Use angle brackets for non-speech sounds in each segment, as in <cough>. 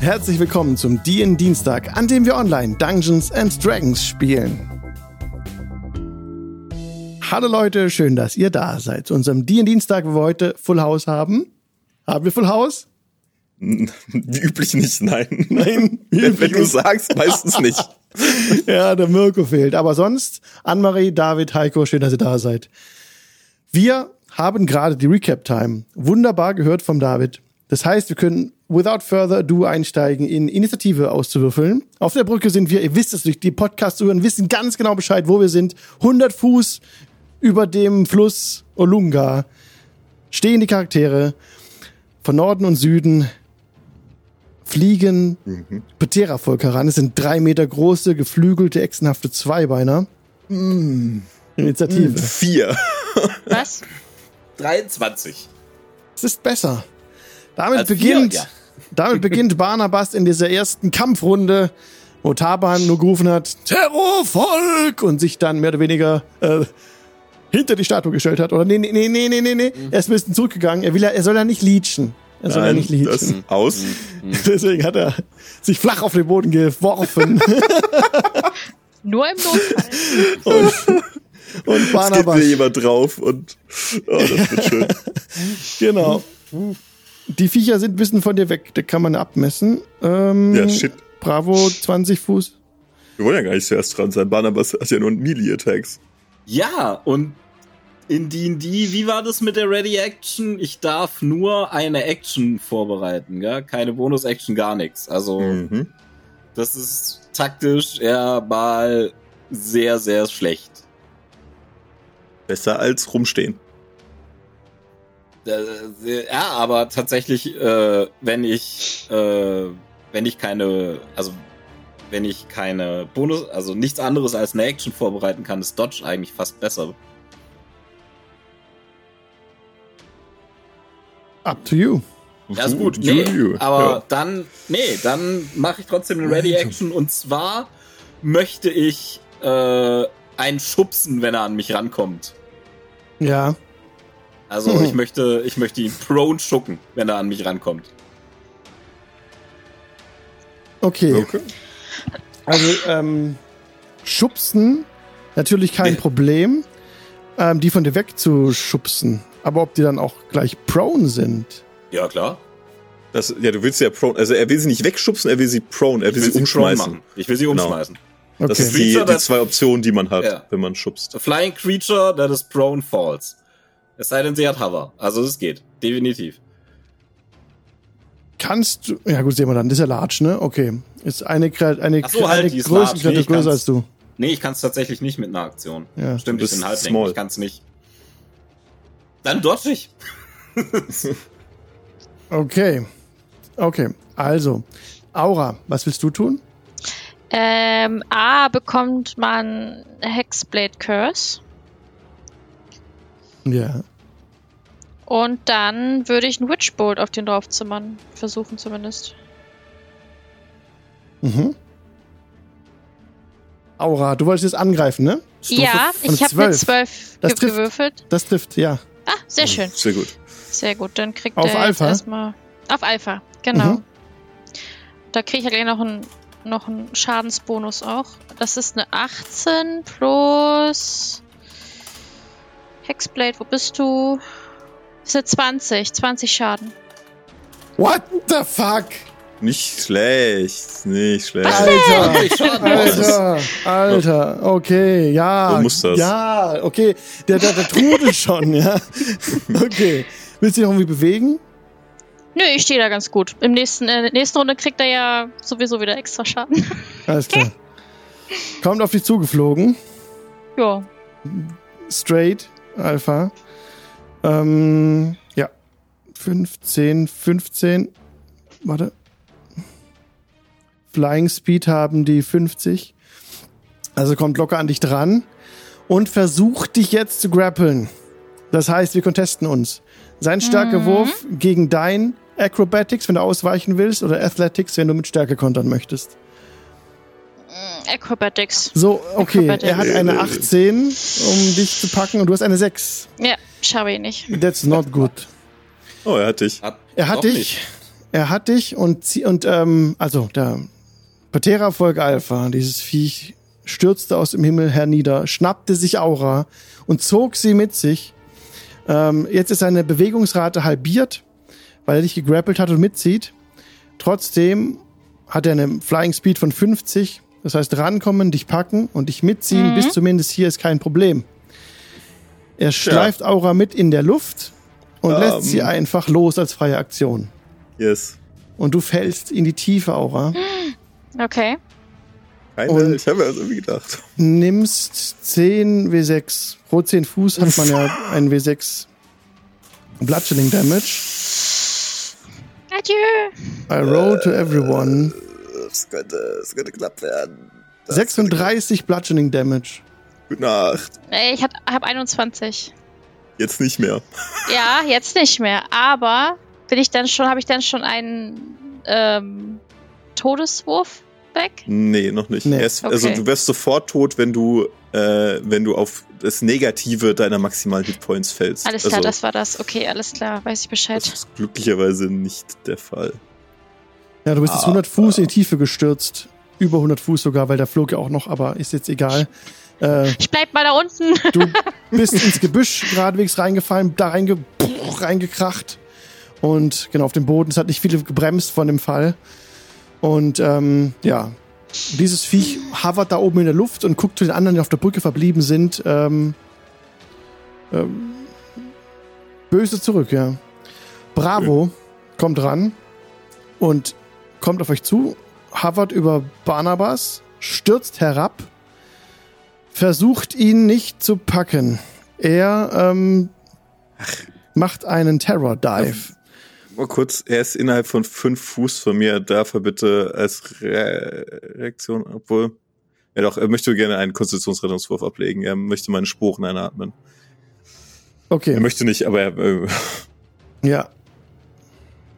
Herzlich willkommen zum DN Dienstag, an dem wir online Dungeons and Dragons spielen. Hallo Leute, schön, dass ihr da seid. Zu unserem DN Dienstag, wo wir heute Full House haben. Haben wir Full House? <laughs> Wie üblich nicht, nein. <laughs> Nein, wenn, wenn du sagst, meistens nicht. <laughs> ja, der Mirko fehlt. Aber sonst, Annemarie, David, Heiko, schön, dass ihr da seid. Wir haben gerade die Recap-Time wunderbar gehört vom David. Das heißt, wir können without further ado einsteigen, in Initiative auszuwürfeln. Auf der Brücke sind wir, ihr wisst es durch die Podcasts hören, wissen ganz genau Bescheid, wo wir sind. 100 Fuß über dem Fluss Olunga stehen die Charaktere von Norden und Süden fliegen mhm. Petera-Volk heran. Es sind drei Meter große, geflügelte, echsenhafte Zweibeiner. Mm. Initiative. Vier. Was? <laughs> 23. Es ist besser. Damit Als beginnt, vier, ja. damit beginnt Barnabas in dieser ersten Kampfrunde, wo Taban nur gerufen hat, Terrorvolk! Und sich dann mehr oder weniger äh, hinter die Statue gestellt hat. Oder nee, nee, nee, nee, nee, nee, nee. Mhm. Er ist ein bisschen zurückgegangen. Er will ja, er soll ja nicht leechen. Er soll Nein, ja nicht leechen. Das aus. Mhm. <laughs> Deswegen hat er sich flach auf den Boden geworfen. <laughs> Nur im Notfall. <laughs> Und, und Barnabas. Es geht jemand drauf und oh, das wird schön. genau. Die Viecher sind ein bisschen von dir weg. Da kann man abmessen. Ähm, ja, shit. Bravo, 20 Fuß. Wir wollen ja gar nicht zuerst dran sein. Barnabas hat ja nur Melee-Attacks. Ja, und in D&D, wie war das mit der Ready Action? Ich darf nur eine Action vorbereiten, gell? Keine Bonus-Action, gar nichts. Also, mhm. das ist taktisch eher mal sehr, sehr schlecht. Besser als rumstehen. Äh, ja, aber tatsächlich, äh, wenn ich, äh, wenn ich keine, also wenn ich keine Bonus, also nichts anderes als eine Action vorbereiten kann, ist Dodge eigentlich fast besser. Up to you. Ja, ist gut. Nee, aber ja. dann, nee, dann mache ich trotzdem eine Ready Action und zwar möchte ich äh, einen schubsen, wenn er an mich rankommt. Ja. Also ich <laughs> möchte, ich möchte ihn prone schucken, wenn er an mich rankommt. Okay. okay. Also, ähm, schubsen, natürlich kein nee. Problem, ähm, die von dir wegzuschubsen. Aber ob die dann auch gleich prone sind? Ja, klar. Das, ja, du willst ja prone, also er will sie nicht wegschubsen, er will sie prone, er will, will sie umschmeißen. Ich will sie genau. umschmeißen. Genau. Das ist die, die zwei Optionen, die man hat, ja. wenn man schubst. A flying creature that is prone falls. Es sei denn, sie hat Hover. Also es geht. Definitiv. Kannst du. Ja gut, sehen wir dann. Das ist ja large, ne? Okay. Ist eine, eine, Ach so, halt, eine Größe nee, größer als du. Nee, ich kann es tatsächlich nicht mit einer Aktion. Ja. Stimmt, ich bin Halbling. Ich kann es nicht. Dann dodge ich. <laughs> okay. Okay. Also, Aura, was willst du tun? Ähm, A bekommt man Hexblade Curse. Ja. Und dann würde ich einen Witchbolt auf den draufzimmern. Versuchen zumindest. Mhm. Aura, du wolltest jetzt angreifen, ne? Stufe ja, ich habe mit 12 das trifft, gewürfelt. Das trifft, ja. Ah, sehr schön. Sehr gut. Sehr gut, dann kriegt auf er Alpha. erstmal. Auf Alpha, genau. Mhm. Da kriege ich ja gleich noch einen, noch einen Schadensbonus auch. Das ist eine 18 plus Hexblade, wo bist du? Das ist eine 20. 20 Schaden. What the fuck? Nicht schlecht, nicht schlecht. Alter, Alter, Alter, okay, ja. So muss das. Ja, okay, der, der, der trudelt schon, ja. <laughs> Okay. Willst du dich irgendwie bewegen? Nö, ich stehe da ganz gut. Im nächsten, äh, nächsten Runde kriegt er ja sowieso wieder extra Schaden. Alles klar. <laughs> Kommt auf dich zugeflogen. Ja. Straight. Alpha. Ähm, ja. 15, 15. Warte. Flying Speed haben die 50. Also kommt locker an dich dran und versucht dich jetzt zu grappeln. Das heißt, wir contesten uns. Sein starker mhm. Wurf gegen dein Acrobatics, wenn du ausweichen willst, oder Athletics, wenn du mit Stärke kontern möchtest. Acrobatics. So, okay. Acrobatics. Er hat eine 18, um dich zu packen, und du hast eine 6. Ja, schaffe ich nicht. That's not good. Oh, er hat dich. Er hat dich. er hat dich und, und ähm, also der Patera Volk Alpha, dieses Viech, stürzte aus dem Himmel hernieder, schnappte sich Aura und zog sie mit sich. Ähm, jetzt ist seine Bewegungsrate halbiert, weil er dich gegrappelt hat und mitzieht. Trotzdem hat er eine Flying Speed von 50. Das heißt, rankommen, dich packen und dich mitziehen bis zumindest hier ist kein Problem. Er schleift Aura mit in der Luft und Ähm. lässt sie einfach los als freie Aktion. Yes. Und du fällst in die Tiefe, Aura. Okay. Keine, Und- ich habe mir das irgendwie gedacht. Nimmst 10 W6. Pro 10 Fuß hat man ja ein W6 Bludgeoning Damage. Adieu. I roll to everyone. Das könnte, das könnte knapp werden. 36 Bludgeoning Damage. Gute Nacht. Ey, ich hab, hab 21. Jetzt nicht mehr. <laughs> Ja, jetzt nicht mehr. Aber bin ich dann schon, habe ich dann schon einen ähm, Todeswurf weg? Nee, noch nicht. Nee. Erst, Also Okay. du wärst sofort tot, wenn du, äh, wenn du auf das Negative deiner maximalen Hitpoints fällst. Alles klar, also, das war das. Okay, alles klar, weiß ich Bescheid. das ist glücklicherweise nicht der Fall. Ja, du bist jetzt 100 Fuß in die Tiefe gestürzt. Über 100 Fuß sogar, weil der flog ja auch noch, aber ist jetzt egal. Äh, Ich bleib mal da unten. du <laughs> bist ins Gebüsch geradewegs reingefallen, da reinge reingekracht. Und genau, auf dem Boden. Es hat nicht viel gebremst von dem Fall. Und ähm, ja, dieses Viech hovert da oben in der Luft und guckt zu den anderen, die auf der Brücke verblieben sind. Ähm, ähm, böse zurück, ja. Bravo kommt ran und kommt auf euch zu, hovert über Barnabas, stürzt herab, versucht ihn nicht zu packen. Er ähm, macht einen Terror Dive. Mal kurz, er ist innerhalb von fünf Fuß von mir. Darf er bitte als Re Reaktion, obwohl, ja doch, er möchte gerne einen Konstitutionsrettungswurf ablegen. Er möchte meine Sporen einatmen. Er Okay, möchte nicht, aber er äh, ja,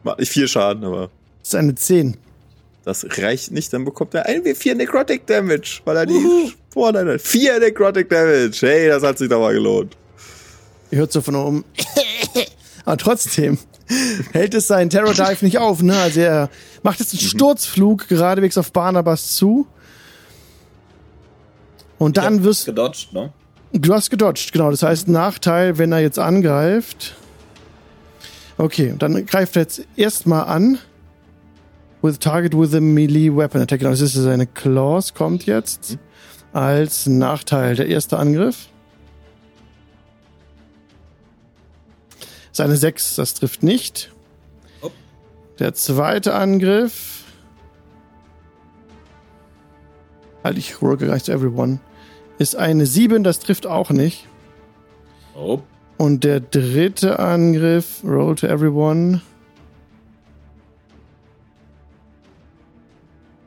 macht nicht viel Schaden, aber das ist eine 10. das reicht nicht. Dann bekommt er ein W4 Necrotic Damage, weil er die Sporen hat. Vier Necrotic Damage. Hey, das hat sich doch mal gelohnt. Ihr hört so von oben. <laughs> Aber trotzdem hält es seinen Terror Dive nicht auf. Ne? Also er macht jetzt einen Sturzflug geradewegs auf Barnabas zu. Und dann wirst Gedodged, ne? du hast gedodged, genau. Das heißt Nachteil, wenn er jetzt angreift. Okay, dann greift er jetzt erstmal an. With target with a melee weapon attack. Genau, das ist seine Claws, kommt jetzt als Nachteil. Der erste Angriff. Seine 6, das trifft nicht. Der zweite Angriff. Halt, ich roll gleich to everyone. Ist eine 7, das trifft auch nicht. Oh. Und der dritte Angriff, roll to everyone.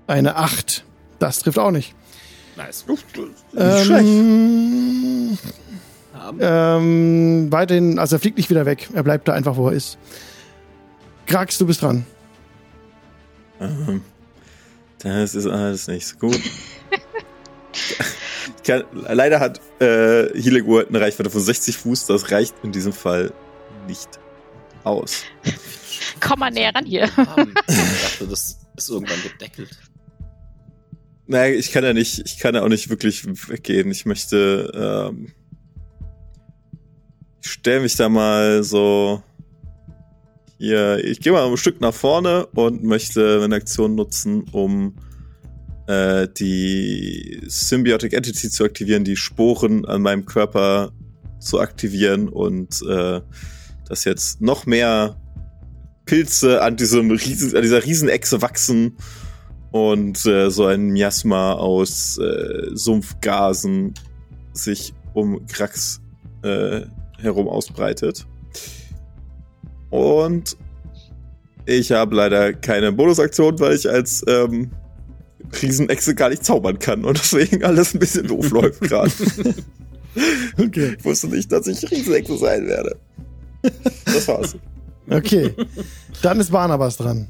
Eine 8. Das trifft auch nicht. Nice. Nicht schlecht. Ähm, Haben. ähm, weiterhin, also er fliegt nicht wieder weg. Er bleibt da einfach, wo er ist. Krax, du bist dran. Ähm, Das ist alles nicht so gut. <laughs> Kann, leider hat äh, Hillegur eine Reichweite von 60 Fuß. Das reicht in diesem Fall nicht aus. Komm mal näher ran hier. Ich dachte, das ist irgendwann gedeckelt. Naja, ich kann ja nicht, ich kann ja auch nicht wirklich weggehen. Ich möchte, ähm, ich stelle mich da mal so hier, ich gehe mal ein Stück nach vorne und möchte meine Aktion nutzen, um äh, die Symbiotic Entity zu aktivieren, die Sporen an meinem Körper zu aktivieren und äh, dass jetzt noch mehr Pilze an diesem riesen, an dieser Riesenechse wachsen und äh, so ein Miasma aus äh, Sumpfgasen sich um Krax äh, herum ausbreitet. Und ich habe leider keine Bonusaktion, weil ich als ähm, Riesenechse gar nicht zaubern kann und deswegen alles ein bisschen doof <laughs> läuft gerade. Okay. Ich wusste nicht, dass ich Riesenechse sein werde. Das war's. Okay. Dann ist Barnabas dran.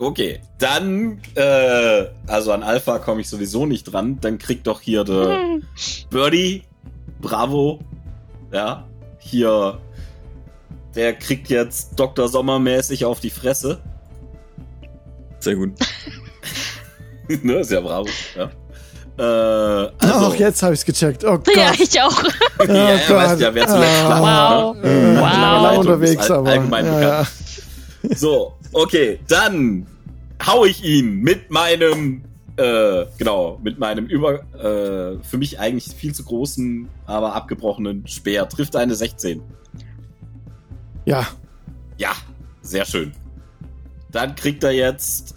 Okay, dann, äh, also an Alpha komme ich sowieso nicht dran. Dann kriegt doch hier der <laughs> Birdie, bravo, ja, hier, der kriegt jetzt Dr. Sommermäßig auf die Fresse. Sehr gut. <laughs> ne, ist ja bravo. Ja. Äh, also. Ach, jetzt habe ich es gecheckt. Oh Gott. Ja, ich auch. oh <laughs> ja, ja, weißt ja, wer zuletzt ah, Wow. Ne? wow. wow. unterwegs, aber. Allgemein ja, bekannt. Ja. So, okay, dann hau ich ihn mit meinem, äh, genau, mit meinem über, äh, für mich eigentlich viel zu großen, aber abgebrochenen Speer. Trifft eine 16. Ja. Ja, sehr schön. Dann kriegt er jetzt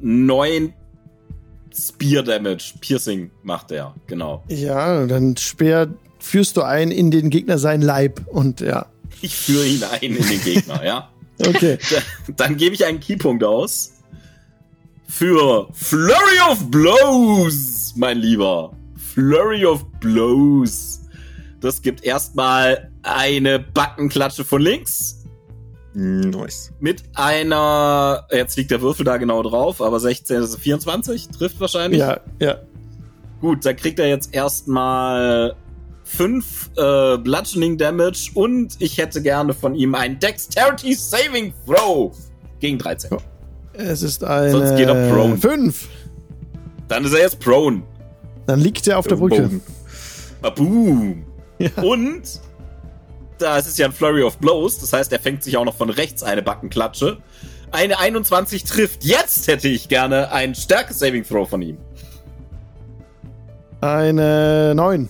neun Spear Damage. Piercing macht er, genau. Ja, dann Speer führst du ein in den Gegner seinen Leib und ja. Ich führe ihn ein in den Gegner, ja. Okay. <laughs> Dann, dann gebe ich einen Keypunkt aus. Für Flurry of Blows, mein Lieber. Flurry of Blows. Das gibt erstmal eine Backenklatsche von links Nice. Mit einer, jetzt liegt der Würfel da genau drauf, aber 16 ist 24, trifft wahrscheinlich. Ja, ja. Gut, dann kriegt er jetzt erstmal 5 äh, Bludgeoning Damage und ich hätte gerne von ihm ein Dexterity Saving Throw gegen 13. Es ist eine Sonst geht er prone. 5. Dann ist er jetzt prone. Dann liegt er auf der Brücke. Boom. Ja. Und da ist es ja ein Flurry of Blows, das heißt, er fängt sich auch noch von rechts eine Backenklatsche. Eine 21 trifft. Jetzt hätte ich gerne ein Stärke-Saving Throw von ihm. Eine 9.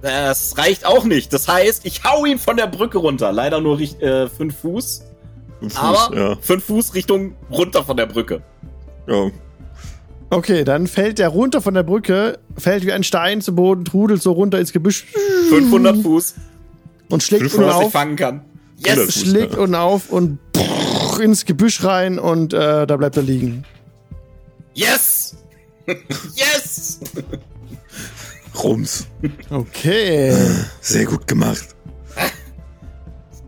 Das reicht auch nicht. Das heißt, ich hau ihn von der Brücke runter. Leider nur 5 äh, Fuß. Fuß. Aber 5 ja. Fuß Richtung runter von der Brücke. Ja. Okay, dann fällt der runter von der Brücke, fällt wie ein Stein zu Boden, trudelt so runter ins Gebüsch. 500 Fuß und schlägt unten auf. fangen kann. Yes! Schlägt unten auf und ins Gebüsch rein und äh, da bleibt er liegen. Yes! <laughs> yes! <laughs> Rums. Okay. Sehr gut gemacht.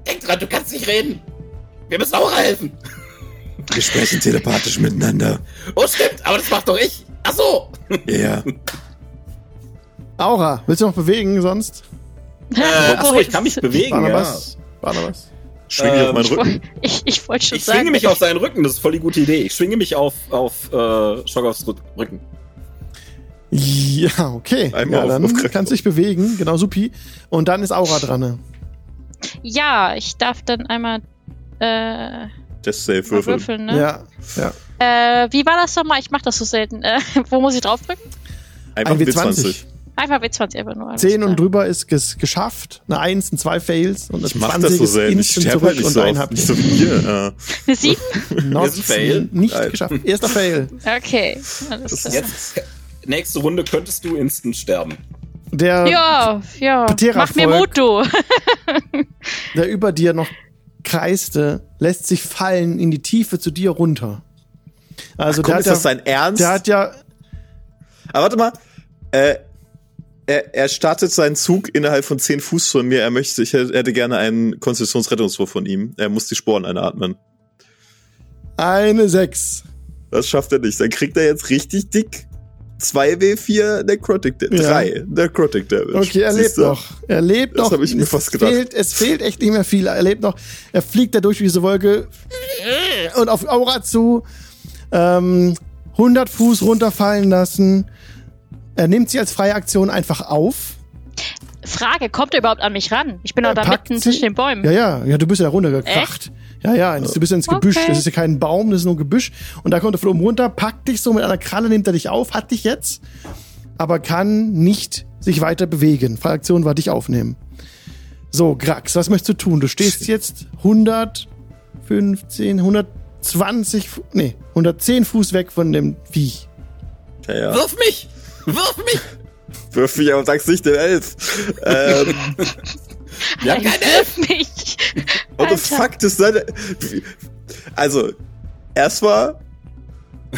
Denk dran, du kannst nicht reden. Wir müssen auch helfen. Wir sprechen telepathisch miteinander. Oh, stimmt, aber das macht doch ich. Ach so. Ja. Aura, willst du noch bewegen sonst? Äh, achso, ich kann mich bewegen. Barnabas. Ja. Barnabas. Schwinge ähm, auf meinen Rücken. Ich, ich wollte schon ich sagen. Ich schwinge mich auf seinen Rücken, das ist voll die gute Idee. Ich schwinge mich auf, auf äh, Schockovs Rücken. Ja, okay. Einmal ja, dann auf, kannst du dich bewegen, genau, supi. Und dann ist Aura dran. Ne? Ja, ich darf dann einmal äh, das Safe würfeln. würfeln ne? Ja, ja. Äh, wie war das nochmal? Ich mach das so selten. Äh, <laughs> wo muss ich draufdrücken? Einfach W20. Einfach W20 einfach nur. 10 und drüber ist ges geschafft. Eine 1 und 2 Fails und eine ich 20 das so ist selten. instant ich zurück halt und so ein habt nicht so viel. Eine 7? <laughs> Not fail. Nicht Nein. geschafft. Erster Fail. Okay. Jetzt, nächste Runde könntest du instant sterben. Der ja, ja. Mach mir Mut, du. <laughs> der über dir noch kreiste, lässt sich fallen in die Tiefe zu dir runter. Also Ach, komm, der ist das sein Ernst? Der hat ja. Aber warte mal. Äh, er, er startet seinen Zug innerhalb von 10 Fuß von mir. Er möchte, ich hätte gerne einen Konstitutionsrettungswurf von ihm. Er muss die Sporen einatmen. Eine 6. Das schafft er nicht. Dann kriegt er jetzt richtig dick 2W4 Necrotic Damage. 3 ja. Necrotic Damage. Okay, er lebt noch. Er lebt das noch. Das habe ich mir fast gedacht. Fehlt, es fehlt echt nicht mehr viel. Er lebt noch. Er fliegt da durch diese Wolke und auf Aura zu. Ähm, 100 Fuß runterfallen lassen. Er nimmt sie als freie Aktion einfach auf. Frage, kommt er überhaupt an mich ran? Ich bin doch da mitten sie? zwischen den Bäumen. Ja, ja, ja, du bist ja runtergekracht. Ja, ja, du bist ins Gebüsch. Okay. Das ist ja kein Baum, das ist nur ein Gebüsch. Und da kommt er von oben runter, packt dich so mit einer Kralle, nimmt er dich auf, hat dich jetzt, aber kann nicht sich weiter bewegen. Freie Aktion war dich aufnehmen. So, Grax, was möchtest du tun? Du stehst jetzt 115, 120, nee, 110 Fuß weg von dem Viech. Ja, ja. Wirf mich! Wirf mich! <laughs> Wirf mich auf, sag's nicht den Elf. <laughs> ähm, ja, kein Elf! mich! What the fuck, das seine. Also, erstmal,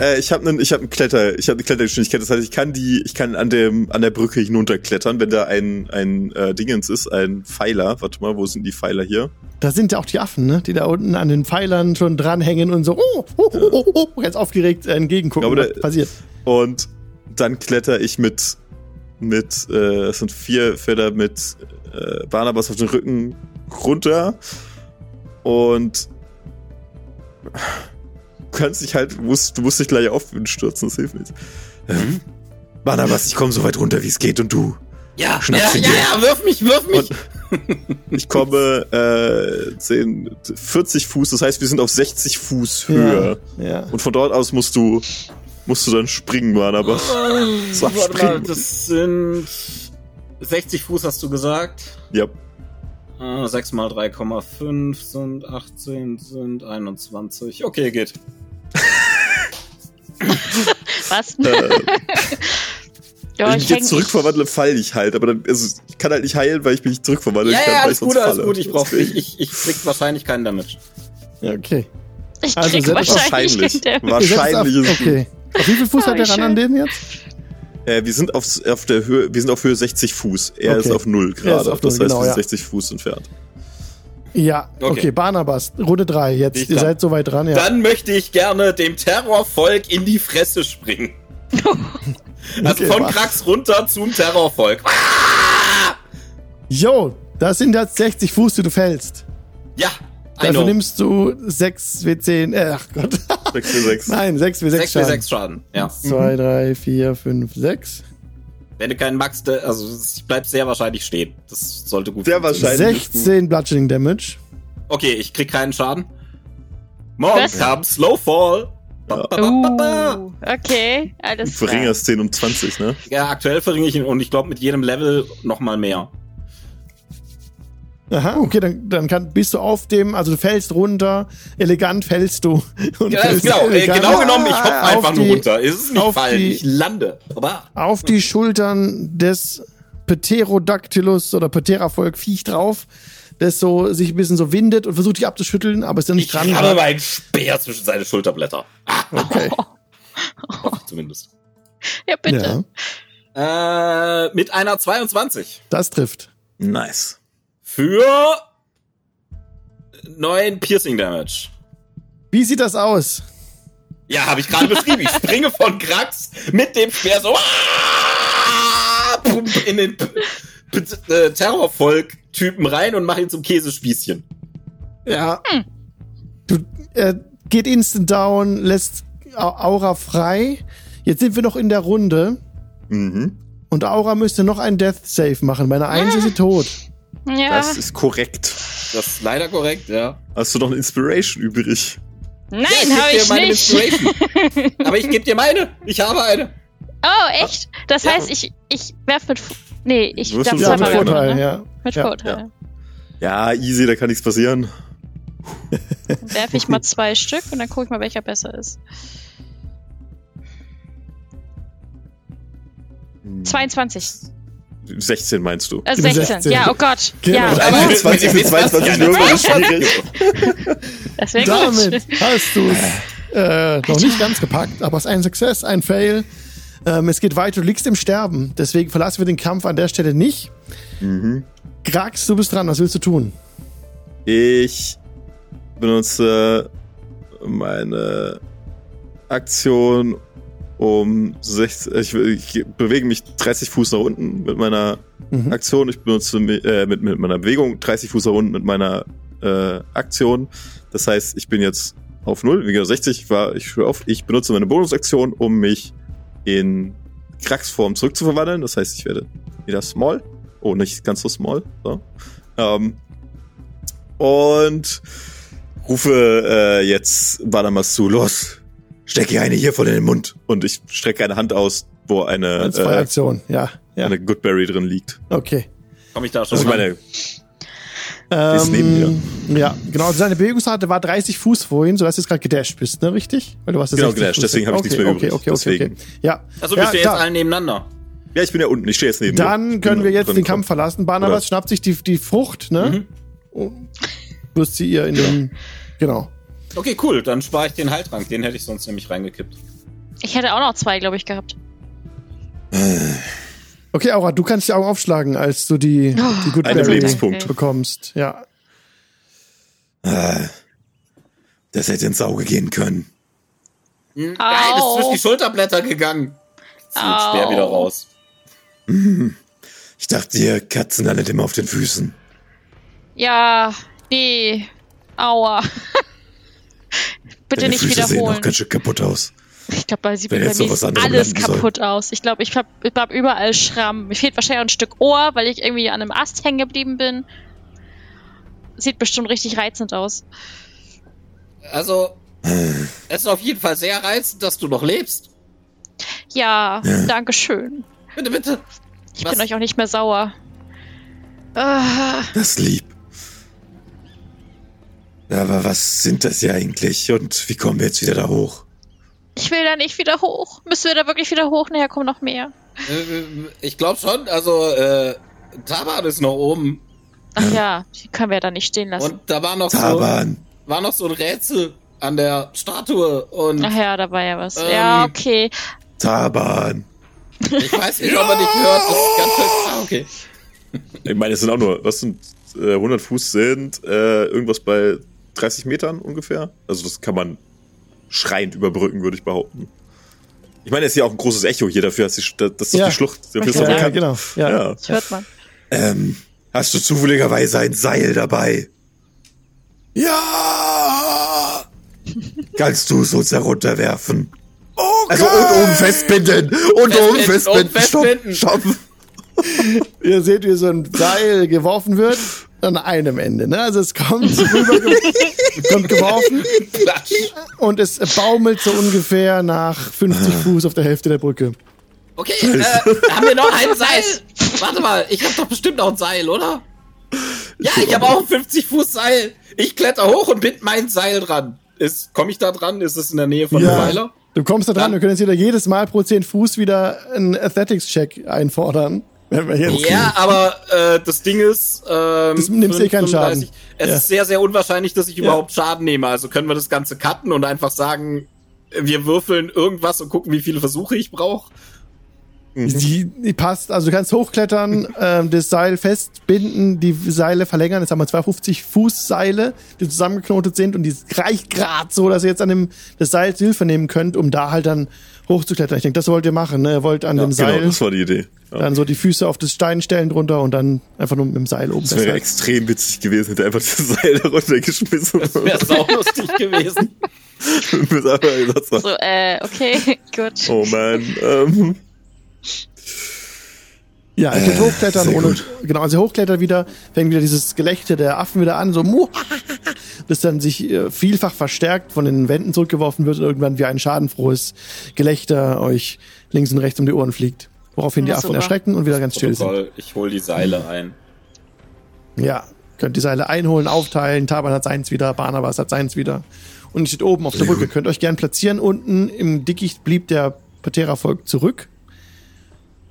äh, ich habe einen, ich habe einen Kletter, ich habe eine Klettergeschwindigkeit. Das heißt, ich kann die, ich kann an dem, an der Brücke hinunterklettern, wenn da ein, ein äh, Dingens ist, ein Pfeiler. Warte mal, wo sind die Pfeiler hier? Da sind ja auch die Affen, ne? Die da unten an den Pfeilern schon dranhängen und so, oh, oh, oh, oh, oh ganz aufgeregt entgegengucken, ja, was passiert. Und dann kletter ich mit, mit, äh, es sind vier Felder mit äh, Barnabas auf den Rücken runter und kannst dich halt, du musst, du musst dich gleich aufstürzen, das hilft nicht. Mana, was, ich komme so weit runter, wie es geht und du. Ja, ja, ja, ja, wirf mich, wirf mich. ich komme äh, 10, 40 Fuß, das heißt, wir sind auf 60 Fuß Höhe. Ja, ja. Und von dort aus musst du musst du dann springen, Mann, aber. <laughs> Äh, warte springen. mal, das sind 60 Fuß, hast du gesagt? Ja. Ah, 6 mal 3,5 sind 18, sind 21. Okay, geht. <laughs> Was? Äh, ja, <laughs> Wenn ich mich jetzt zurückverwandle, falle ich halt. Aber dann, also, ich kann halt nicht heilen, weil ich mich nicht zurückverwandeln ja, kann. Ja, alles gut, alles gut. Ich brauche ich, ich, ich krieg wahrscheinlich keinen Damage. Ja, okay. Ich also krieg wahrscheinlich. Wahrscheinlich, wahrscheinlich ist es Okay. Auf wie viel Fuß hat der ran an den jetzt? Äh, wir sind auf, auf der Höhe, wir sind auf Höhe 60 Fuß. Er okay. ist auf null gerade. Das heißt, genau, wir sind ja. 60 Fuß entfernt. Ja, okay, okay Barnabas, Runde 3. Jetzt, ich ihr seid soweit dran, ja. Dann möchte ich gerne dem Terrorvolk in die Fresse springen. <laughs> also okay, von Krax runter zum Terrorvolk. Jo, das sind jetzt 60 Fuß, die du fällst. Ja, Dafür nimmst du 6 W10, äh, ach Gott. 6 W6. <laughs> Nein, 6 W6 6 Schaden. 6 W6 Schaden, ja. 2, 3, 4, 5, 6. Wenn du keinen Max, also es bleibt sehr wahrscheinlich stehen. Das sollte gut Sehr wahrscheinlich. 16 Bludgeoning Damage. Okay, ich krieg keinen Schaden. Morgen kam Slowfall. Ja. Uh, okay, alles klar. Du verringerst 10 um 20, ne? Ja, aktuell verringere ich ihn und ich glaube mit jedem Level nochmal mehr. Aha, okay, dann, dann kann, bist du auf dem, also du fällst runter, elegant fällst du. <laughs> Und ja, fällst genau, äh, genau genommen, ich hopp einfach nur runter. Es ist nicht fallen, die, ich lande. Aber. Auf die Schultern des Pterodactylus oder Pteravolk Viech drauf, das so sich ein bisschen so windet und versucht dich abzuschütteln, aber ist dann nicht ich dran. Ich habe meinen Speer zwischen seine Schulterblätter. <laughs> Okay. <laughs> Zumindest. Ja, bitte. Ja. Äh, mit einer 22. Das trifft. Nice für neuen Piercing Damage. Wie sieht das aus? Ja, habe ich gerade beschrieben. Ich springe von Krax mit dem Speer so in den äh, Terrorvolk-Typen rein und mache ihn zum Käsespießchen. Ja. Hm. Du äh, geht instant down, lässt Aura frei. Jetzt sind wir noch in der Runde. Mhm. Und Aura müsste noch einen Death Save machen. Meine Eins ist sie tot. Ja. Das ist korrekt. Das ist leider korrekt, ja. Hast du noch eine Inspiration übrig? Nein, ja, habe ich meine nicht. Inspiration. <laughs> Aber ich gebe dir meine. Ich habe eine. Oh, echt? Das ja. heißt, ich, ich werf mit. Nee, ich darf ja, mit Vorteil, ne? ja. Mit ja. Vorteil. Ja. easy, da kann nichts passieren. Dann werfe ich mal zwei Stück und dann gucke ich mal, welcher besser ist. 22. Hm. 16 meinst du? Äh, 16. 16. ja, oh Gott. Genau. Ja. 21 für 22 Würfel ist schwierig. Das wäre Damit hast du es äh, noch nicht ganz gepackt, aber es ist ein Success, ein Fail. Ähm, es geht weiter, du liegst im Sterben. Deswegen verlassen wir den Kampf an der Stelle nicht. Mhm. Grax, du bist dran. Was willst du tun? Ich benutze meine Aktion, um 60, ich, ich, bewege mich 30 Fuß nach unten mit meiner mhm. Aktion. Ich benutze äh, mit, mit meiner Bewegung 30 Fuß nach unten mit meiner äh, Aktion. Das heißt, ich bin jetzt auf 0, wie gesagt 60 war ich auf. Ich benutze meine Bonusaktion, um mich in Kraxform zurückzuverwandeln. Das heißt, ich werde wieder small. Oh, nicht ganz so small. So. Ähm, und rufe äh, jetzt Badamas zu, los, stecke eine hier voll in den Mund. Und ich strecke eine Hand aus, wo eine, Als äh, Aktion, ja, ja. eine Goodberry drin liegt. Okay. Komm ich da schon also meine, ähm, ist neben mir. Ja, genau. Also seine Bewegungsrate war 30 Fuß vorhin, sodass du jetzt gerade gedasht bist, ne? Richtig? Weil du warst genau, gedasht, deswegen habe ich okay, nichts mehr okay, übrig. Okay, okay, deswegen. okay. Ja. Also bist ja, du jetzt alle nebeneinander? Ja, ich bin ja unten, ich stehe jetzt neben Dann dir. können wir jetzt den Kampf verlassen. Barnabas schnappt sich die, die Frucht, ne? Mhm. Und wirst sie ihr in den. <laughs> Genau. Okay, cool. Dann spare ich den Heiltrank. Den hätte ich sonst nämlich reingekippt. Ich hätte auch noch zwei, glaube ich, gehabt. Okay, Aura, du kannst die Augen aufschlagen, als du die, oh, die Good Einen Lebenspunkt bekommst. Ja. Ah, das hätte ins Auge gehen können. Hm, geil, ist zwischen die Schulterblätter gegangen. Zieht schwer wieder raus. Ich dachte, ihr Katzen landet immer auf den Füßen. Ja, nee. Aua. <laughs> bitte Deine nicht Füße sehen wiederholen. auch ganz schön kaputt aus. Ich glaube, bei sie Wenn bei mir anderes alles landen soll. kaputt aus. Ich glaube, ich habe hab überall Schramm. Mir fehlt wahrscheinlich auch ein Stück Ohr, weil ich irgendwie an einem Ast hängen geblieben bin. Sieht bestimmt richtig reizend aus. Also, es ist auf jeden Fall sehr reizend, dass du noch lebst. Ja, Ja. danke schön. Bitte, bitte. Ich Was? bin euch auch nicht mehr sauer. Ah, Das lieb. Aber was sind das ja eigentlich und wie kommen wir jetzt wieder da hoch? ich will da nicht wieder hoch. Müssen wir da wirklich wieder hoch? Nachher kommen noch mehr. Äh, Ich glaube schon, also, äh, Taban ist noch oben. Ach ja, die können wir da nicht stehen lassen. Und da war noch so, Taban. war noch so ein Rätsel an der Statue. Und Ach ja, da war ja was. Ähm. ja, okay. Taban. ich weiß nicht, ob man nicht hört. Das ist ganz schön. Ah, okay. Ich meine, es sind auch nur, was sind äh, 100 Fuß sind, äh, irgendwas bei 30 Metern ungefähr. Also das kann man schreiend überbrücken, würde ich behaupten. Ich meine, es ist ja auch ein großes Echo hier dafür, dass, die, das Ja. die Schlucht dafür ist Ja, Ja, genau. Ja. Ja. Das hört man. Ähm, hast du zufälligerweise ein Seil dabei? Ja! Kannst du es uns herunterwerfen? Okay. Also und oben festbinden. Und oben Festbinden, festbinden. und festbinden. Stopp, stopp. <laughs> Ihr seht, wie so ein Seil geworfen wird an einem Ende. Ne? Also es kommt <laughs> rüber, kommt geworfen und es baumelt so ungefähr nach 50 Fuß auf der Hälfte der Brücke. Okay, äh, haben wir noch ein Seil? Warte mal, ich habe doch bestimmt noch ein Seil, oder? Ja, ich habe auch ein 50 Fuß Seil. Ich kletter hoch und bind mein Seil dran. Ist, komme ich da dran? Ist es in der Nähe von dem Pfeiler? Du kommst da dran, Dann- wir können jetzt wieder jedes Mal pro 10 Fuß wieder einen Athletics-Check einfordern. Wenn wir jetzt Ja, aber äh, das Ding ist, ähm, Das nimmst eh keinen 35. Schaden. Es Ja. ist sehr, sehr unwahrscheinlich, dass ich überhaupt Schaden nehme. Also können wir das Ganze cutten und einfach sagen, wir würfeln irgendwas und gucken, wie viele Versuche ich brauche. Die, die passt, also du kannst hochklettern, <laughs> ähm, das Seil festbinden, die Seile verlängern. Jetzt haben wir 250 Fuß Seile, die zusammengeknotet sind und die reicht gerade so, dass ihr jetzt an dem das Seil Hilfe nehmen könnt, um da halt dann hochzuklettern. Ich denke, das wollt ihr machen. Ne? Ihr wollt an dem Genau, Seil das war die Idee. Ja. dann so die Füße auf das Stein stellen drunter und dann einfach nur mit dem Seil oben Das wäre extrem witzig gewesen, hätte einfach das Seil da <laughs> runtergeschmissen. Das wäre saulustig gewesen. <laughs> So, äh, okay, <laughs> gut. oh man. Ähm, Ja, ihr könnt Äh, hochklettern ohne, gut. genau, also ihr hochklettert wieder, fängt wieder dieses Gelächter der Affen wieder an, so, <laughs> das dann sich äh, vielfach verstärkt von den Wänden zurückgeworfen wird und irgendwann wie ein schadenfrohes Gelächter euch links und rechts um die Ohren fliegt. Woraufhin die Affen super. erschrecken und wieder ganz still sind. Ich hol die Seile ein. Ja, könnt die Seile einholen, aufteilen, Taban hat seins wieder, Barnabas hat seins wieder. Und ihr steht oben auf der Brücke, könnt euch gern platzieren. Unten im Dickicht blieb der Patera-Volk zurück.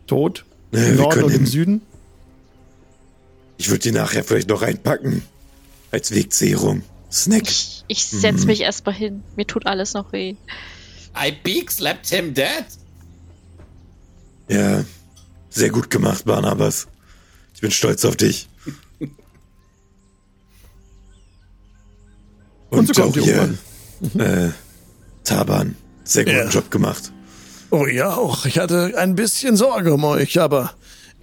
Tot. Ja, Im wir Norden können und im Süden. ich würde die nachher vielleicht noch reinpacken. Als Wegzehrung. Snack. Ich, ich setz mich erstmal hin. Mir tut alles noch weh. I beak slapped him dead. Ja, sehr gut gemacht, Barnabas. Ich bin stolz auf dich. Und Und, so auch hier, äh, Taban. Sehr guten Ja. Job gemacht. Oh ja, auch. Ich hatte ein bisschen Sorge um euch, aber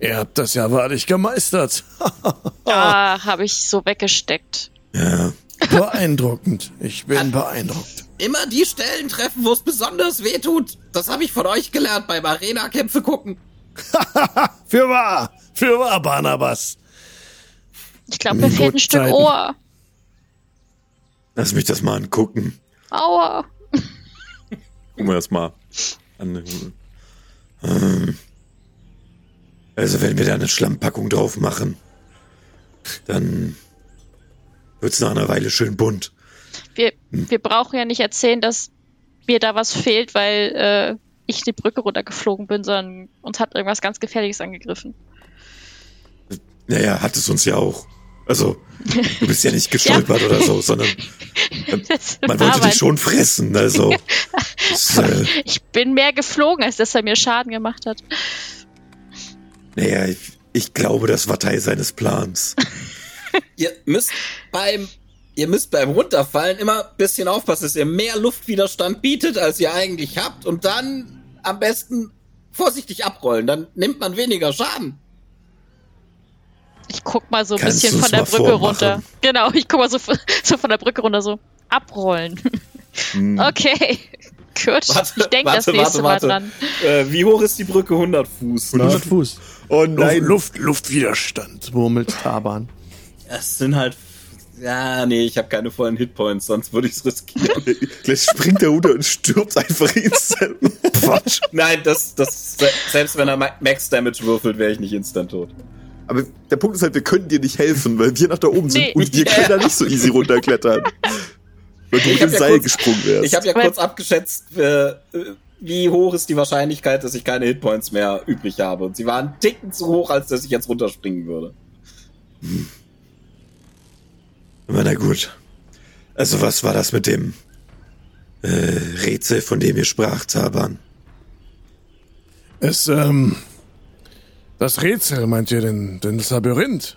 ihr habt das ja wahrlich gemeistert. <laughs> Ah, habe ich so weggesteckt. Ja, beeindruckend. Ich bin beeindruckt. Immer die Stellen treffen, wo es besonders weh tut. Das habe ich von euch gelernt beim Arena-Kämpfe gucken. <laughs> Für wahr, für wahr, Barnabas. Ich glaube, mir fehlt ein Stück Zeiten. Ohr. lass mich das mal angucken. Aua. Gucken wir das mal Also, wenn wir da eine Schlammpackung drauf machen, dann wird's nach einer Weile schön bunt. Wir, wir brauchen ja nicht erzählen, dass mir da was fehlt, weil äh, ich die Brücke runtergeflogen bin, sondern uns hat irgendwas ganz Gefährliches angegriffen. Naja, hat es uns ja auch. Also, du bist ja nicht <laughs> gestolpert oder so, sondern man wollte dich schon fressen. Also, das, äh, Ich bin mehr geflogen, als dass er mir Schaden gemacht hat. naja, ich, ich glaube, das war Teil seines Plans. <laughs> Ihr müsst beim, ihr müsst beim Runterfallen immer ein bisschen aufpassen, dass ihr mehr Luftwiderstand bietet, als ihr eigentlich habt. Und dann am besten vorsichtig abrollen. Dann nimmt man weniger Schaden. Ich guck mal so ein Kannst bisschen von der Brücke vormachen? runter. Genau, ich guck mal so, <laughs> so von der Brücke runter, so abrollen. Hm. Okay. Gut. Warte, ich denke das nächste warte, Mal dran. Äh, wie hoch ist die Brücke? 100 Fuß. 100 Fuß. Oh nein. Luft, Luftwiderstand, murmelt Taban. Es sind halt ja, nee, ich habe keine vollen Hitpoints, sonst würde ich es riskieren. <laughs> Gleich springt der Hunde und stirbt einfach instant. <laughs> Quatsch. Nein, das, das, selbst wenn er Max Damage würfelt, wäre ich nicht instant tot. Aber der Punkt ist halt, wir können dir nicht helfen, weil wir nach da oben sind nee. und wir ja. können da nicht so easy runterklettern. <laughs> weil du mit dem ja Seil kurz, gesprungen wärst. Ich habe ja kurz abgeschätzt, äh, wie hoch ist die Wahrscheinlichkeit, dass ich keine Hitpoints mehr übrig habe. Und sie waren einen Ticken zu hoch, als dass ich jetzt runterspringen würde. Hm. Aber na gut. Also was war das mit dem äh, Rätsel, von dem ihr sprach, Zaban? Es, ähm, das Rätsel, meint ihr denn, denn das Labyrinth?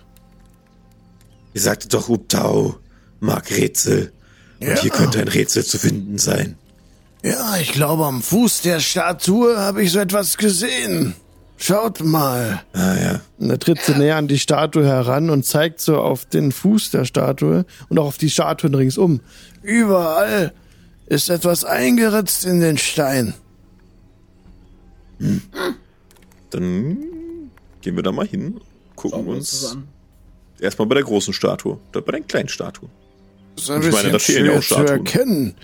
Ihr sagtet doch, Ubtau mag Rätsel. Und ja. hier könnte ein Rätsel zu finden sein. Ja, ich glaube, am Fuß der Statue habe ich so etwas gesehen. Schaut mal. Ah, ja. Und er tritt so näher an die Statue heran und zeigt so auf den Fuß der Statue und auch auf die Statuen ringsum. Überall ist etwas eingeritzt in den Stein. Hm. Dann gehen wir da mal hin, gucken uns, uns erstmal bei der großen Statue, oder bei der kleinen Statue. Das ist ein ich meine, da fehlen ja auch Statuen. zu erkennen.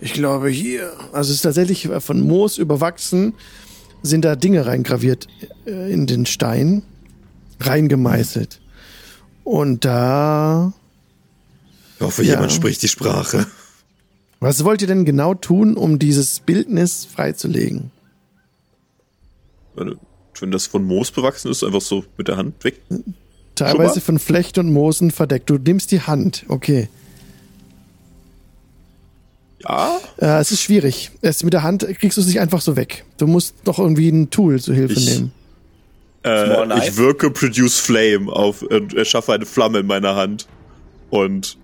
Ich glaube hier. Also es ist tatsächlich von Moos überwachsen sind da Dinge reingraviert äh, in den Stein, reingemeißelt. Und da. Ich hoffe, ja. jemand spricht die Sprache. Was wollt ihr denn genau tun, um dieses Bildnis freizulegen? Wenn das von Moos bewachsen ist, einfach so mit der Hand weg. Teilweise von Flecht und Moosen verdeckt. Du nimmst die Hand, okay. Ja. Äh, es ist schwierig. Es mit der Hand kriegst du es nicht einfach so weg. Du musst doch irgendwie ein Tool zur Hilfe ich, nehmen. Äh, ich wirke Produce Flame auf und erschaffe eine Flamme in meiner Hand. Und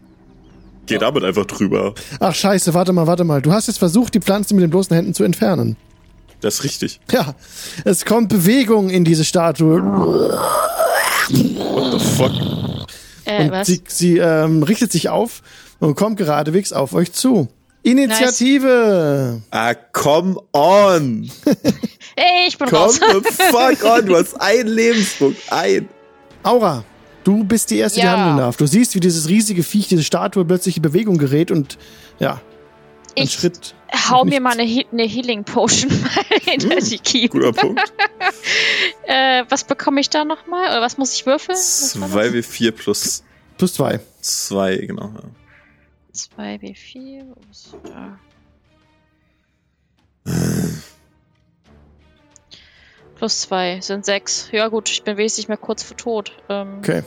gehe ja. damit einfach drüber. Ach scheiße, warte mal, warte mal. Du hast jetzt versucht, die Pflanze mit den bloßen Händen zu entfernen. Das ist richtig. Ja, es kommt Bewegung in diese Statue. What the fuck? Äh, und was? sie, sie ähm, richtet sich auf und kommt geradewegs auf euch zu. Initiative. Nice. Ah, come on. <laughs> hey, ich bin come raus. the fuck on. Du hast einen Lebenspunkt. Ein. Aura, du bist die Erste, ja. die handeln darf. Du siehst, wie dieses riesige Viech, diese Statue plötzlich in Bewegung gerät und ja, ein ich Schritt. Hau mir mal eine, He eine Healing Potion <laughs> mal hinter hm, die Kiemen. Guter Punkt. <laughs> äh, was bekomme ich da nochmal? Oder was muss ich würfeln? 2W4 plus. Plus 2. 2, genau. Ja. 2W4. Da? Plus 2 sind 6. Ja gut, ich bin wesentlich mehr kurz vor tot. Ähm, okay.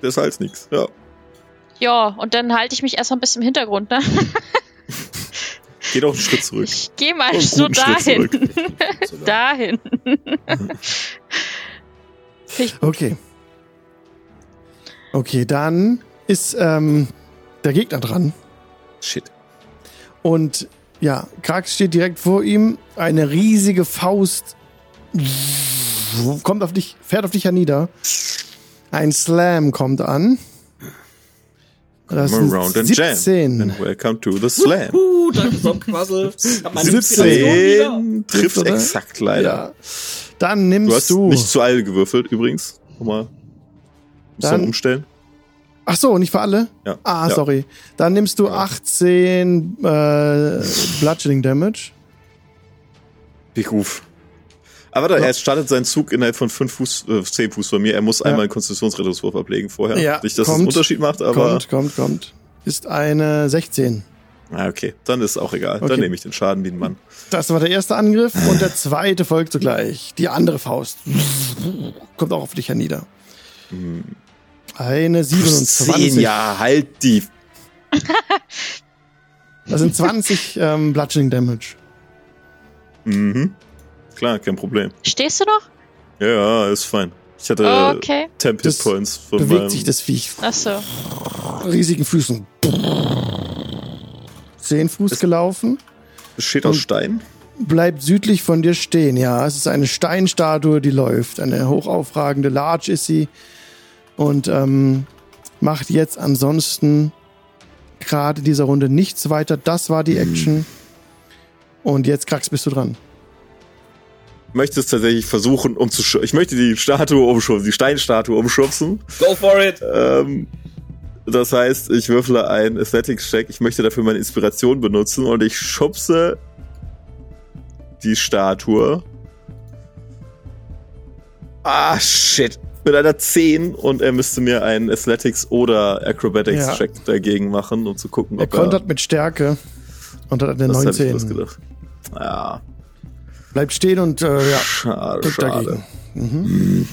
Das heißt nichts, ja. Ja, und dann halte ich mich erstmal ein bisschen im Hintergrund, ne? <laughs> Geh doch einen Schritt zurück. Ich geh mal oh, so dahin. <laughs> dahin. <laughs> okay. Okay, dann ist ähm, der Gegner dran. Shit. Und ja, Krax steht direkt vor ihm. Eine riesige Faust kommt auf dich, fährt auf dich hernieder. Ein Slam kommt an. Das sind around 17. And welcome to the Slam. Uh, danke, Sonnenquassel. 17 trifft oder? exakt leider. Ja. Dann nimmst du. Hast du nicht zu all gewürfelt übrigens. Nochmal. Dann umstellen. Ach so, nicht für alle? Ja. Ah, ja. sorry. Dann nimmst du 18 äh, Bludgeoning Damage. Big Ruf. Aber da, er startet seinen Zug innerhalb von 5 Fuß, äh, 10 Fuß von mir. Er muss ja. einmal einen Konstitutionsrettungswurf ablegen vorher. Ja, nicht, dass kommt, es einen Unterschied macht, aber. Kommt, kommt, kommt. Ist eine 16. Ah, okay. Dann ist auch egal. Okay. Dann nehme ich den Schaden wie ein Mann. Das war der erste Angriff und der zweite folgt sogleich. Die andere Faust. Kommt auch auf dich hernieder. Hm. Eine 27. 10, ja, halt die. das sind 20 ähm, Bludgeoning Damage. Mhm. Klar, kein Problem. Stehst du noch? Ja, ja, ist fein. Ich hatte oh, okay. Temp Hit Points von bewegt meinem sich das Viech. Ach so. Riesigen Füßen. Zehn Fuß es gelaufen. Es steht aus Stein. Bleibt südlich von dir stehen, ja. Es ist eine Steinstatue, die läuft. Eine hochaufragende Large ist sie und ähm, macht jetzt ansonsten gerade in dieser Runde nichts weiter. Das war die Action. Und jetzt, Krax, bist du dran. Ich möchte es tatsächlich versuchen, um zu Ich möchte die Statue umschubsen, die Steinstatue umschubsen. Go for it! Ähm, das heißt, ich würfle einen Athletics-Check. Ich möchte dafür meine Inspiration benutzen und ich schubse die Statue. Ah, shit. Mit einer 10 und er müsste mir einen Athletics- oder Acrobatics-Check ja. dagegen machen, um zu gucken, er ob er. kontert mit Stärke und hat eine das 19. Ich gedacht. Ja. Bleibt stehen und äh, ja. Schade, schade. Dagegen. Mhm.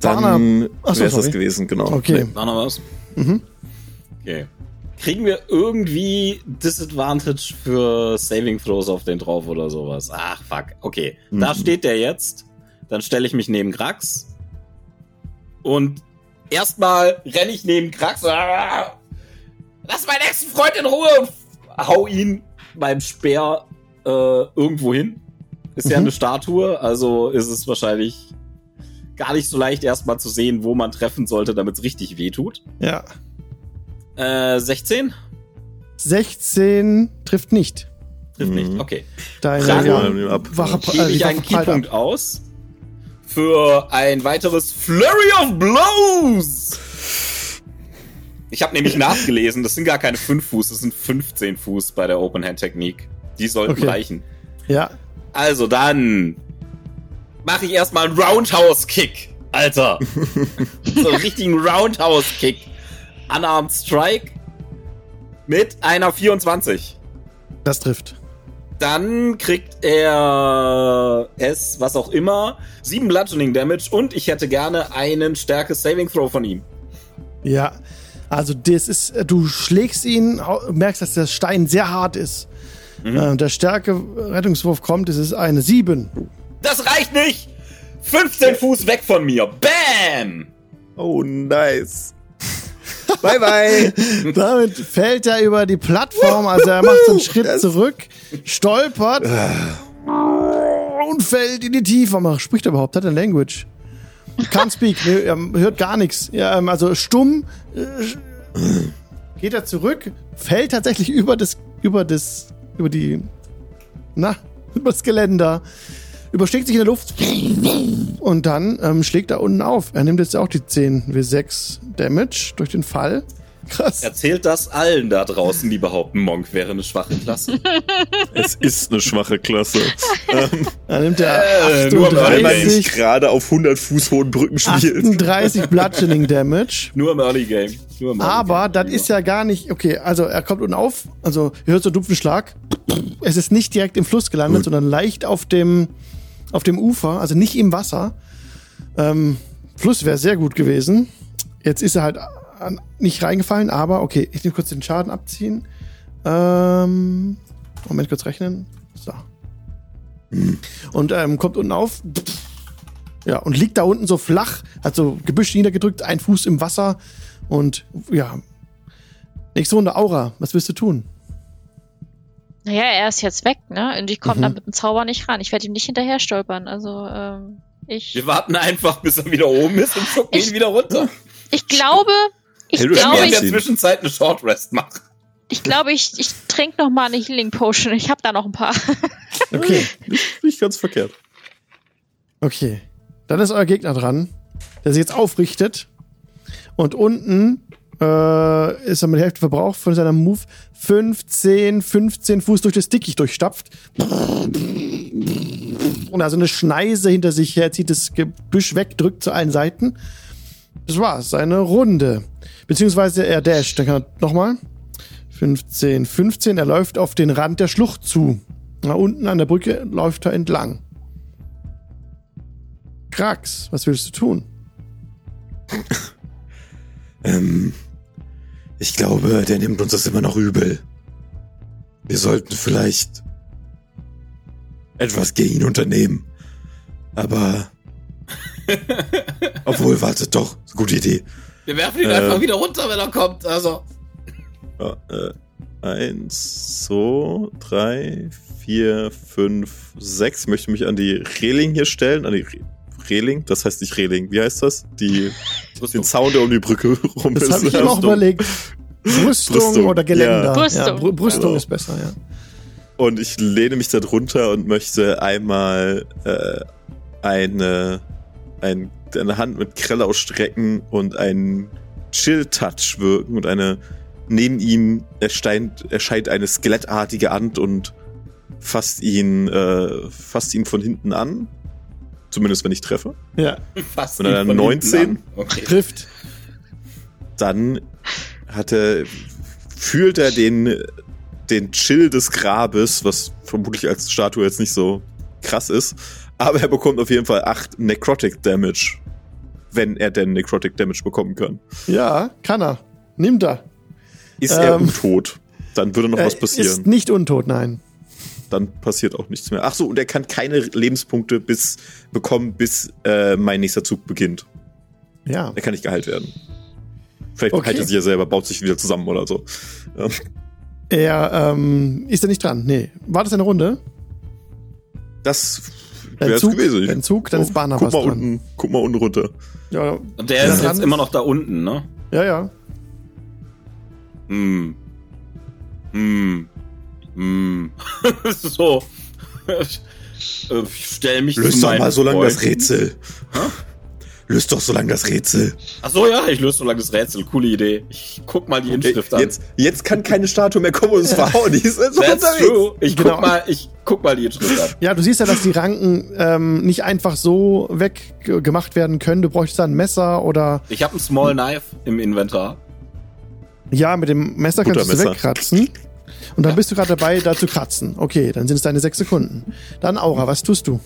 Dann wäre es das gewesen, genau. Okay. Nee, war noch was? Mhm. Okay. Kriegen wir irgendwie Disadvantage für Saving Throws auf den drauf oder sowas? Ach, fuck. Okay. Mhm. Da steht der jetzt. Dann stelle ich mich neben Krax. Und erstmal renne ich neben Krax. Ah, lass meinen nächsten Freund in Ruhe und hau ihn beim Speer äh, irgendwo hin. Ist mhm. ja eine Statue, also ist es wahrscheinlich gar nicht so leicht erstmal zu sehen, wo man treffen sollte, damit es richtig weh tut. Ja. Äh, 16? 16 trifft nicht. Trifft mhm. nicht, okay. Deine Dann ja, wache, äh, ich einen Keypunkt ab. aus für ein weiteres Flurry of Blows. Ich habe nämlich <laughs> nachgelesen, das sind gar keine 5 Fuß, das sind 15 Fuß bei der Open Hand Technik. Die sollten okay. reichen. Ja. Also dann mache ich erstmal einen Roundhouse-Kick. Alter. <laughs> so einen richtigen Roundhouse-Kick. Unarmed Strike mit einer 24. Das trifft. Dann kriegt er es, was auch immer, 7 Bludgeoning Damage und ich hätte gerne einen Stärke Saving Throw von ihm. Ja, also das ist, du schlägst ihn, merkst, dass der Stein sehr hart ist. Mhm. Äh, der Stärke Rettungswurf kommt, es ist eine 7. Das reicht nicht! 15 Fuß weg von mir. Bam! Oh, nice. <laughs> bye, bye. <laughs> Damit fällt er über die Plattform, also er macht so einen Schritt zurück, stolpert <laughs> und fällt in die Tiefe. Aber spricht er überhaupt? Hat er Language? Can't speak. Er hört gar nichts. Ja, ähm, also stumm äh, geht er zurück, fällt tatsächlich über das, über das, über die, na, <laughs> über das Geländer überschlägt sich in der Luft und dann ähm, schlägt er unten auf. Er nimmt jetzt auch die 10 W6 Damage durch den Fall. Krass. Erzählt das allen da draußen, die behaupten, Monk wäre eine schwache Klasse. <laughs> es ist eine schwache Klasse. <laughs> ähm, dann nimmt er äh, 38, gerade auf 100 Fuß hohen Brücken spielt. 38 Bludgeoning Damage. <laughs> Nur im Early Game. Im Early Aber Game. das ist ja gar nicht, okay, also er kommt unten auf, also ihr hört so einen dumpfen Schlag. Es ist nicht direkt im Fluss gelandet, Gut. sondern leicht auf dem, auf dem Ufer, also nicht im Wasser. Ähm, Fluss wäre sehr gut gewesen. Jetzt ist er halt nicht reingefallen, aber okay, ich nehme kurz den Schaden abziehen. Ähm, Moment, kurz rechnen. So. Und ähm, kommt unten auf. Ja, und liegt da unten so flach, hat so Gebüsch niedergedrückt, ein Fuß im Wasser und ja. Nächste Runde, Aura, was willst du tun? Naja, er ist jetzt weg, ne? Und ich komme mhm. da mit dem Zauber nicht ran. Ich werde ihm nicht hinterher stolpern. Also, ähm, ich. Wir warten einfach, bis er wieder oben ist und gucken ihn wieder runter. Ich glaube, ich hey, glaube, in der Zwischenzeit eine Short Rest machen. Ich glaube, ich, ich trinke noch mal eine Healing Potion. Ich habe da noch ein paar. <laughs> okay, nicht, nicht ganz verkehrt. Okay, dann ist euer Gegner dran, der sich jetzt aufrichtet und unten äh, ist er mit der Hälfte verbraucht von seiner Move 15, 15 Fuß durch das Dickicht durchstapft. Und also eine Schneise hinter sich her zieht das Gebüsch weg, drückt zu allen Seiten. Das war's, seine Runde. Beziehungsweise er dasht, dann kann er nochmal. 15, 15, er läuft auf den Rand der Schlucht zu. Na, unten an der Brücke läuft er entlang. Krax, was willst du tun? <laughs> ähm, ich glaube, der nimmt uns das immer noch übel. Wir sollten vielleicht etwas gegen ihn unternehmen. Aber. Obwohl, wartet doch. Gute Idee. Wir werfen ihn äh, einfach wieder runter, wenn er kommt. Also. Ja, äh, eins, zwei, drei, vier, fünf, sechs. Ich möchte mich an die Reling hier stellen. An die Re Reling? Das heißt nicht Reling. Wie heißt das? Die, den Zaun, der um die Brücke rum das ist. Das habe ich mir auch überlegt. Brüstung, Brüstung, oder Geländer. ja. Brüstung. Ja, Br Brüstung Genau. ist besser, ja. Und ich lehne mich da drunter und möchte einmal äh, eine, ein, eine Hand mit Krell ausstrecken und einen Chill-Touch wirken und eine neben ihm erscheint, erscheint eine skelettartige Hand und fasst ihn, äh, fasst ihn von hinten an. Zumindest wenn ich treffe. Ja, Fast Und dann nicht von 19? hinten an. Okay. trifft. Dann hat er, fühlt er den, den Chill des Grabes, was vermutlich als Statue jetzt nicht so krass ist. Aber er bekommt auf jeden Fall 8 Necrotic Damage. Wenn er denn Necrotic Damage bekommen kann. Ja, kann er. Nimmt er. Ist er Ähm, untot, dann würde noch Er was passieren. ist nicht untot, nein. Dann passiert auch nichts mehr. Ach so, und er kann keine Lebenspunkte bis bekommen, bis äh, mein nächster Zug beginnt. Ja. Er kann nicht geheilt werden. Vielleicht Okay. heilt er sich ja selber, baut sich wieder zusammen oder so. Ja. Er ähm, ist er nicht dran. Nee. War das eine Runde? Das wäre es Zug, gewesen. dein Zug, dann ist Barnabas guck mal dran. unten, guck mal unten runter. Ja, Und der Ja, ist jetzt immer noch da unten, ne? ja, ja. Hm. Hm. Hm. <laughs> so. Ich stell mich Löst zu doch mal so lange das. Rätsel. Löst doch so lange das Rätsel. Ach so, ja, ich löse so lange das Rätsel. Coole Idee. Ich guck mal die Inschrift an. Jetzt, jetzt kann keine Statue mehr kommen und es verhauen. Die ist so That's unterwegs. true. Ich Genau. guck mal, ich guck mal die Inschrift an. Ja, du siehst ja, dass die Ranken ähm, nicht einfach so weggemacht werden können. Du bräuchtest da ein Messer oder Ich habe ein Small Knife im Inventar. ja, mit dem Messer kannst du es wegkratzen. Und dann bist du gerade dabei, da zu kratzen. Okay, dann sind es deine sechs Sekunden. Dann Aura, was tust du?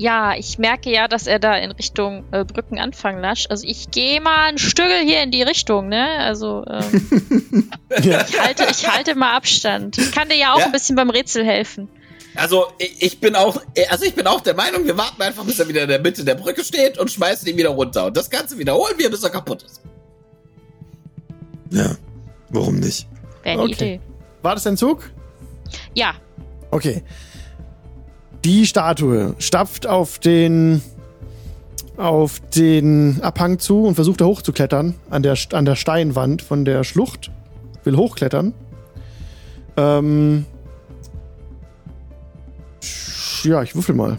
Ja, ich merke ja, dass er da in Richtung äh, Brücken anfangen lascht. Also ich gehe mal ein Stückel hier in die Richtung, ne? Also ähm, <laughs> Ja. ich, halte, ich halte mal Abstand. Ich kann dir ja auch Ja. ein bisschen beim Rätsel helfen. Also, ich ich bin auch, also ich bin auch der Meinung, wir warten einfach, bis er wieder in der Mitte der Brücke steht und schmeißen ihn wieder runter. Und das Ganze wiederholen wir, bis er kaputt ist. Ja, warum nicht? Wäre eine Okay. Idee. War das dein Zug? Ja, Okay. Die Statue stapft auf den auf den Abhang zu und versucht da hochzuklettern an der an der Steinwand von der Schlucht. Will hochklettern. Ähm, ja, ich würfel mal.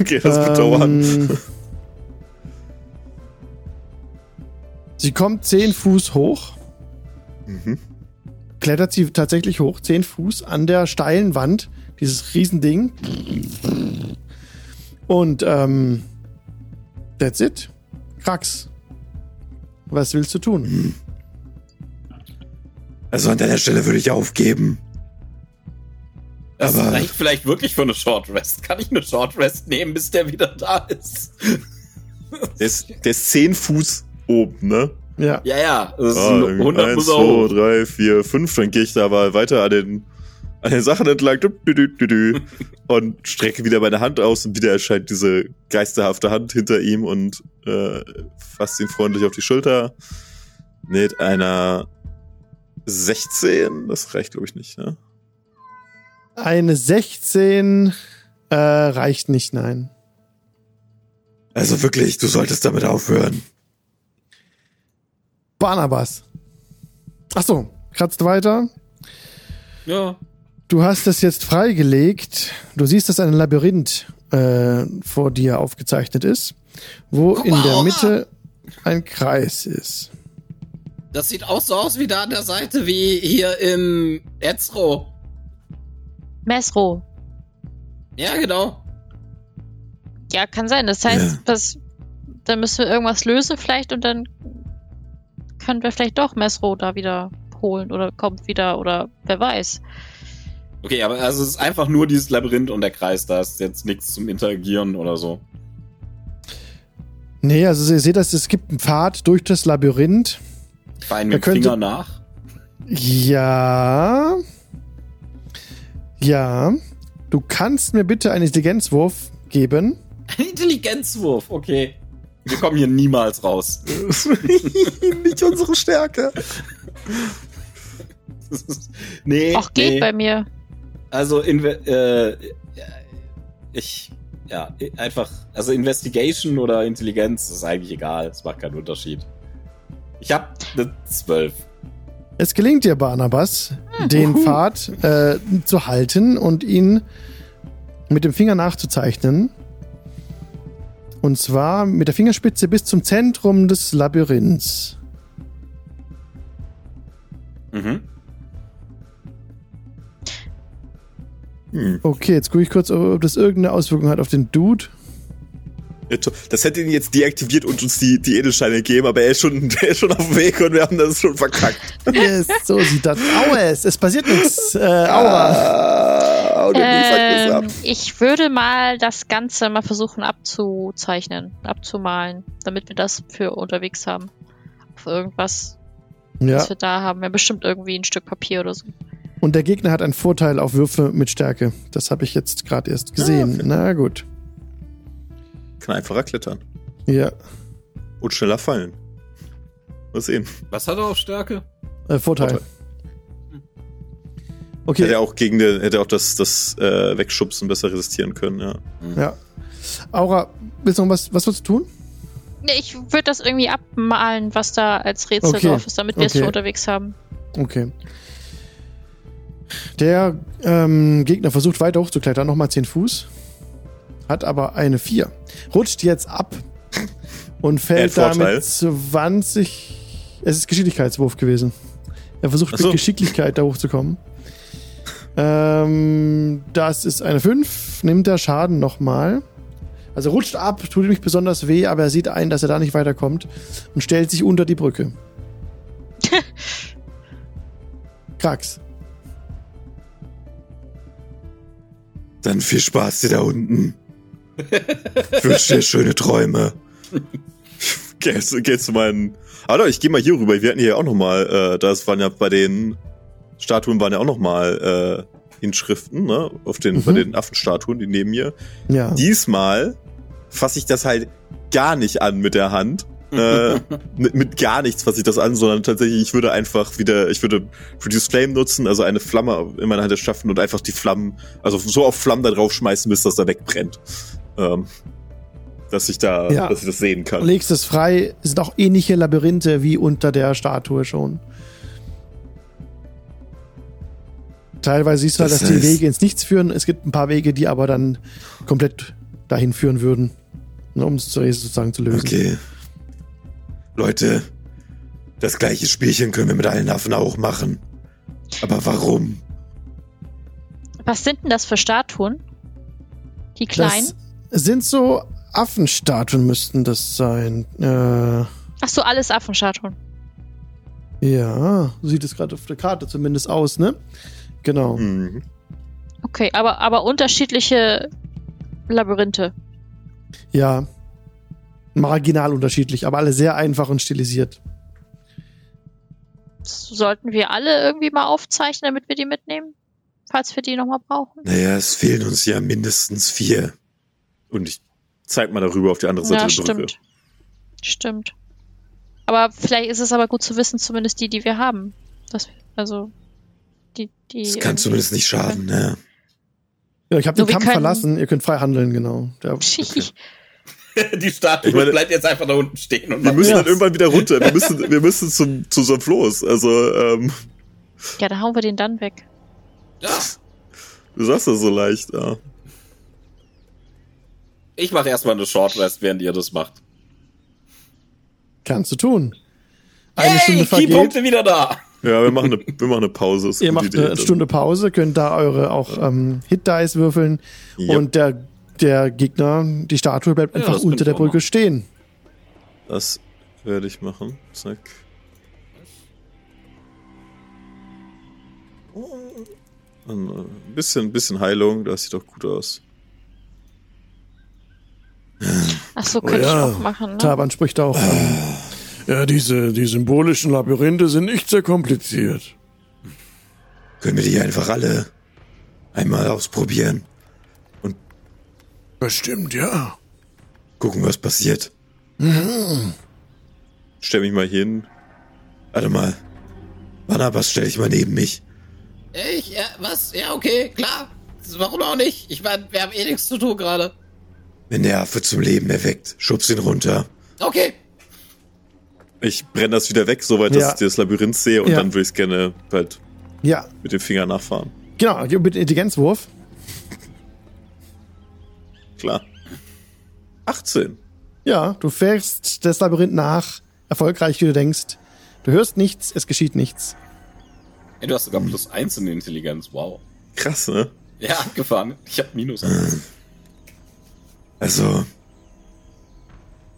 Okay, das wird dauern. Ähm, <laughs> Sie kommt zehn Fuß hoch. Mhm. klettert sie tatsächlich hoch, 10 Fuß an der steilen Wand, dieses Riesending. Und ähm, that's it. Krax. Was willst du tun? Also an deiner Stelle würde ich aufgeben. Das Aber- reicht vielleicht wirklich für eine Short Rest. Kann ich eine Short Rest nehmen, bis der wieder da ist? <laughs> Der ist, der ist 10 Fuß oben, ne? Ja. Ja, ja. Das ist Ah, ein 100 eins, muss er zwei, hoch. drei, vier, fünf. Dann gehe ich da mal weiter an den, an den Sachen entlang und strecke wieder meine Hand aus und wieder erscheint diese geisterhafte Hand hinter ihm und äh, fasst ihn freundlich auf die Schulter mit einer 16. Das reicht, glaube ich, nicht, ne? Eine 16 äh, reicht nicht, nein. Also wirklich, du solltest damit aufhören. Barnabas. Ach so, kratzt weiter. Ja. Du hast es jetzt freigelegt. Du siehst, dass ein Labyrinth äh, vor dir aufgezeichnet ist, wo Guck in mal, der. Mitte ein Kreis ist. Das sieht auch so aus wie da an der Seite, wie hier in Ezro. Mesro. Ja, genau. Ja, kann sein. Das heißt, Ja. das, dann müssen wir irgendwas lösen vielleicht und dann können wir vielleicht doch Mesro da wieder holen oder kommt wieder oder wer weiß. Okay, aber also es ist einfach nur dieses Labyrinth und der Kreis. Da ist jetzt nichts zum Interagieren oder so. Nee, also ihr seht, dass es gibt einen Pfad durch das Labyrinth. Er mit dem könnte- Finger nach. Ja. Ja. Du kannst mir bitte einen Intelligenzwurf geben. Ein Intelligenzwurf, okay. Wir kommen hier niemals raus. <laughs> nicht unsere Stärke. <laughs> nee, Auch geht nee. bei mir. Also, inve äh, ich, ja, einfach, also Investigation oder Intelligenz ist eigentlich egal. Es macht keinen Unterschied. Ich habe eine 12. Es gelingt dir, Barnabas, den Pfad äh, zu halten und ihn mit dem Finger nachzuzeichnen. Und zwar mit der Fingerspitze bis zum Zentrum des Labyrinths. Mhm. Hm. Okay, jetzt gucke ich kurz, ob das irgendeine Auswirkung hat auf den Dude. Das hätte ihn jetzt deaktiviert und uns die, die Edelsteine gegeben, aber er ist, schon, <laughs> der ist schon auf dem Weg und wir haben das schon verkackt. Yes, so sieht das aus. Es passiert nichts. Äh, aua. Ah, ab. Ähm, ich würde mal das Ganze mal versuchen abzuzeichnen, abzumalen, damit wir das für unterwegs haben. Auf irgendwas, Ja, was wir da haben. Ja, bestimmt irgendwie ein Stück Papier oder so. Und der Gegner hat einen Vorteil auf Würfe mit Stärke. Das habe ich jetzt gerade erst gesehen. okay. Na gut. Kann einfacher klettern Ja, und schneller fallen. Mal sehen. Was hat er auf Stärke? äh, Vorteil. Vorteil. Okay, Hätte er auch gegen den, hätte auch das, das äh, Wegschubsen besser resistieren können, ja. ja. Aura, willst du noch was, was willst du tun? Nee, ich würde das irgendwie abmalen, was da als Rätsel Okay, drauf ist, damit wir es okay. für unterwegs haben. Okay. Der ähm, Gegner versucht weiter hochzuklettern, nochmal 10 Fuß. Hat aber eine 4. Rutscht jetzt ab und fällt damit 20. Es ist Geschicklichkeitswurf gewesen. Er versucht so. mit Geschicklichkeit da hochzukommen. Ähm, das ist eine 5. Nimmt der Schaden nochmal. Also rutscht ab, tut ihm nicht besonders weh, aber er sieht ein, dass er da nicht weiterkommt und stellt sich unter die Brücke. <laughs> Krax. Dann viel Spaß dir da unten. Ich wünsche dir schöne Träume. Gehst, du meinen. Ah, doch, ich gehe mal hier rüber. Wir hatten hier auch noch mal, äh, das waren ja bei den Statuen waren ja auch noch mal äh, Inschriften, ne? Auf den, bei Mhm. den Affenstatuen, die neben mir. Ja. Diesmal fasse ich das halt gar nicht an mit der Hand. Äh, mit, mit gar nichts fasse ich das an, sondern tatsächlich, ich würde einfach wieder, ich würde Produce Flame nutzen, also eine Flamme in meiner Hand erschaffen und einfach die Flammen, also so auf Flammen da drauf schmeißen, bis das da wegbrennt. Ähm, dass ich da, Ja. dass ich das sehen kann. Legst es frei, es sind auch ähnliche Labyrinthe wie unter der Statue schon. Teilweise siehst du halt, Das dass die Wege ins Nichts führen. Es gibt ein paar Wege, die aber dann komplett dahin führen würden, ne, um es zu- sozusagen zu lösen. Okay. Leute, das gleiche Spielchen können wir mit allen Affen auch machen. Aber warum? Was sind denn das für Statuen? Die kleinen? Das sind so Affenstatuen müssten das sein. Äh, Ach so, alles Affenstatuen. ja, so sieht es gerade auf der Karte zumindest aus, ne? Genau. Mhm. Okay, aber, aber unterschiedliche Labyrinthe. Ja. Marginal unterschiedlich, aber alle sehr einfach und stilisiert. Sollten wir alle irgendwie mal aufzeichnen, damit wir die mitnehmen? Falls wir die nochmal brauchen? Naja, es fehlen uns ja mindestens vier. Und ich zeig mal darüber auf die andere Seite Ja, der Brücke. stimmt. Stimmt. Aber vielleicht ist es aber gut zu wissen, zumindest die, die wir haben. Das, also, die, die. Das kann zumindest nicht schaden, ne? Ja, ich habe So, den Kampf verlassen, ihr könnt frei handeln, genau. Der, <laughs> <laughs> Die Statue meine- bleibt jetzt einfach da unten stehen und Wir müssen dann irgendwann wieder runter. Wir <laughs> müssen, wir müssen zum, zu so einem Floß. Also, ähm, ja, dann hauen wir den dann weg. Ja, du sagst das so leicht, ja. ich mache erstmal eine Short Rest, während ihr das macht. kannst du tun. Eine Hey, Stunde vergeht. Keypunkte wieder da. Ja, wir machen eine, wir machen eine Pause. Ihr macht eine Idee. Stunde Pause, könnt da eure auch ähm, Hit-Dice würfeln Ja. und der, der Gegner, die Statue bleibt Ja, einfach unter der Brücke stehen. Das werde ich machen. Zack. Und, äh, Ein bisschen, ein bisschen Heilung, das sieht doch gut aus. Ach so, Oh könnte ja. ich auch machen, ne? Taban spricht auch. Ja, diese, die symbolischen Labyrinthe sind nicht sehr kompliziert. Können wir die einfach alle einmal ausprobieren? Bestimmt, ja. Gucken, was passiert. Stell mich mal hin. Warte mal. Barnabas, stell dich mal neben mich. Ich, ja, was? Ja, okay, klar. Warum auch nicht? Ich meine, wir haben eh nichts zu tun gerade. Wenn der Affe zum Leben erweckt, schubst ihn runter. Okay. Ich brenne das wieder weg, soweit Ja. dass ich das Labyrinth sehe und Ja. dann würde ich es gerne halt Ja, mit dem Finger nachfahren. genau. Mit Intelligenzwurf. Klar. 18. Ja, du fährst das Labyrinth nach, erfolgreich, wie du denkst. Du hörst nichts, es geschieht nichts. Ey, du hast sogar plus eins in der Intelligenz. Wow. Krass, ne? Ja, abgefahren. Ich hab minus eins. Also,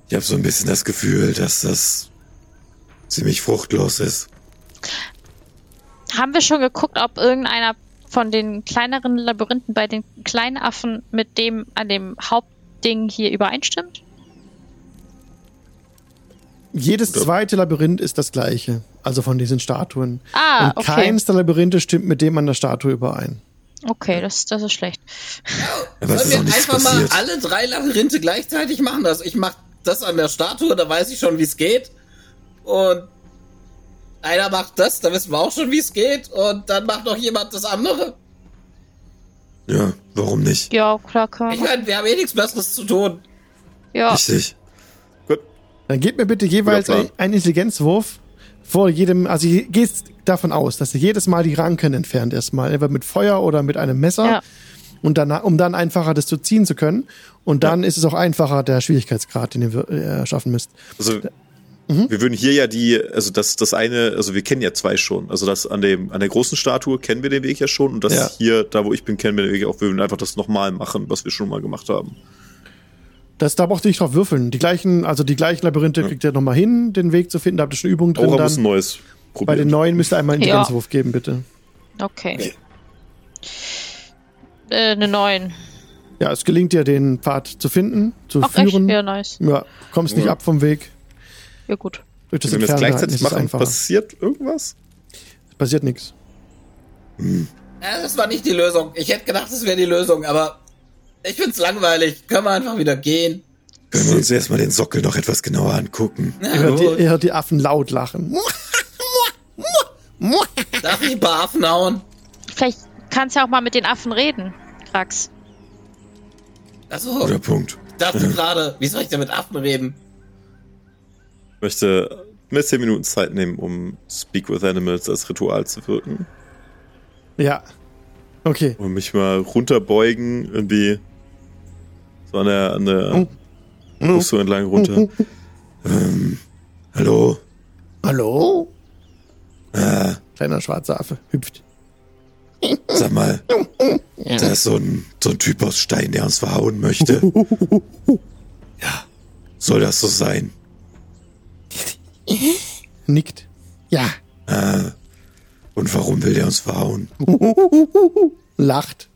ich habe so ein bisschen das Gefühl, dass das ziemlich fruchtlos ist. Haben wir schon geguckt, ob irgendeiner von den kleineren Labyrinthen bei den kleinen Affen mit dem an dem Hauptding hier übereinstimmt? Jedes zweite Labyrinth ist das gleiche, also von diesen Statuen. Ah, Und okay. keins der Labyrinthe stimmt mit dem an der Statue überein. Okay, das, das ist schlecht. Es Sollen wir einfach passiert. mal alle drei Labyrinthe gleichzeitig machen? Also ich mach das an der Statue, da weiß ich schon, wie es geht. Und einer macht das, da wissen wir auch schon, wie es geht. Und dann macht noch jemand das andere. Ja, warum nicht? Ja, klar, können Ich meine, wir haben eh nichts Besseres zu tun. Ja, Richtig. Gut. Dann gebt mir bitte jeweils ein, einen Intelligenzwurf vor jedem, also ihr geht davon aus, dass ihr jedes Mal die Ranken entfernt erstmal, entweder mit Feuer oder mit einem Messer. Ja. Und dann, um dann einfacher das zu ziehen zu können. Und dann ist es auch einfacher, der Schwierigkeitsgrad, den ihr äh, schaffen müsst. Also, wir würden hier ja die, also das, das eine, also wir kennen ja zwei schon. Also das an dem, an der großen Statue kennen wir den Weg ja schon und das Ja. hier, da wo ich bin, kennen wir den Weg auch. Wir würden einfach das nochmal machen, was wir schon mal gemacht haben. Das, da braucht ihr nicht drauf würfeln. Die gleichen, also die gleichen Labyrinthe kriegt ihr nochmal hin, den Weg zu finden. Da habt ihr schon Übungen drin. Muss ein neues Bei probieren. den neuen müsst ihr einmal einen Ja. Intelligenzwurf geben, bitte. okay. Äh, eine 9. Ja, es gelingt dir, den Pfad zu finden, zu Ach, echt? führen. Ja, nice. Ja, kommst nicht Ja. ab vom Weg. Ja, gut. Durch das Wenn wir Entfernhalten gleichzeitig machen, einfacher. passiert irgendwas? Passiert nichts. Ja, das war nicht die Lösung. Ich hätte gedacht, das wäre die Lösung, aber ich find's langweilig. Können wir einfach wieder gehen? Können wir uns erstmal den Sockel noch etwas genauer angucken? Na Ihr hört, die, ihr hört die Affen laut lachen. Darf ich ein paar Affen hauen? Vielleicht kannst du ja auch mal mit den Affen reden, Krax. Achso, Guter Punkt. ich dachte gerade, wie soll ich denn mit Affen reden? Ich möchte mir zehn Minuten Zeit nehmen, um Speak with Animals als Ritual zu wirken. Ja. Okay. Und mich mal runterbeugen, irgendwie so an der, an der Brust so entlang runter. ähm, hallo? Hallo? Äh, Kleiner schwarzer Affe hüpft. sag mal, <laughs> da ist so ein, so ein Typ aus Stein, der uns verhauen möchte. <laughs> Ja, soll das so sein? Nickt. Ja. Äh, und warum will der uns verhauen? <laughs> Lacht.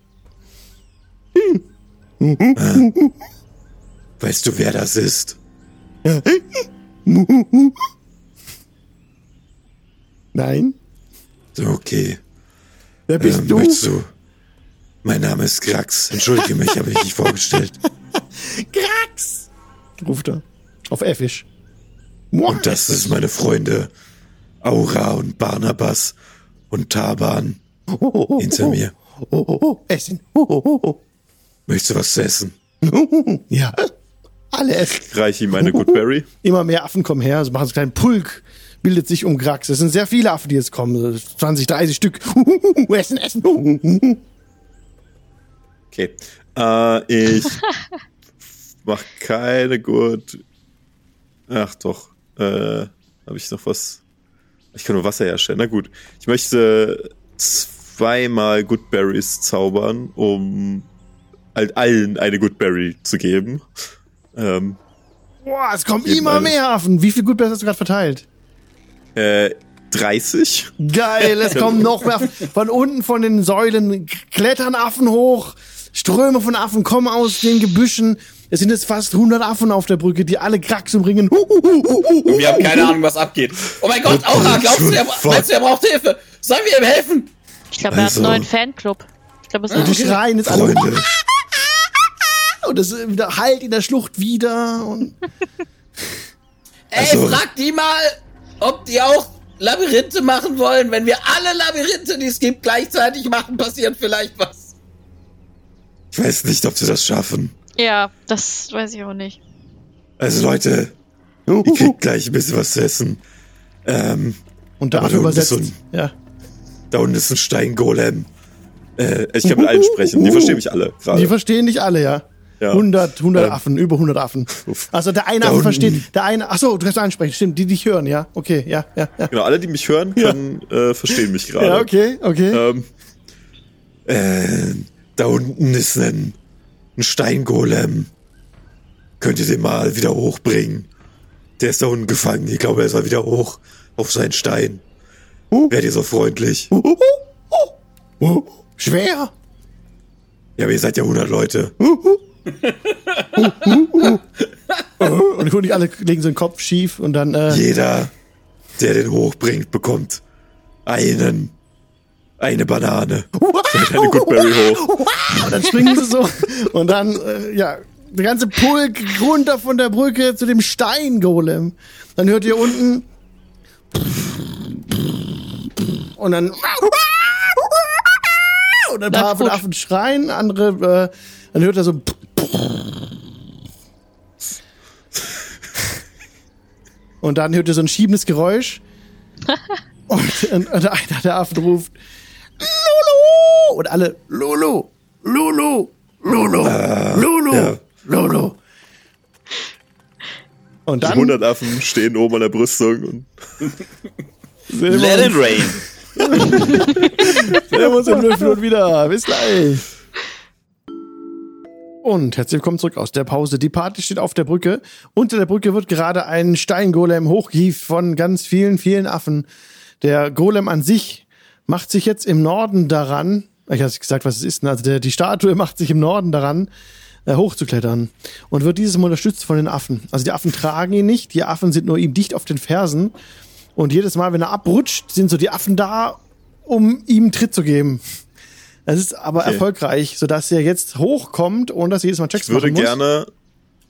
Weißt du, wer das ist? Nein. Okay. Wer bist Ähm, du? möchtest du? Mein Name ist Krax. Entschuldige mich, habe ich nicht vorgestellt. <laughs> Krax! Ruft er. Auf Effisch. Und das ist meine Freunde Aura und Barnabas und Taban hinter mir. Oh, oh, oh. Essen. Oh, oh, oh, oh. Möchtest du was zu essen? Ja. Alle essen. Reiche ihm eine Goodberry. Immer mehr Affen kommen her, so machen so einen kleinen Pulk, bildet sich um Krax. Es sind sehr viele Affen, die jetzt kommen. so 20, 30 Stück. <laughs> essen, essen. Okay. Äh, ich <laughs> mach keine gut. Ach doch. Äh, habe ich noch was? Ich kann nur Wasser herstellen. Na gut. Ich möchte zweimal Goodberries zaubern, um halt allen eine Goodberry zu geben. Ähm, Boah, es kommen immer alle. mehr Affen. Wie viel Goodberries hast du gerade verteilt? äh, 30. Geil, es kommen <laughs> noch mehr Affen. Von unten von den Säulen klettern Affen hoch. Ströme von Affen kommen aus den Gebüschen. Es sind jetzt fast 100 Affen auf der Brücke, die alle Krax umringen. Und wir haben keine Ahnung, was abgeht. Oh mein Gott, Aura, glaubst du, er, meinst du, er braucht Hilfe? Sollen wir ihm helfen? Ich glaube, er hat Also- einen neuen Fanclub. Ich glaube, es Und die ist schreien jetzt alle. Freunde. Und es ist wieder halt in der Schlucht wieder. Und <laughs> Ey, Also- frag die mal, ob die auch Labyrinthe machen wollen. Wenn wir alle Labyrinthe, die es gibt, gleichzeitig machen, passiert vielleicht was. Ich weiß nicht, ob sie das schaffen. Ja, das weiß ich auch nicht. Also Leute, Ihr kriegt gleich ein bisschen was zu essen. Ähm, Und da unten ist übersetzt. so ja. da unten ist ein Steingolem. Äh, ich kann mit allen sprechen. Die verstehen mich alle Die gerade. verstehen dich alle, ja. Ja. 100, 100 Ähm, Affen, über 100 Affen. Also der eine Da Affe versteht, der eine, ach so, du kannst ansprechen, stimmt, die dich hören, ja, okay, ja, ja, ja. Genau, alle, die mich hören, können äh, verstehen mich gerade. Ja, okay, okay. Ähm, äh, da unten ist ein, ein Steingolem. Könnt ihr den mal wieder hochbringen? Der ist da unten gefangen. Ich glaube, er soll wieder hoch auf seinen Stein. Werdet ihr so freundlich? Schwer. Ja, aber ihr seid ja 100 Leute. Und die alle, legen so den Kopf schief und dann, äh, Jeder, der den hochbringt, bekommt einen, eine Banane. Eine Goodberry hoch. und dann <laughs> springen sie so und dann, äh, ja, der ganze Pulk runter von der Brücke zu dem Steingolem. Dann hört ihr unten und dann und ein paar von. Affen schreien, andere, äh, dann hört er so und dann hört ihr so ein schiebendes Geräusch <laughs> und, und, und einer der Affen ruft Lulu und alle Lulu, Lulu, Lulu, Lulu, ja. Lulu. Und Die dann 100 Affen stehen oben an der Brüstung und <laughs> Let it rain. <laughs> sehen wir uns in fünf Minuten wieder. Bis gleich. Und herzlich willkommen zurück aus der Pause. Die Party steht auf der Brücke. Unter der Brücke wird gerade ein Steingolem hochgehievt von ganz vielen, vielen Affen. Der Golem an sich macht sich jetzt im Norden daran, ich habe gesagt, was es ist, ne? also der, die Statue <laughs> macht sich im Norden daran, äh, hochzuklettern und wird dieses Mal unterstützt von den Affen. Also die Affen tragen ihn nicht, die Affen sind nur ihm dicht auf den Fersen und jedes Mal, wenn er abrutscht, sind so die Affen da, um ihm Tritt zu geben. Es ist aber Okay. erfolgreich, sodass er jetzt hochkommt, ohne dass er jedes Mal Checks ich würde gerne,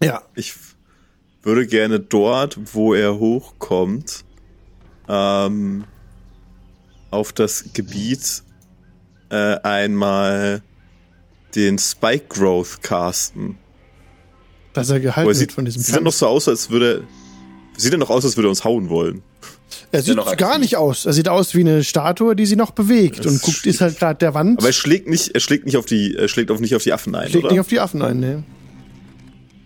Ja. ich würde gerne dort, wo er hochkommt, ähm, auf das Gebiet äh, einmal den Spike Growth casten. Dass er gehalten er wird sieht, von diesem sieht er noch so aus, als würde, sieht er noch aus, als würde er uns hauen wollen. Er sieht noch gar nicht aus. Er sieht aus wie eine Statue, die sie noch bewegt Das und guckt, ist halt gerade der Wand. Aber er schlägt nicht, er schlägt nicht auf die, er schlägt auf nicht auf die Affen ein, schlägt oder? nicht auf die Affen ein, ne?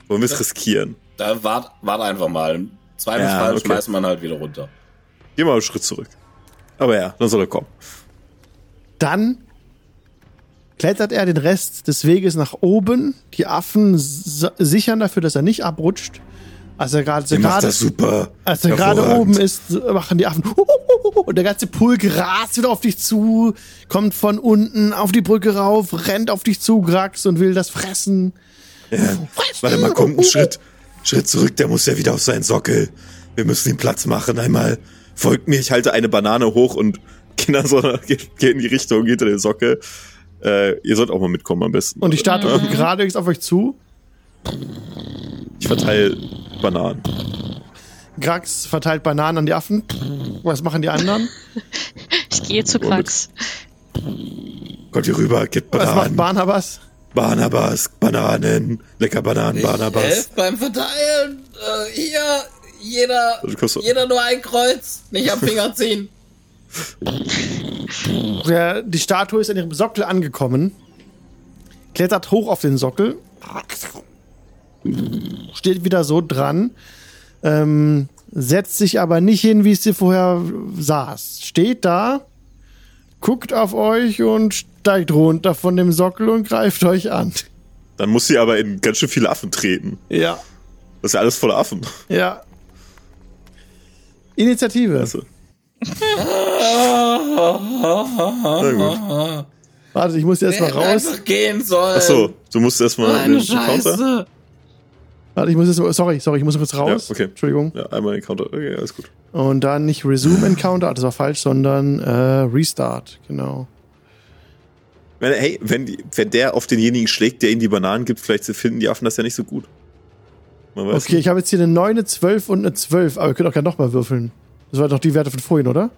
Wollen wir es riskieren? Da wart, wart einfach mal. Im Zweifelsfall Ja, okay. schmeißt man halt wieder runter. Geh mal einen Schritt zurück. Aber ja, dann soll er kommen. Dann klettert er den Rest des Weges nach oben. Die Affen sichern dafür, dass er nicht abrutscht. Als er gerade macht gerade super. als er gerade oben ist, machen die Affen und der ganze Pulk rast wieder auf dich zu, kommt von unten auf die Brücke rauf, rennt auf dich zu, Grax und will das fressen. Ja. Warte mal, kommt ein Schritt, Schritt zurück, der muss ja wieder auf seinen Sockel. Wir müssen ihm Platz machen. Einmal folgt mir, ich halte eine Banane hoch und <laughs> Kinder so, geht, geht in die Richtung hinter den Sockel. Äh, ihr sollt auch mal mitkommen am besten. Und die Statue kommt <laughs> geradewegs auf euch zu. Ich verteile Bananen. Grax verteilt Bananen an die Affen. Was machen die anderen? <laughs> Ich gehe zu Krax. Kommt hier rüber, gibt Was macht Bananen. Barnabas? Barnabas, Bananen, lecker Bananen, Barnabas. Helft beim Verteilen. Äh, hier, jeder, Du kommst so- jeder nur ein Kreuz. Nicht am Finger ziehen. <laughs> Der, die Statue ist an ihrem Sockel angekommen, klettert hoch auf den Sockel, steht wieder so dran, ähm, setzt sich aber nicht hin, wie es sie vorher saß. Steht da, guckt auf euch und steigt runter von dem Sockel und greift euch an. Dann muss sie aber in ganz schön viele Affen treten. Ja, Das ist ja alles voller Affen. ja. Initiative. Also. Na <laughs> gut. Warte, ich muss erst mal Hätte raus. einfach gehen sollen. Achso, du musst erstmal Meine den Counter. Scheiße. Warte, ich muss jetzt mal, sorry, sorry, ich muss kurz raus. Ja, okay. Entschuldigung. Ja, einmal den Counter. Okay, alles gut. Und dann nicht Resume Encounter, das war falsch, sondern äh, Restart, genau. Wenn, hey, wenn, die, wenn der auf denjenigen schlägt, der ihnen die Bananen gibt, vielleicht finden die Affen das ja nicht so gut. Man weiß Okay, ich habe jetzt hier eine 9, eine 12 und eine 12, aber ihr könnt auch gerne nochmal würfeln. Das waren doch die Werte von vorhin, oder?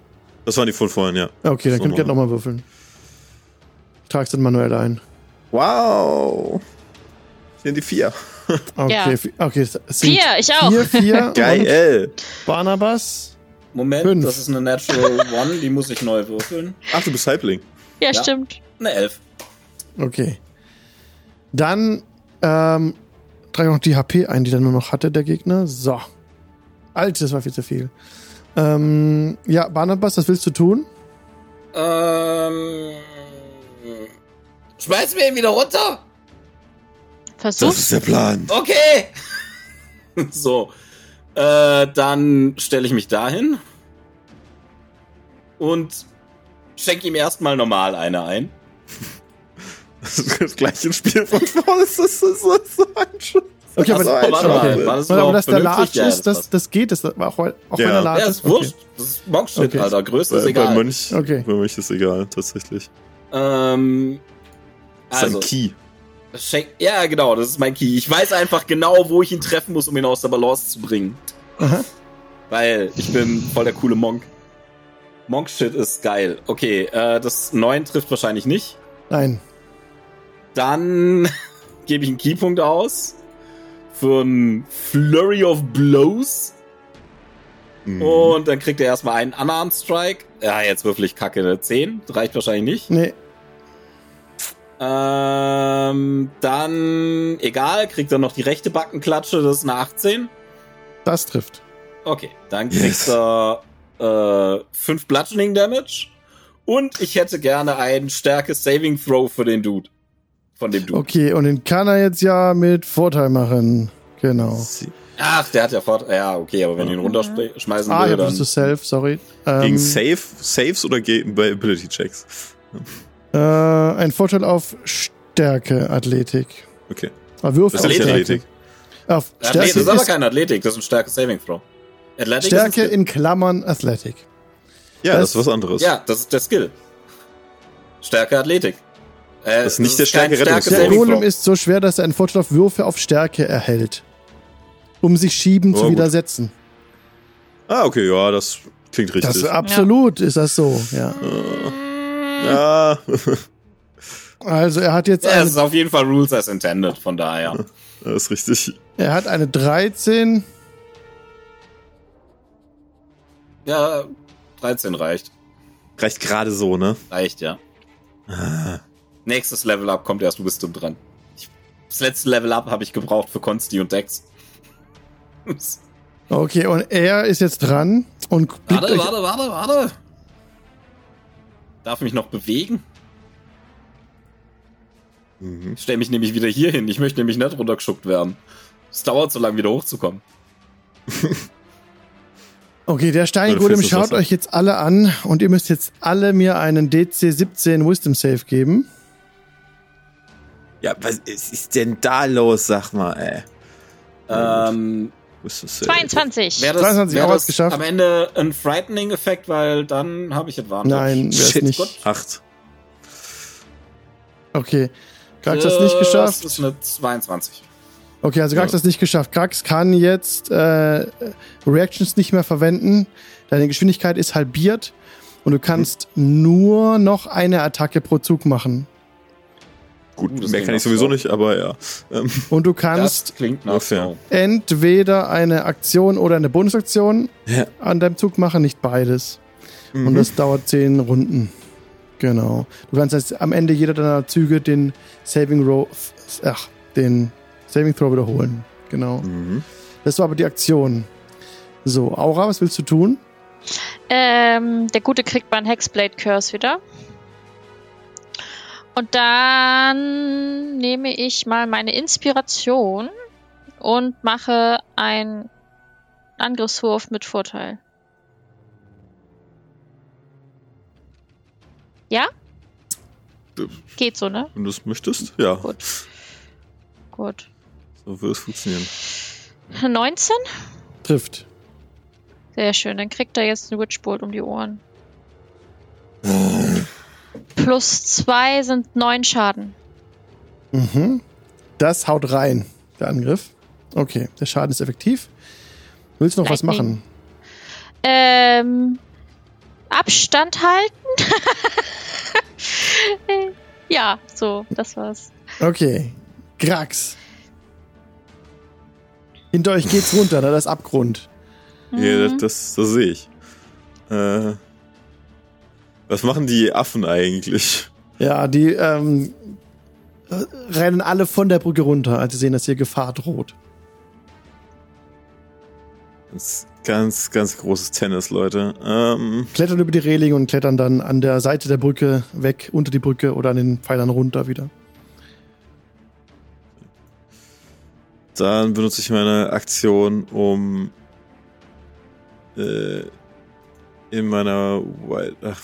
Das waren die von vorhin, ja. Okay, dann So könnt ihr gerne nochmal würfeln. Ich trage es dann manuell ein. Wow. sind die vier. <laughs> Okay, Ja. okay. Vier, ich auch. Vier, vier. <laughs> Geil. Barnabas. Moment, Fünf. das ist eine Natural <laughs> One, die muss ich neu würfeln. Ach, du bist Halbling. Ja, Ja. stimmt. Eine Elf. Okay. Dann ähm, trage noch die HP ein, die dann nur noch hatte, der Gegner. So. Alter, das war viel zu viel. Ähm, ja, Barnabas, was willst du tun? Ähm. Schmeiß mir ihn wieder runter! Das Versuch's. ist der Plan. Okay! <laughs> so. Äh, dann stelle ich mich dahin. Und schenke ihm erstmal normal eine ein. Das ist das gleiche Spiel von vorne. Das ist so, ein Schuss. Okay, aber, ein warte Schuss. mal, war das aber dass der? Large Ja, ist, das, das geht. Das, auch, auch Ja. wenn er large Ja, ist. ist wurscht. Das ist Monkshit, Okay. Alter. Größe ist Bei, bei egal. Mönch, Okay. bei Mönch ist egal, tatsächlich. Ähm. Das ist Also, ein Key. ja, genau, das ist mein Key. Ich weiß einfach genau, wo ich ihn treffen muss, um ihn aus der Balance zu bringen. Aha. Weil ich bin voll der coole Monk. Monk-Shit ist geil. Okay, äh, das 9 trifft wahrscheinlich nicht. Nein. Dann <laughs> gebe ich einen Keypunkt aus für ein Flurry of Blows. Mhm. Und dann kriegt er erstmal einen Unarmed Strike. Ja, jetzt würfel ich kacke. Eine 10. Reicht wahrscheinlich nicht. Nee. Ähm, dann, egal, kriegt er noch die rechte Backenklatsche. Das ist eine 18. Das trifft. Okay, dann Yes. kriegt er äh, 5 Bludgeoning Damage. Und ich hätte gerne einen Stärke Saving Throw für den Dude. Von dem Dude. Okay, und den kann er jetzt ja mit Vorteil machen. Genau. Sie- Ach, der hat ja fort. Ja, okay, aber wenn du ihn runterschmeißen Ah, will, ja, dann. bist du self, sorry. Ähm, Gegen Save, Saves oder gegen bei Ability Checks? äh, ein Vorteil auf Stärke, Athletik. Okay. Ah, Würfel Das ist auf Stärke. Athletik. Auf Athletik, Stärke, das ist aber kein Athletik, das ist ein Stärke Saving Throw. Athletic Stärke in Klammern Athletic. Ja, Das- das, ist was anderes. Ja, das ist der Skill. Stärke Athletik. Äh, Das ist nicht der kein Stärke Rettungs- Der Golem ist so schwer, dass er einen Vorteil auf Würfe auf Stärke erhält. Um sich schieben Oh, zu gut. widersetzen. Ah, okay, ja, das klingt richtig. Das absolut, ist das so, ja. ja, <laughs> Also er hat jetzt Ja, es ist auf jeden Fall Rules as intended, von daher. das ist richtig. er hat eine 13. Ja, 13 reicht. Reicht gerade so, ne? Reicht, ja. Ah. Nächstes Level Up kommt erst Wisdom dran. Ich, das letzte Level Up habe ich gebraucht für Consti und Dex. Okay, und er ist jetzt dran und blickt warte, warte, warte, warte. Darf mich noch bewegen? Mhm. Ich stelle mich nämlich wieder hier hin. Ich möchte nämlich nicht runtergeschuckt werden. Es dauert so lange, wieder hochzukommen. <laughs> Okay, der Steingolem schaut euch jetzt alle an und ihr müsst jetzt alle mir einen DC 17 Wisdom Save geben. Ja, was ist denn da los, sag mal, ey? Ähm, Wo ist das, äh, 22. wäre das, 22 wär auch das was geschafft. am Ende ein Frightening-Effekt, weil dann habe ich Advantage. Nein, Shit. nicht. Gut. Acht. Okay. Krax hat es nicht geschafft. Das ist eine 22. Okay, also Krax Ja. hat es nicht geschafft. Krax kann jetzt äh, Reactions nicht mehr verwenden. Deine Geschwindigkeit ist halbiert und du kannst nur noch eine Attacke pro Zug machen. Gut, das mehr kann ich sowieso Flow. nicht, aber ja. Ähm, Und du Das kannst entweder eine Aktion oder eine Bonusaktion ja. an deinem Zug machen, nicht beides. Und Mhm. das dauert zehn Runden. Genau. Du kannst jetzt am Ende jeder deiner Züge den Saving Row, ach, den Saving Throw wiederholen. Genau. Mhm. Das war aber die Aktion. So, Aura, was willst du tun? Ähm, der Gute kriegt meinen Hexblade Curse wieder. Und dann nehme ich mal meine Inspiration und mache einen Angriffswurf mit Vorteil. Ja? Geht so, ne? Wenn du es möchtest, ja. Gut. Gut. So wird es funktionieren. 19? Trifft. Sehr schön, dann kriegt er jetzt einen Witchbolt um die Ohren. <laughs> Plus zwei sind neun Schaden. Mhm. Das haut rein, der Angriff. Okay, der Schaden ist effektiv. Willst du noch was Lightning. machen? Ähm, Abstand halten? <laughs> ja, so, das war's. Okay. Grax. Hinter euch geht's runter, da ist Abgrund. Ja, das, das, das sehe ich. Äh, was machen die Affen eigentlich? Ja, die ähm, rennen alle von der Brücke runter, als sie sehen, dass hier Gefahr droht. Ganz, ganz, ganz großes Tennis, Leute. Ähm, Klettern über die Reling und klettern dann an der Seite der Brücke weg, unter die Brücke oder an den Pfeilern runter wieder. dann benutze ich meine Aktion, um äh, in meiner Wild, ach,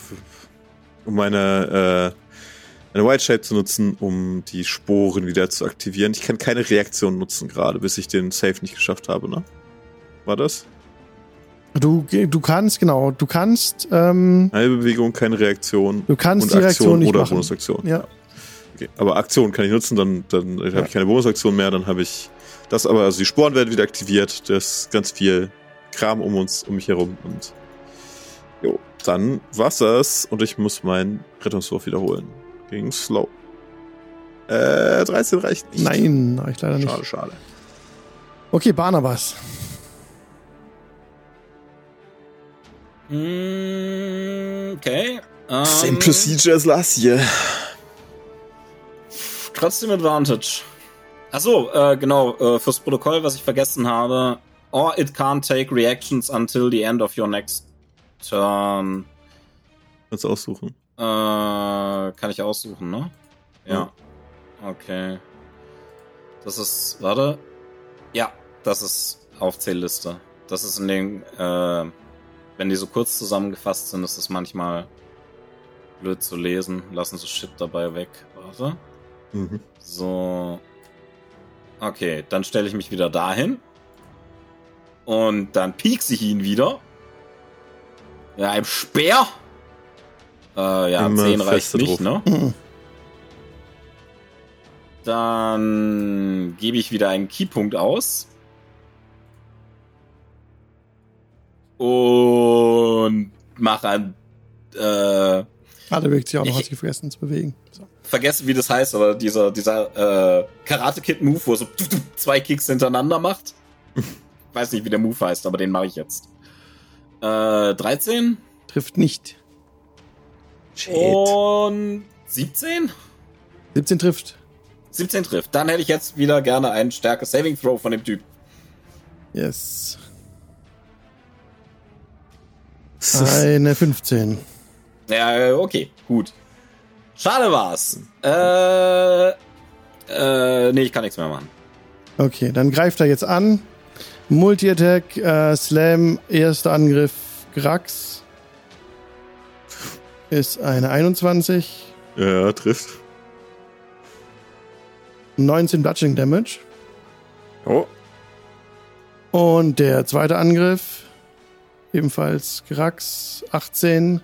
um meine äh, eine White Shape zu nutzen, um die Sporen wieder zu aktivieren. Ich kann keine Reaktion nutzen gerade, bis ich den Save nicht geschafft habe, ne? War das? Du, du kannst, genau, du kannst. Ähm, Halbe Bewegung, keine Reaktion. Du kannst und die Reaktion nicht oder machen. Bonusaktion. Ja. Okay. Aber Aktion kann ich nutzen, dann, dann habe Ja. ich keine Bonusaktion mehr, dann habe ich das aber, also die Sporen werden wieder aktiviert, das ist ganz viel Kram um uns, um mich herum und dann war's das und ich muss meinen Rettungswurf wiederholen. Gegen Slow. Äh, 13 reicht nicht. Nein, reicht leider nicht. Schade, schade. Okay, Barnabas. Mm, Okay. Same Ähm, procedure as last year. Trotzdem Advantage. Achso, äh, genau, äh, fürs Protokoll, was ich vergessen habe. Or it can't take reactions until the end of your next turn. Kannst du aussuchen. Äh, kann ich aussuchen, ne? Ja. Okay. Das ist, warte. Ja, das ist Aufzählliste. Das ist in den, äh, wenn die so kurz zusammengefasst sind, ist es manchmal blöd zu lesen. Lassen Sie Shit dabei weg. Warte. Mhm. So. Okay, dann stelle ich mich wieder dahin. Und dann piekse ich ihn wieder. Ja, ein Speer. Äh, ja, Immer 10 reicht nicht, drauf. ne? <clears throat> Dann gebe ich wieder einen Keypunkt aus. Und mache ein. Äh, Ah, der bewegt sich auch noch, Ich- hat sich vergessen zu bewegen. So. vergessen, wie das heißt, aber dieser, dieser äh, Karate-Kid-Move, wo er so zwei Kicks hintereinander macht. <laughs> Weiß nicht, wie der Move heißt, aber den mache ich jetzt. Äh, 13 Trifft nicht. und 17? 17 trifft. 17 trifft. Dann hätte ich jetzt wieder gerne einen Stärke Saving Throw von dem Typ. Yes. Eine 15. Ja, äh, okay, gut. Schade war's. Äh, äh, nee, ich kann nichts mehr machen. Okay, dann greift er jetzt an. Multi-Attack, äh, Slam, erster Angriff, Grax. Ist eine 21. Ja, trifft. 19 Bludgeoning Damage. Oh. Und der zweite Angriff, ebenfalls Grax, 18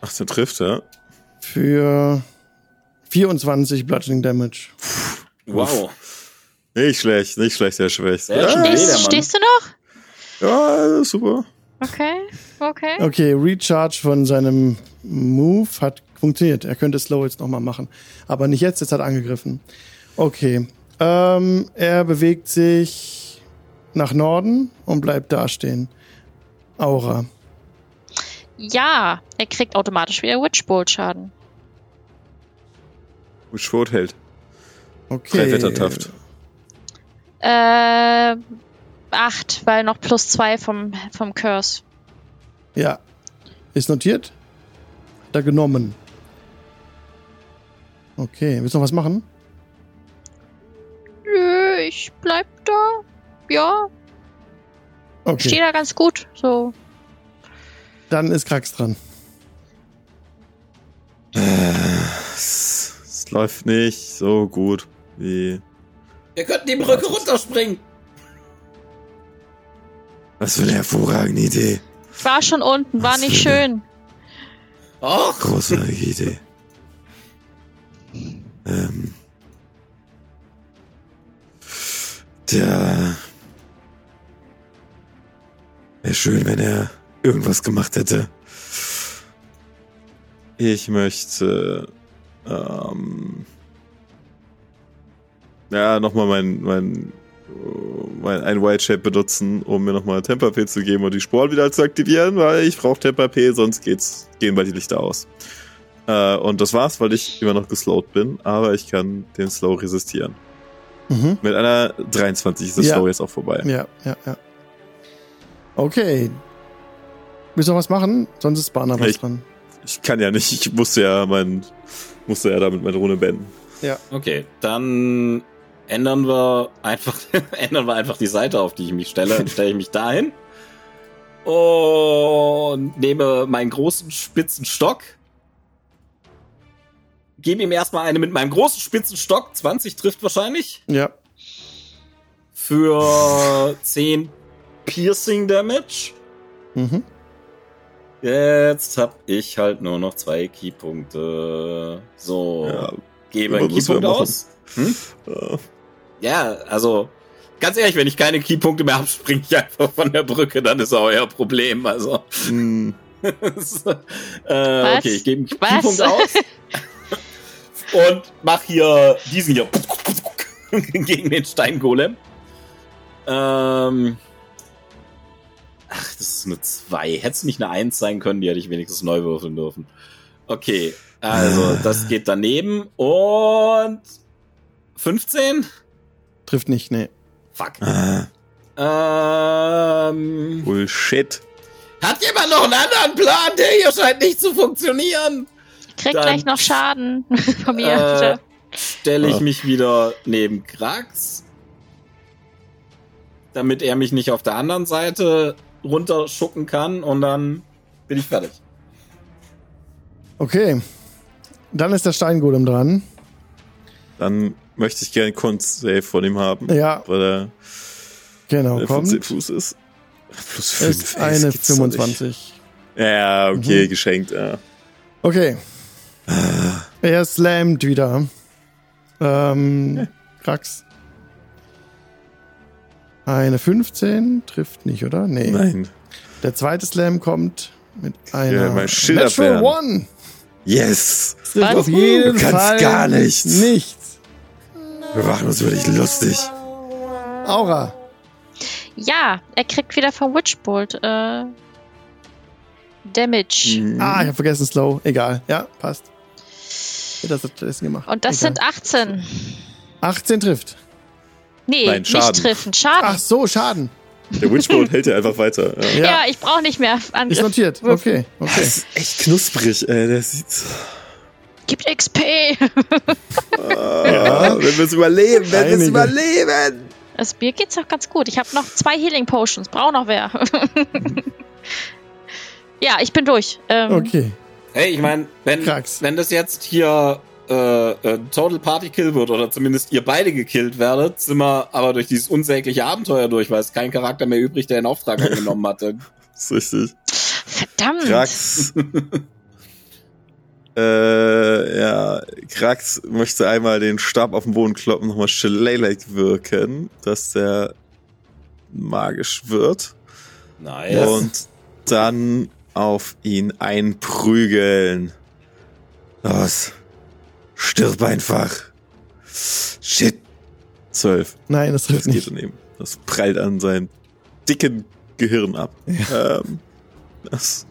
18 trifft, ja. für 24 Bludgeoning Damage. Wow. Nicht schlecht, nicht schlecht. Sehr schön. Ja, Stehst, stehst du noch? ja, super. Okay, okay. Okay, Recharge von seinem Move hat funktioniert. Er könnte Slow jetzt nochmal machen. Aber nicht jetzt, jetzt hat er angegriffen. Okay. Ähm, er bewegt sich nach Norden und bleibt dastehen. Aura. Ja, er kriegt automatisch wieder Witchbolt Schaden. Schwot hält. Okay. Drei Wettertaft. Äh, acht, weil noch plus zwei vom, vom Curse. Ja. Ist notiert. Hat er genommen. Okay, willst du noch was machen? Nö, ich bleib da. Ja, Okay. stehe da ganz gut. So. Dann ist Krax dran. Es, es läuft nicht so gut wie. Wir könnten die Brücke runterspringen. Was für eine hervorragende Idee. War schon unten, war Was nicht schön. Och, Großartige Idee. Ähm. Der. Wäre schön, wenn er irgendwas gemacht hätte. Ich möchte. Ähm. Ja, nochmal mein, mein mein, ein White Shape benutzen, um mir nochmal Temper P zu geben und die Sporen wieder zu aktivieren, weil ich brauche Temper P, sonst geht's, gehen bald die Lichter aus. Äh, und das war's, weil ich immer noch geslowt bin, aber ich kann den Slow resistieren. Mhm. Mit einer 23 ist das ja. Slow jetzt auch vorbei. Ja, ja, ja. Okay. Willst du noch was machen? Sonst ist Banner was ich, dran. Ich kann ja nicht, ich musste ja mein, musste ja damit meine Runde beenden. Ja. Okay, dann ändern wir einfach, <laughs> ändern wir einfach die Seite, auf die ich mich stelle. Dann stelle ich mich dahin und nehme meinen großen spitzen Stock gebe ihm erstmal eine mit meinem großen spitzen Stock. 20 trifft wahrscheinlich. Ja. Für 10 Piercing Damage. Mhm. Jetzt hab ich halt nur noch zwei Keypunkte. So. Ja, gebe einen Keypunkt aus. Hm? Ja. Ja, also ganz ehrlich, wenn ich keine Keypunkte mehr habe, springe ich einfach von der Brücke, dann ist auch euer Problem. Also. <laughs> Mm. äh, okay, ich gebe einen Keypunkt aus. <laughs> und mach hier diesen hier <laughs> gegen den Steingolem. Ähm. Ach, das ist eine 2. Hätte es nicht eine 1 sein können, die hätte ich wenigstens neu würfeln dürfen. Okay, also das geht daneben und 15? Trifft nicht, nee. Fuck. Ah. Ähm. Bullshit. Hat jemand noch einen anderen Plan? Der hier scheint nicht zu funktionieren. Krieg dann, gleich noch Schaden <laughs> von mir. Äh, Stelle ich oh. mich wieder neben Krax, damit er mich nicht auf der anderen Seite runterschucken kann und dann bin ich fertig. Okay. Dann ist der Steingolem dran. Dann möchte ich gerne Kunst-Save von ihm haben. Ja. Weil er genau, kommt. Fuß ist. Plus 5. Ist eine 25. Ja, okay, mhm. geschenkt. Ja. Okay. Er slammt wieder. Ähm, Krax. Eine 15 trifft nicht, oder? Nee. Nein. Der zweite Slam kommt mit einer ja, mein Natural One. Yes. Das auf jeden du kannst Fall gar nichts. Nichts. Wir machen uns wirklich lustig. Aura. Ja, er kriegt wieder vom Witchbolt äh, Damage. Mhm. Ah, ich habe vergessen Slow. Egal. Ja, passt. Das hat stattdessen gemacht. Und das Egal. sind 18. 18 trifft. Nee, Nein, Schaden. nicht treffen. Schaden. Ach so, Schaden. Der Witchbolt hält ja einfach weiter. Ja, ja ich brauche nicht mehr Angriff. Ist notiert. Okay, okay. Das ist echt knusprig, ey. Der sieht. Gibt XP. wenn wir es überleben, wenn wir es überleben. Das Bier geht's doch ganz gut. Ich habe noch zwei Healing Potions. Braucht noch wer. <laughs> ja, ich bin durch. Ähm, okay. Hey, ich meine, wenn, wenn das jetzt hier äh, äh, Total Party Kill wird oder zumindest ihr beide gekillt werdet, sind wir aber durch dieses unsägliche Abenteuer durch, weil es kein Charakter mehr übrig, der den Auftrag angenommen hatte. das <laughs> ist richtig. Verdammt. Krax. <laughs> äh, ja, Krax möchte einmal den Stab auf den Boden kloppen, nochmal Shillelagh wirken, dass der magisch wird. Nice. Und dann auf ihn einprügeln. Los. Stirb einfach. Shit. Zwölf. Nein, das trifft das nicht. Daneben. Das prallt an seinem dicken Gehirn ab. Ja. Ähm, das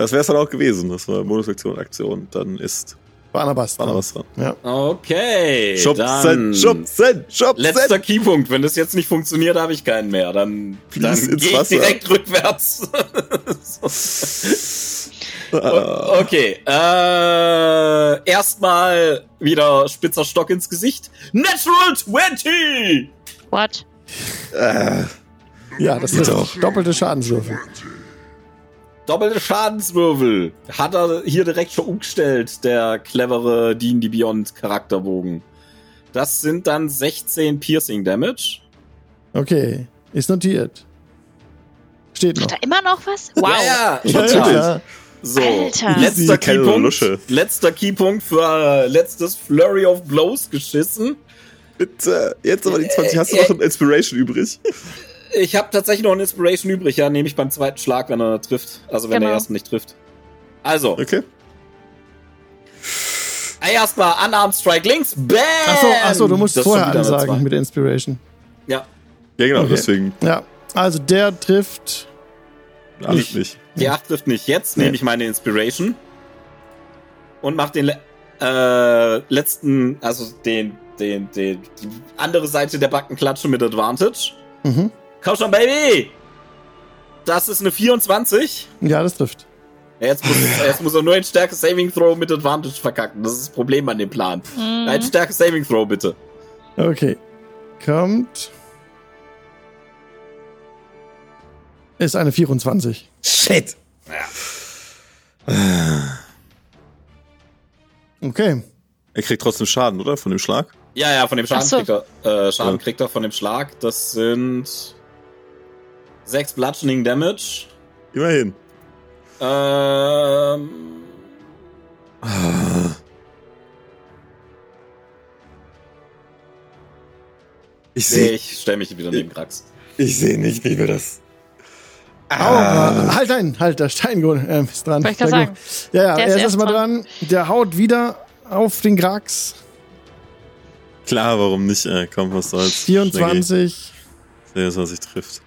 das wäre es dann auch gewesen. Das war Bonusaktion, Aktion. Dann ist Barnabas, Barnabas dran. Ja. Okay. Schubsen, Schubsen, Schubsen. Letzter Keypunkt. Wenn das jetzt nicht funktioniert, habe ich keinen mehr. Dann, dann gehe ich direkt rückwärts. <laughs> okay. Äh, erstmal wieder spitzer Stock ins Gesicht. Natural 20! What? Äh, ja, das ist doppelte Schadenswürfel. Doppelte Schadenswürfel. Hat er hier direkt schon umgestellt, der clevere D&D Beyond Charakterbogen. Das sind dann 16 Piercing Damage. Okay, ist notiert. Steht noch. Hat er immer noch was? Wow. Ja, ja, ja, ja. So, Alter. letzter Keypunkt. Letzter Keypunkt für äh, letztes Flurry of Blows geschissen. Bitte, jetzt aber die 20. Hast du noch ein Inspiration übrig? Ich habe tatsächlich noch eine Inspiration übrig, ja, nehme ich beim zweiten Schlag, wenn er trifft. Also wenn genau. der ersten nicht trifft. Also. Okay. Erstmal Unarmed Strike links. Bam! Achso, achso, du musst das vorher ansagen mit der Inspiration. Ja. Ja, genau, Okay. deswegen. Ja, also der trifft. Alles Nicht. nicht. Die 8 trifft nicht. Jetzt Nee. nehme ich meine Inspiration und mach den äh, letzten, also den, den, den, die andere Seite der Backenklatsche mit Advantage. Mhm. Komm schon, Baby! Das ist eine 24. Ja, das trifft. Ja, Jetzt muss, <laughs> jetzt muss er nur ein Stärke Saving Throw mit Advantage verkacken. Das ist das Problem an dem Plan. Mhm. Ein Stärke Saving Throw, bitte. Okay. Kommt. Ist eine 24. Shit! Okay. Er kriegt trotzdem Schaden, oder? Von dem Schlag? Ja, ja, von dem Schaden, so. kriegt, er, äh, Schaden Ja. kriegt er von dem Schlag. Das sind 6 Bludgeoning Damage. Immerhin. Ähm, Ich nee, sehe ich stelle mich wieder neben Krax. ich seh nicht, wie wir das. Aua. Halt ein, halt, der Steingol ähm, ist dran. Wollte ich sagen. Ja, ja, Der er ist ist erst erstmal dran. Der haut wieder auf den Grax. Klar, warum nicht? Äh, komm, was soll's. 24, 24 trifft.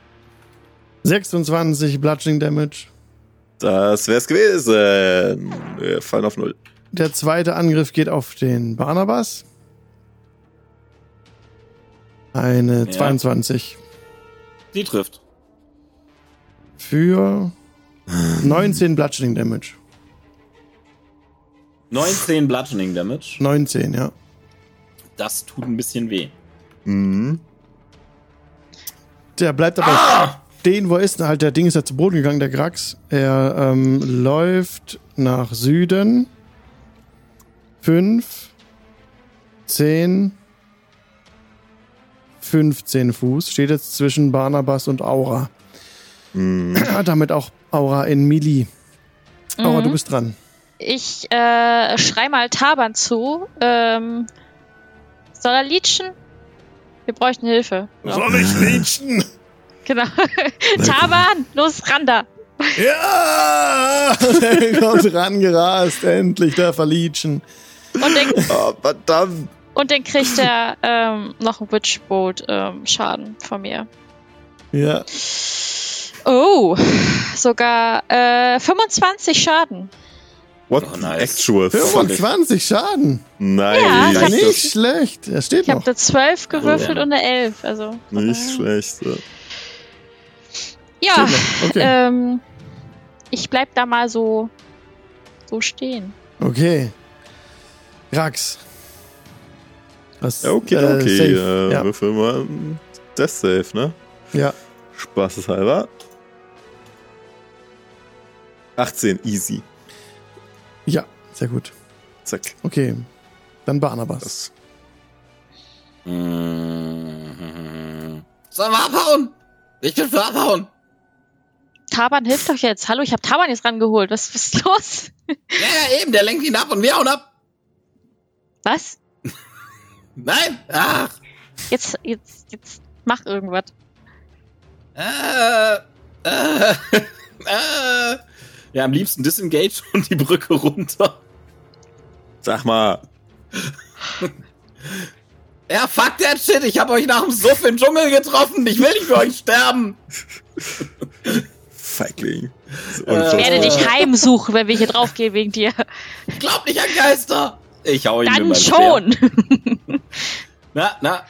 26 Bludgeoning Damage. Das wär's gewesen. Wir fallen auf Null. Der zweite Angriff geht auf den Barnabas. Eine Ja. 22 Die trifft. für 19 Bludgeoning Damage. 19 Bludgeoning Damage. 19, ja. Das tut ein bisschen weh. Mhm. Der bleibt aber Ah! Stehen, wo er ist. Halt, der Ding ist ja zu Boden gegangen, der Grax. Er ähm, läuft nach Süden. 5, 10, 15 Fuß. Steht jetzt zwischen Barnabas und Aura. Mhm. Hat <clears throat> damit auch Aura in Mili. Aura, Mhm. du bist dran. Ich äh, schrei mal Taban zu. Ähm, soll er leechen? Wir bräuchten Hilfe. Soll ich leechen? Genau. Taban, los, ran da. Ja! Der kommt rangerast, endlich, der Verlietschen. Und den, Oh, verdammt. und den kriegt er ähm, noch ein Witchbolt ähm, Schaden von mir. Ja. Oh, sogar äh, 25 Schaden. What Oh, nice. actual fuck? 25 Schaden. Nein, Ja, Nicht schlecht. Er steht Ich habe eine 12 gewürfelt Oh. und eine 11. Also, nicht schlecht. ja. Ja. Okay. ähm, ich bleib da mal so, so stehen. Okay. Rax. Was, Ja, okay, äh, okay. safe. Äh, ja. Würfel mal ein Death Save, ne? ja. Spaßeshalber. 18, easy. Ja, sehr gut. Zack. Okay. Dann Barnabas. Das. Sollen wir abhauen? Ich bin für abhauen. Taban hilft doch jetzt. Hallo, ich habe Taban jetzt rangeholt. Was, was ist <laughs> los? Ja, ja, eben, der lenkt ihn ab und wir hauen ab. Was? <laughs> Nein? Ach. Jetzt, jetzt, jetzt mach irgendwas. Äh, äh, <laughs> äh. Ja, am liebsten disengage und die Brücke runter. Sag mal. Ja, fuck that shit. Ich hab euch nach dem Suff im Dschungel getroffen. Ich will nicht für euch sterben. Feigling. Äh, Ich werde dich heimsuchen, wenn wir hier draufgehen wegen dir. Ich glaub nicht an Geister. Ich hau ihn mit Dann meinem schon. <laughs> Na, na.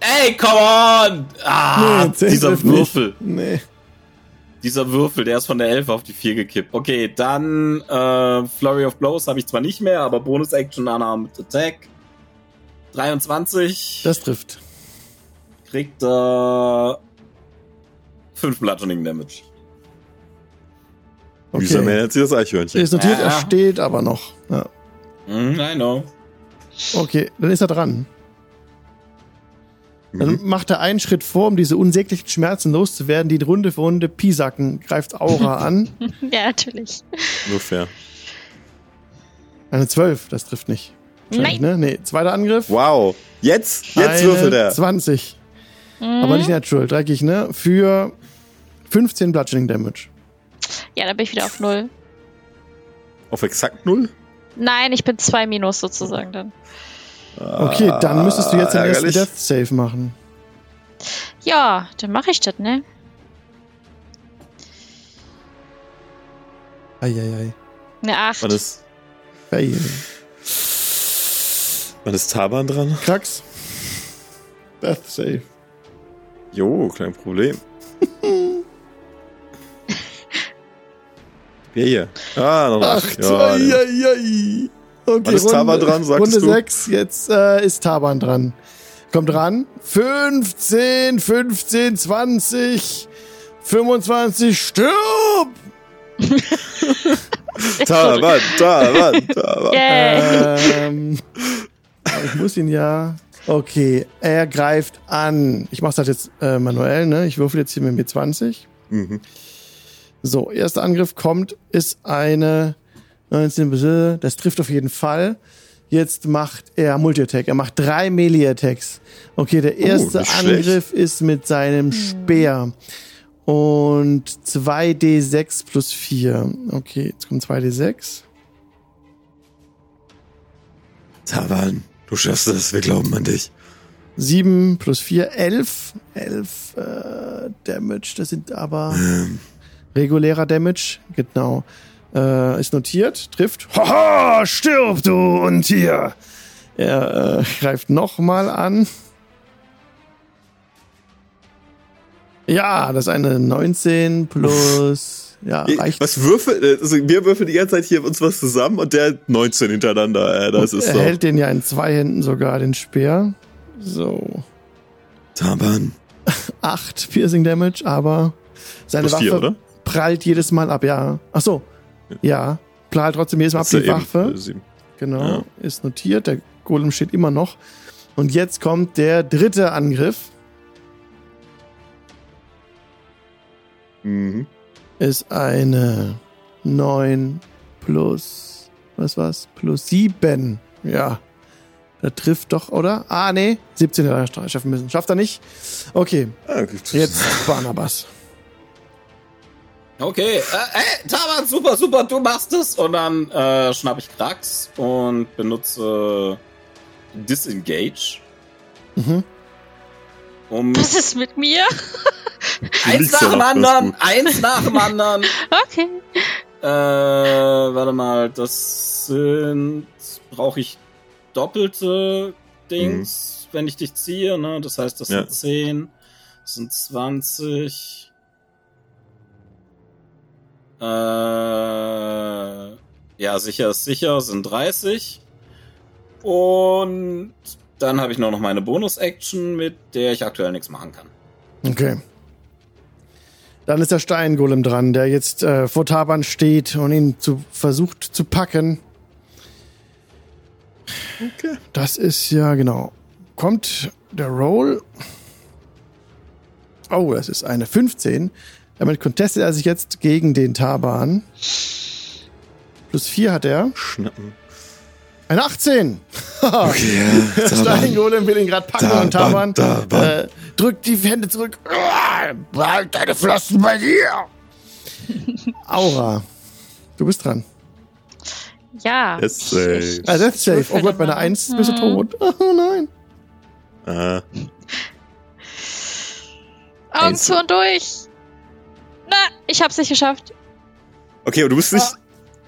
Ey, come on! Ah, Nee, dieser. Würfel. Nee. Dieser Würfel, der ist von der 11 auf die 4 gekippt. Okay, dann äh, Flurry of Blows habe ich zwar nicht mehr, aber Bonus Action Unarmed Attack. 23 Das trifft. kriegt er 5 Bludgeoning Damage. Okay. ernährt sich das Eichhörnchen. Ist notiert, Ja. er steht aber noch. Ja. Mm, I know. Okay, dann ist er dran. Dann Mhm. macht er einen Schritt vor, um diese unsäglichen Schmerzen loszuwerden, die Runde für Runde Pisacken, greift Aura <laughs> an. ja, natürlich. Nur fair. Eine 12, das trifft nicht. Nein. Ne? Nee, zweiter Angriff. Wow. Jetzt, jetzt Eine würfelt er. 20. Mhm. Aber nicht natural, dreckig, ne? Für 15 Bludgeoning Damage. Ja, dann bin ich wieder auf Null. Auf exakt null? Nein, ich bin zwei Minus sozusagen dann. Okay, dann müsstest du jetzt den ersten Ah, ärgerlich. Death Save machen. Ja, dann mache ich das, ne? Eieiei. Eine 8. Wann ist, Fail. wann ist Taban dran? Krax. Death Save. Jo, kein Problem. <laughs> Wer hier? Ah, noch Ach, acht. Ja, ne. eieiei. Okay, Wann ist Taban dran, sagtest Runde du? 6, jetzt äh, ist Taban dran. Kommt ran. 15, 15, 20, 25, stirb! <laughs> Taban, Taban, Taban. Yay. ähm, aber ich muss ihn ja. Okay, er greift an. Ich mache das jetzt äh, manuell, ne? Ich würfel jetzt hier mit B20. Mhm. So, erster Angriff kommt, ist eine 19, bis- das trifft auf jeden Fall. Jetzt macht er Multi-Attack. Er macht drei Melee-Attacks. Okay, der erste Oh, nicht schlecht. Angriff ist mit seinem Speer. Und 2d6 plus 4. Okay, jetzt kommt 2d6. Taban, du schaffst das, wir glauben an dich. 7 plus 4, 11. 11 äh, Damage, das sind aber regulärer Damage. Genau. Äh, ist notiert, trifft. Haha, stirb du Untier! Er äh, greift nochmal an. Ja, das ist eine 19 plus. <laughs> Ja, reicht. Was würfel, also wir würfeln die ganze Zeit hier uns was zusammen und der 19 hintereinander. Äh, das ist er doch. hält den ja in zwei Händen sogar, den Speer. So. Taban. <laughs> 8 Piercing Damage, aber seine Plus Waffe vier, oder? Prallt jedes Mal ab, ja. Ach so. Ja, prallt trotzdem jedes Mal ab die Waffe. äh. Genau, Ja. ist notiert. Der Golem steht immer noch. Und jetzt kommt der dritte Angriff. Mhm. Ist eine 9 plus, was war's? Plus 7. Ja. Der trifft doch, oder? Ah, nee. 17 hätte er schaffen müssen. Schafft er nicht? Okay, Ah, jetzt Barnabas. Okay, äh, ey, Taban, super, super, du machst es. Und dann äh, schnapp ich Krax und benutze Disengage. Mhm. Um Was ist mit mir? <laughs> Eins nach dem anderen, eins nach dem anderen. Okay. Äh, warte mal, das sind. Brauche ich doppelte Dings, wenn ich dich ziehe, ne? Das heißt, das Ja. sind 10, das sind 20. Äh, ja, sicher ist sicher, sind 30. Und dann habe ich nur noch meine Bonus-Action, mit der ich aktuell nichts machen kann. Okay. Dann ist der Steingolem dran, der jetzt äh, vor Taban steht und ihn zu, versucht zu packen. Okay. Das ist ja genau. Kommt der Roll. Oh, das ist eine 15. Damit contestet er sich jetzt gegen den Taban. Plus 4 hat er. Schnappen. Eine 18. <laughs> Okay, ja. Steingolem will ihn gerade packen Taban, und Taban Taban. äh, drückt die Hände zurück. Behalt deine Flossen bei dir. <laughs> Aura, du bist dran. Ja. Jetzt safe. Ah, Death Save. Oh Gott, bei einer mal. 1 bist du Mhm. tot. <laughs> Oh nein. Ah, Augen Eins. zu und durch. Na, ich hab's nicht geschafft. Okay, aber du bist nicht.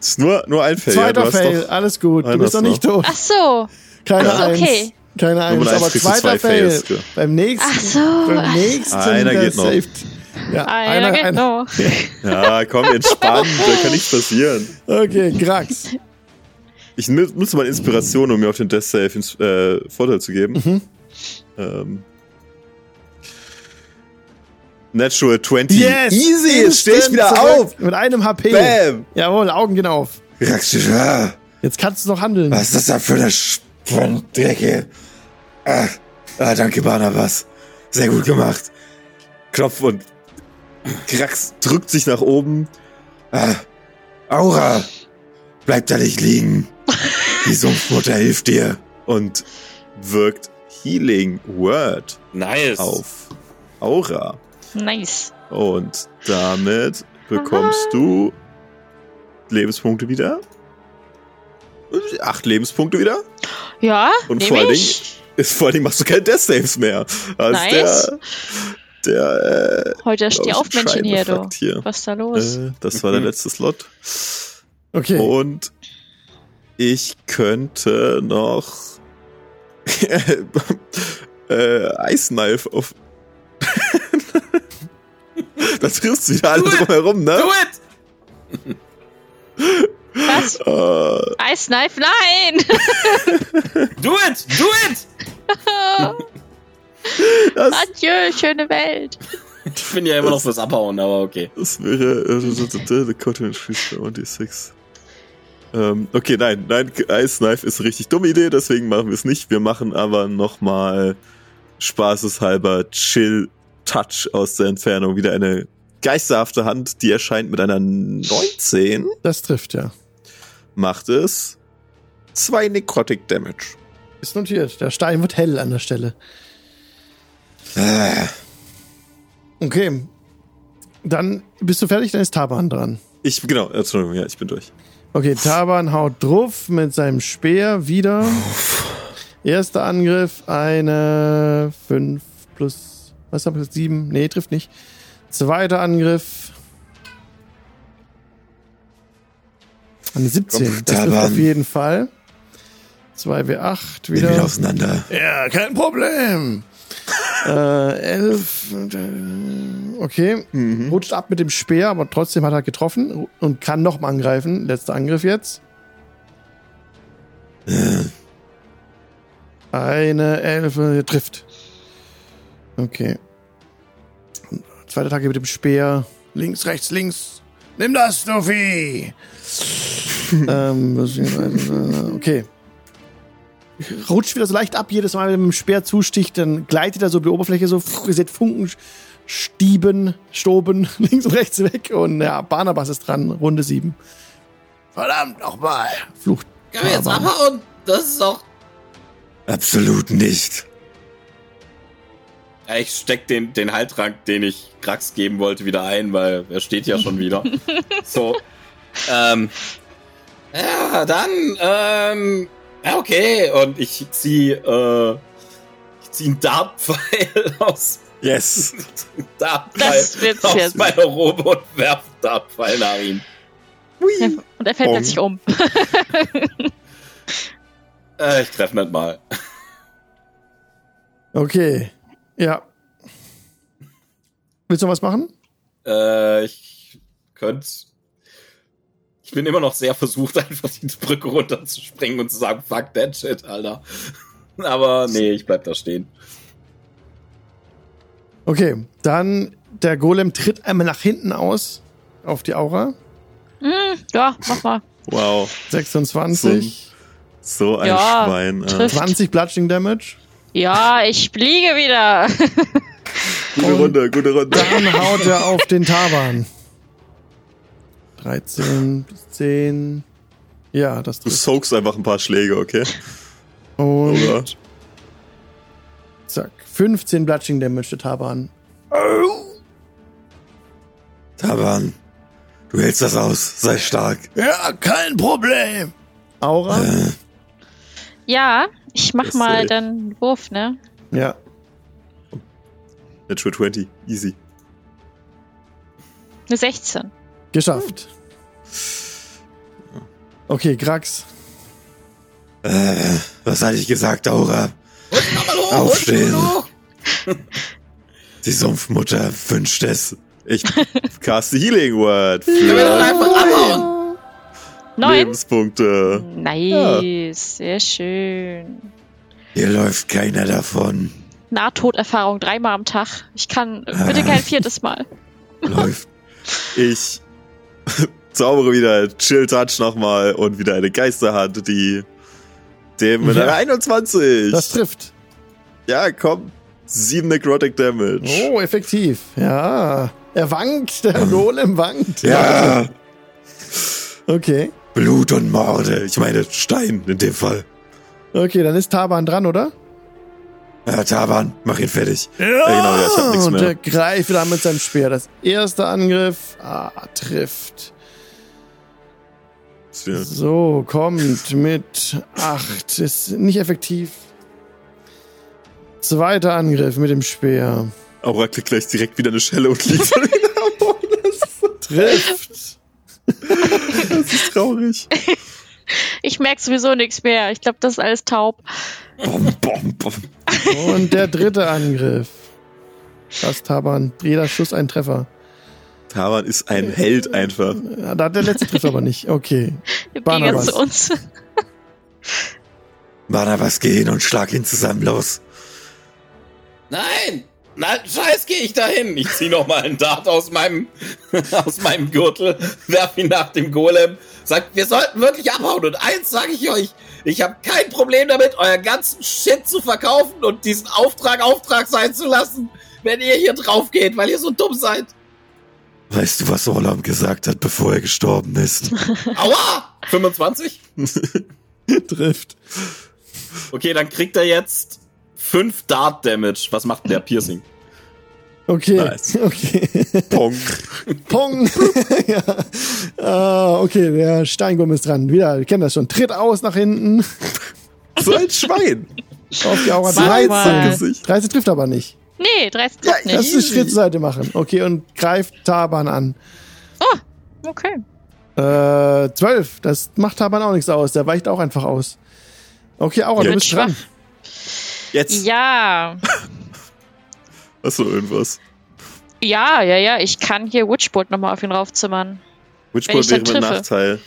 Das ist nur, nur ein Fail. ja, Zweiter hast Fail, doch- alles gut. Du bist noch nicht tot. Ach so. Keine Ach so, Eins. okay. Keine Eins, aber zweiter zwei Fail. Fails, ja. Beim nächsten. Ach so. Beim nächsten. Einer der geht noch. saved. Ja, Ah, einer, ja, geht einer. noch. <laughs> Ja, komm, entspannt. da kann nichts passieren. Okay, Grax. Ich nu- nutze mal Inspiration, um mir auf den Death Save äh, Vorteil zu geben. Mhm. Ähm. Natural 20. Yes! Easy, jetzt stehe ich wieder zurück auf. Mit einem HP. Bam. Jawohl, Augen gehen auf. Was Jetzt kannst du noch handeln. ist das da für eine Sprenndrecke? Ah, ah, danke, Barnabas. Sehr gut gemacht. Klopf und Krax drückt sich nach oben. Ah, Aura, bleib da nicht liegen. Die Sumpfmutter hilft dir und wirkt Healing Word Nice. auf Aura. Nice. Und damit bekommst du Lebenspunkte wieder. Acht Lebenspunkte wieder. Ja, Und vor allen ich. Ist vor allen Dingen machst du keine Death Saves mehr. Also Nice. der, Der, äh, Heute steh auf, Männchen hier, du. Hier. Was ist da los? Äh, das war der letzte Slot. Okay. Und ich könnte noch <laughs> äh, Ice Knife auf. <laughs> <laughs> das triffst wieder alle drumherum, ne? Do it! <laughs> Was? Äh, Ice Knife? Nein! <laughs> Do it! Do it! das, Adieu, schöne Welt. Ich bin ja immer noch fürs Abhauen, aber okay. das wäre The Cotton by 1d6. Ähm, okay, nein, nein, Ice Knife ist eine richtig dumme Idee, deswegen machen wir es nicht. Wir machen aber nochmal spaßeshalber Chill Touch aus der Entfernung. Wieder eine geisterhafte Hand, die erscheint mit einer 19. Das trifft, ja. Macht es zwei Necrotic Damage. Ist notiert. Der Stein wird hell an der Stelle. Äh, Okay. Dann bist du fertig, dann ist Taban dran. Ich, genau, Entschuldigung, ja, ich bin durch. Okay, Taban haut drauf mit seinem Speer wieder. Erster Angriff, eine 5 plus, was hab ich, 7? Nee, trifft nicht. Zweiter Angriff. Eine 17. Komm, Das trifft auf jeden Fall. 2W8 Wieder, wieder wieder. auseinander. Ja, kein Problem. <laughs> äh, 11. äh, Okay. Rutscht ab mit dem Speer, aber trotzdem hat er getroffen und kann nochmal angreifen. Letzter Angriff jetzt. Eine Elfe trifft. Okay. Zweite Attacke mit dem Speer. Links, rechts, links. Nimm das, Snoopy! <laughs> ähm, beziehungsweise, okay. Rutscht wieder so leicht ab, jedes Mal, wenn er mit dem Speer zusticht, dann gleitet er so über die Oberfläche so, ihr seht Funken stieben, stoben, <laughs> links und rechts weg und ja, Barnabas ist dran, Runde 7. Verdammt nochmal! Flucht. Können wir jetzt abhauen? Das ist doch. Absolut nicht. Ich steck den, den Heiltrank, den ich Krax geben wollte, wieder ein, weil er steht ja schon wieder. <laughs> so. Ähm. Ja, dann, ähm. Ja, okay. Und ich zieh, äh. Ich zieh einen Dartpfeil <laughs> aus. Yes. Dartpfeil Das wird's aus jetzt. meiner Robe und werf Dartpfeil nach ihm. Und er fällt Bong. plötzlich um. <laughs> Äh, ich treffe nicht mal. Okay. Ja. Willst du noch was machen? Äh, ich könnte. Ich bin immer noch sehr versucht, <laughs> einfach die Brücke runterzuspringen und zu sagen, fuck that shit, Alter. <laughs> Aber nee, ich bleib da stehen. Okay, dann der Golem tritt einmal nach hinten aus auf die Aura. Hm, ja, mach mal. Wow. 26. So ein Ja, Schwein. Äh. trifft. 20 Bludgeoning Damage. Ja, ich fliege wieder. <laughs> Gute Und Runde, gute Runde. Dann haut er auf den Taban. 13 plus 10. Ja, das Du trifft. soakst einfach ein paar Schläge, okay? Oh Und Gott. zack. 15 Bludgeoning Damage der Taban. Taban, du hältst das aus. Sei stark. Ja, kein Problem. Aura? Ja, ich mach Das, mal äh, dann einen Wurf, ne? Ja. Natural 20. Easy. Eine 16. Geschafft. Okay, Grax. Äh, was hatte ich gesagt, Aura? Aufstehen. Die Sumpfmutter wünscht es. Ich <laughs> caste Healing Word für einfach abhauen. Neun. Lebenspunkte. Nice, sehr schön. Hier läuft keiner davon. Nahtoderfahrung dreimal am Tag. Ich kann bitte kein viertes Mal. Läuft. Ich <laughs> zaubere wieder Chill Touch nochmal und wieder eine Geisterhand, die dem mit Ja. einer 21. Das trifft. ja, komm. 7 Necrotic Damage. Oh, effektiv. Ja. Er wankt, <laughs> der Golem wankt. Ja, Okay. Blut und Morde. Ich meine Stein in dem Fall. Okay, dann ist Taban dran, oder? Ja, Taban, mach ihn fertig. Ja, genau, ja, ich hab nichts Und mehr. er greift wieder mit seinem Speer. Das erste Angriff ah, trifft. So, kommt mit 8. Ist nicht effektiv. Zweiter Angriff mit dem Speer. Aura kriegt gleich direkt wieder eine Schelle und liegt dann ist, so Trifft. Das ist traurig. <laughs> Ich merke sowieso nichts mehr. Ich glaube, das ist alles taub. Bom, bom, bom. Und der dritte Angriff. Das Taban. Jeder Schuss ein Treffer. Taban ist ein Held einfach. Ja, da hat der letzte trifft aber nicht. Okay. Wir Barnabas. zu uns. Barnabas, geh hin und schlag ihn zusammen los. Nein! Na, scheiß geh ich dahin. Ich zieh noch mal einen Dart aus meinem, <laughs> aus meinem Gürtel, werf ihn nach dem Golem, sag, wir sollten wirklich abhauen. Und eins sage ich euch, ich habe kein Problem damit, euer ganzen Shit zu verkaufen und diesen Auftrag Auftrag sein zu lassen, wenn ihr hier drauf geht, weil ihr so dumm seid. Weißt du, was Orlam gesagt hat, bevor er gestorben ist? <laughs> Aua! 25? <laughs> Trifft. Okay, dann kriegt er jetzt 5 Dart Damage. Was macht der Piercing? Okay. Nice. <laughs> Okay. Pong. Pong. <laughs> ja. Ah, okay, der Steingum ist dran. Wieder, wir kennen das schon. Tritt aus nach hinten. So ein Schwein. Auf die Aura Sag mal. 13. 13 trifft aber nicht. Nee, 30 Ja, trifft Lass nicht. einen Schritt zur Seite machen. Okay, und greift Taban an. Okay. Äh, 12. Das macht Taban auch nichts aus. Der weicht auch einfach aus. Okay, Aura, Ja, du bist schwach. Jetzt Ja. hast du irgendwas. Ja, ja, ja. Ich kann hier Witchbolt nochmal auf ihn raufzimmern. Witchbolt wäre ein. Nachteil.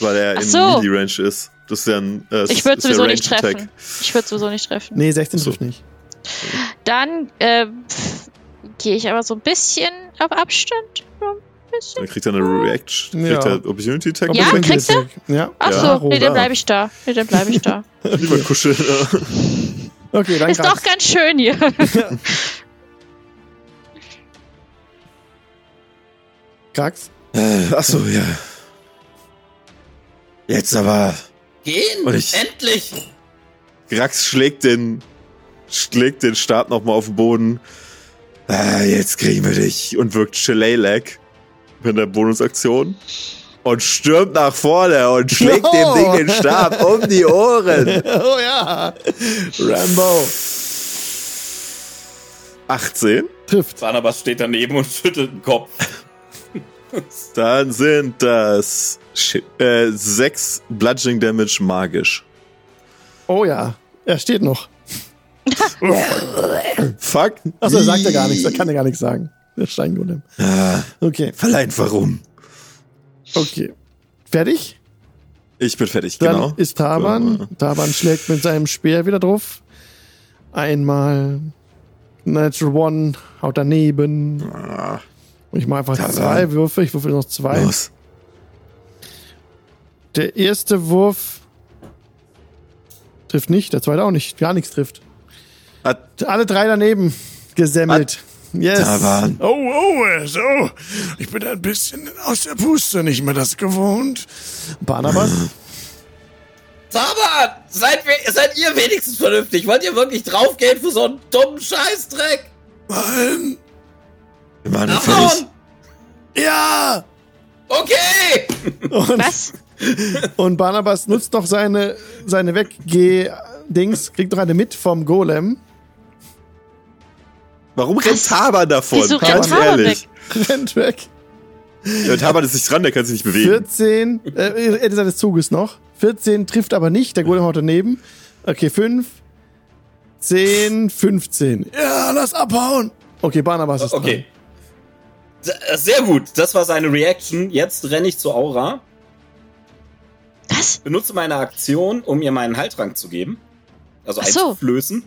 Weil er Ach in so. Melee Range ist. Das ist ja ein. Äh, Ich würde sowieso nicht treffen. Attack. Ich würde sowieso nicht treffen. Nee, 16 So. trifft nicht. Dann äh, gehe ich aber so ein bisschen auf Abstand. So ein bisschen. Dann kriegt er eine Reaction. Ja. Kriegt er Opportunity Attack? Ja, du? Attack. Ja. Achso, Ja, nee, dann bleibe ich da. Nee, dann bleibe ich da. <laughs> Lieber kuscheln. Okay, dann Ist doch ganz schön hier. <laughs> Krax. Äh, Achso, ja. Jetzt aber. Gehen! Und ich- Endlich! Grax schlägt den, schlägt den Stab nochmal auf den Boden. Ah, jetzt kriegen wir dich. Und wirkt Shillelagh in der Bonusaktion. Und stürmt nach vorne und schlägt dem Oh. Ding den Stab <laughs> um die Ohren. Oh ja. Rambo. 18. Trifft. Barnabas steht daneben und schüttelt den Kopf. <laughs> Dann sind das äh, 6 Bludgeoning Damage magisch. Oh ja. Er steht noch. Fuck. Achso, er sagt ja gar nichts. Er kann ja gar nichts sagen. Der Steingolem. Ah, Okay. verleihen, warum? Okay. Fertig? Ich bin fertig, Dann genau. ist Taban. Taban schlägt mit seinem Speer wieder drauf. Einmal Natural One, haut daneben. Ah, Und ich mache einfach Taban. zwei Würfe. Ich würfel noch zwei. los. Der erste Wurf trifft nicht, der zweite auch nicht. Gar nichts trifft. Hat Alle drei daneben gesemmelt. Yes. Taban. Oh, oh, so. Ich bin ein bisschen aus der Puste, nicht mehr das gewohnt. Barnabas. Taban! Seid, wir- seid ihr wenigstens vernünftig? Wollt ihr wirklich draufgehen für so einen dummen Scheißdreck? Nein. Wir fertig. Abhauen! Ja. Okay! Und, Was? und Barnabas nutzt noch seine, seine Weggeh-Dings, kriegt noch eine mit vom Golem. Warum rennt Taban davon? Wieso Ganz rennt Taban ehrlich. <laughs> Rennt weg. Ja, Taban ist nicht dran, der kann sich nicht bewegen. 14, äh, Ende seines Zuges noch. 14 trifft aber nicht, der Golem haut daneben. Okay, 5, 10, 15. Ja, lass abhauen. Okay, Barnabas ist Okay. Se- Sehr gut, das war seine Reaction. Jetzt renne ich zu Aura, Was? benutze meine Aktion, um ihr meinen Heiltrank zu geben. Also Ach so. einzuflößen.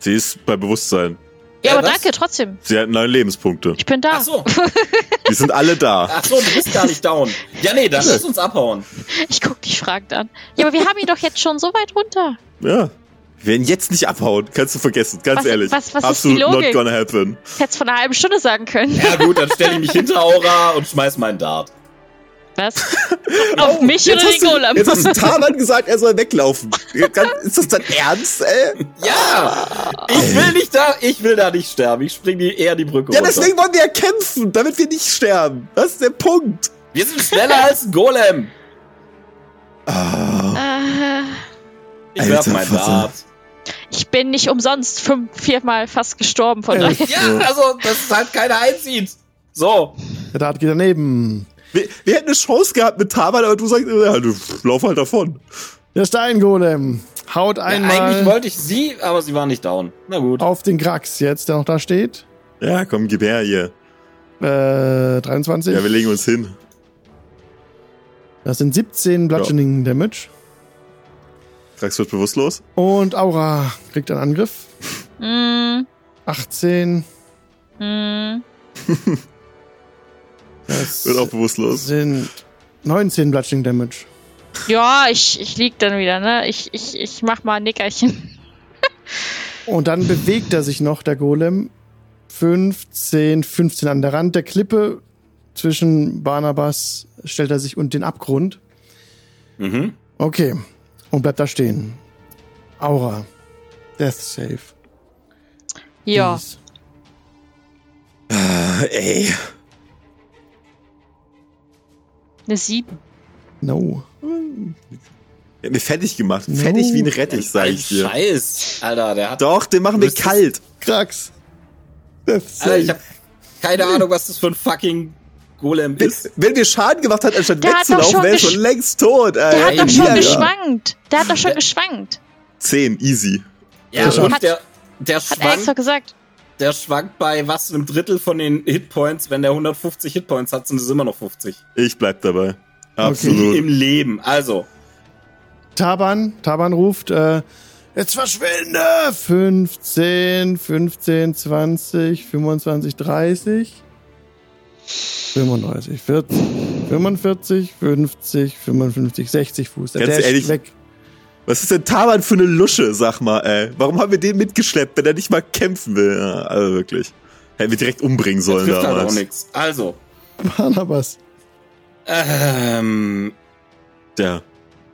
Sie ist bei Bewusstsein. Ja, Äh, aber was? danke trotzdem. Sie hat neun Lebenspunkte. Ich bin da. Ach so, <laughs> Die sind alle da. ach so, du bist gar nicht down. Ja, nee, dann lass uns abhauen. Ich guck dich fragend an. Ja, aber wir haben ihn doch jetzt schon so weit runter. Ja. Wir werden jetzt nicht abhauen, kannst du vergessen, ganz Was- ehrlich. was- was ist Absolut die Logik? not gonna happen. Hättest vor einer halben Stunde sagen können. Ja gut, dann stelle ich mich <laughs> hinter Aura und schmeiß meinen Dart. Was? <laughs> Auf mich Jetzt oder den du, Golem? jetzt hast du <laughs> Taban gesagt, er soll weglaufen. Ist das dein Ernst, ey? Ja! Ich will nicht da, ich will da nicht sterben. Ich spring die, eher die Brücke Ja, runter. deswegen wollen wir ja kämpfen, damit wir nicht sterben. Das ist der Punkt. Wir sind schneller als ein Golem. Ah, Äh, Ich werf Vater. Dart. Ich bin nicht umsonst fünf, viermal fast gestorben von daher. Ja, also, dass halt keiner einzieht. So. Der Dart geht daneben. Wir, wir hätten eine Chance gehabt mit Taban, aber du sagst, ja, du lauf halt davon. Der Steingolem haut Ja, einmal eigentlich wollte ich sie, aber sie war nicht down. Na gut. auf den Grax jetzt, der noch da steht. Ja, komm, gib her hier. Äh, 23. Ja, wir legen uns hin. das sind 17 Bludgeoning Damage. Krax wird bewusstlos. Und Aura kriegt einen Angriff. Mm, 18. mm. Das Wird auch bewusstlos. sind 19 Bludgeoning Damage. Ja, ich, ich lieg dann wieder, ne? Ich, ich, ich mach mal ein Nickerchen. <laughs> Und dann bewegt er sich noch, der Golem. 15, 15 an der Rand der Klippe. Zwischen Barnabas stellt er sich und den Abgrund. Mhm. Okay. Und bleibt da stehen. Aura. Death Save. Ja. Ah, ey. Eine 7. No. Er hat mir fertig gemacht. Fertig wie ein Rettich, sag Ein ich dir. Scheiß. Alter, der hat. Doch, den machen wir kalt. Krax. Alter, ich hab keine Ahnung, was das für ein fucking Golem Wenn, ist. wenn wir Schaden gemacht hat, anstatt Der hat wegzulaufen, schon wäre er schon längst tot. Ey. Der hat doch schon ja. geschwankt. Der hat doch schon geschwankt. Zehn, easy. Ja, Hat- und der, der Hat schwankt, doch gesagt. Der schwankt bei was einem Drittel von den Hitpoints. Wenn der 150 Hitpoints hat, sind es immer noch 50. Ich bleib dabei. Absolut. Im Leben. Also, Taban, Taban ruft, äh, jetzt verschwinde! 15, 15, 20, 25, 30, 35, 40, 45, 50, 55, 60 Fuß. Der Ganz dasht ehrlich, weg. Was ist denn Taban für eine Lusche, sag mal, ey? Warum haben wir den mitgeschleppt, wenn er nicht mal kämpfen will? Ja, also wirklich. Hätten wir direkt umbringen das sollen trifft halt auch damals. nichts. Also, Barnabas. ähm, ja.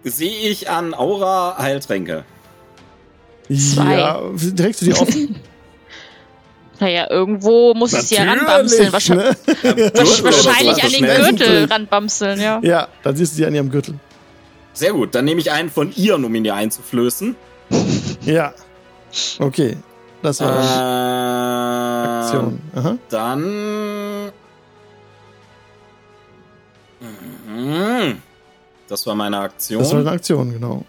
sehe ich an Aura Heiltränke. Zwei. Ja, trägst du die offen? <laughs> Naja, irgendwo muss ich sie ja ranbamseln. Wahrscheinlich, ne? Wahrscheinlich so, an den. Gürtel ranbamseln, ja. Ja, dann siehst du sie an ihrem Gürtel. Sehr gut, dann nehme ich einen von ihren, um ihn dir einzuflößen. Ja. Okay. Das war Äh, Aktion. Aha. Dann. Mhm. Das war meine Aktion. Das war eine Aktion, genau.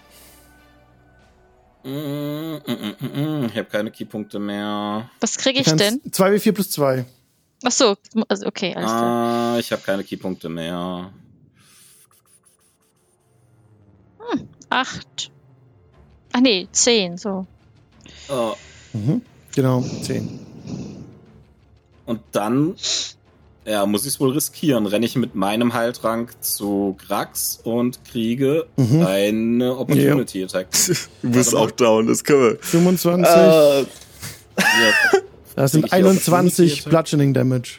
Mhm, mhm. Ich habe keine Keypunkte mehr. Was kriege ich denn? kannst 2W4 plus 2. Ach so, also okay, alles klar. Ah, ich habe keine Keypunkte mehr. Acht. Ach nee, zehn, so. Oh. Mhm. Genau, 10. Und dann, ja, muss ich es wohl riskieren. Renne ich mit meinem Heiltrank zu Grax und kriege Mhm. eine Opportunity Attack. <laughs> Du bist auch down, das können wir. 25. Äh, Hier. das sind krieg ich die 21 Opportunity Bludgeoning Damage.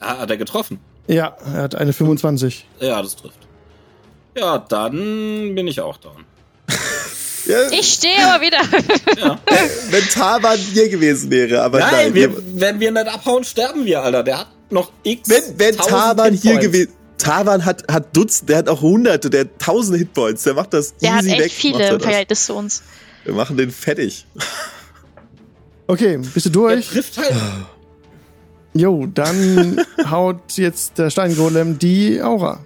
Ah, hat er getroffen? Ja, er hat eine 25. Ja, das trifft. Ja, dann bin ich auch down. ja, Ich stehe aber wieder. Ja. wenn Taban hier gewesen wäre, aber nein. Nein, wir, wenn wir nicht abhauen, sterben wir, Alter. Der hat noch x. wenn wenn 1000 Taban hier gewesen Taban hat, hat Dutzend, der hat auch Hunderte, der hat tausende Hitpoints, der macht das Der hat easy echt weg. viele macht er im das. Verhältnis zu uns. Wir machen den fertig. Okay, bist du Der durch? trifft halt. Jo, dann <laughs> haut jetzt der Steingolem die Aura.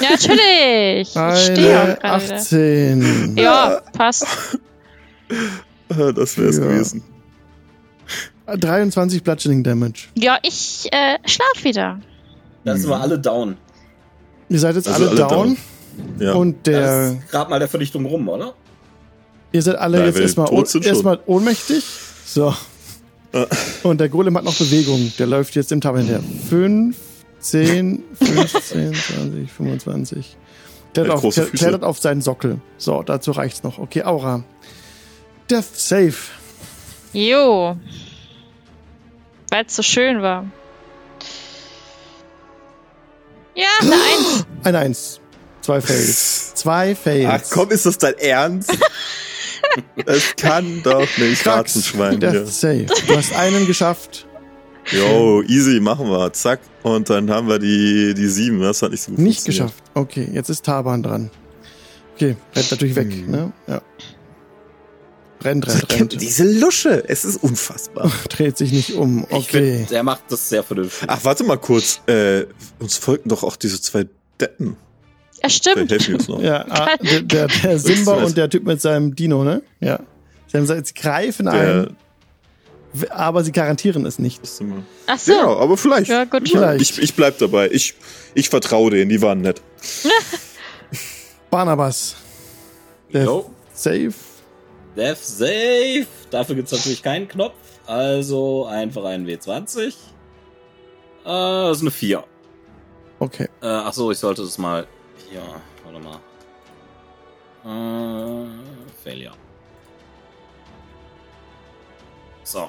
Ja, natürlich. Ich stehe Eine gerade wieder. 18. Ja, passt. <laughs> Das wär's Ja. gewesen. 23 Bludgeoning Damage. Ja, ich äh, schlaf wieder. Dann sind wir alle down. Ihr seid jetzt Also alle, alle down. Ja. Und Das der, ist gerade mal der Verdichtung rum, oder? ihr seid alle Ja, jetzt erstmal erstmal ohnmächtig. So. Und der Golem hat noch Bewegung. Der läuft jetzt im Tab hinterher. 5, 10, 15, 20, 25. Der hat hat auf, klettert auf seinen Sockel. So, dazu reicht's noch. Okay, Aura. Death Save. Jo. Weil es so schön war. Ja, eine <gasps> Eins. Eine Eins. Zwei Fails. <laughs> Zwei Fails. Ach komm, ist das dein Ernst? <laughs> das kann doch nicht Krax. Ratzenschwein Death hier. Save. Du hast einen geschafft. Jo, easy, machen wir. Zack. Und dann haben wir die, die sieben. Das hat nicht so gut Nicht geschafft. Okay, jetzt ist Taban dran. Okay, rennt natürlich weg, Hm. ne? Ja. Rennt, rennt, rennt. Diese Lusche, es ist unfassbar. Dreht sich nicht um. Okay. find, der macht das sehr vernünftig. Ach, warte mal kurz. Äh, uns folgten doch auch diese zwei Deppen. Ja, stimmt. Ja, ah, der, der, der Simba und der Typ mit seinem Dino, ne? Ja. Sie haben gesagt, sie greifen ein, aber sie garantieren es nicht. Ach so. ja, aber vielleicht. Ja, gut. Vielleicht. Ich, ich bleib dabei. Ich, ich vertraue denen, die waren nett. <laughs> Barnabas. Der Jo. Safe. Death Safe. Dafür gibt's natürlich keinen Knopf. Also einfach einen W20. Äh, das ist eine 4. Okay. Äh, ach so, ich sollte das mal. Hier, warte mal. Äh, Failure. So.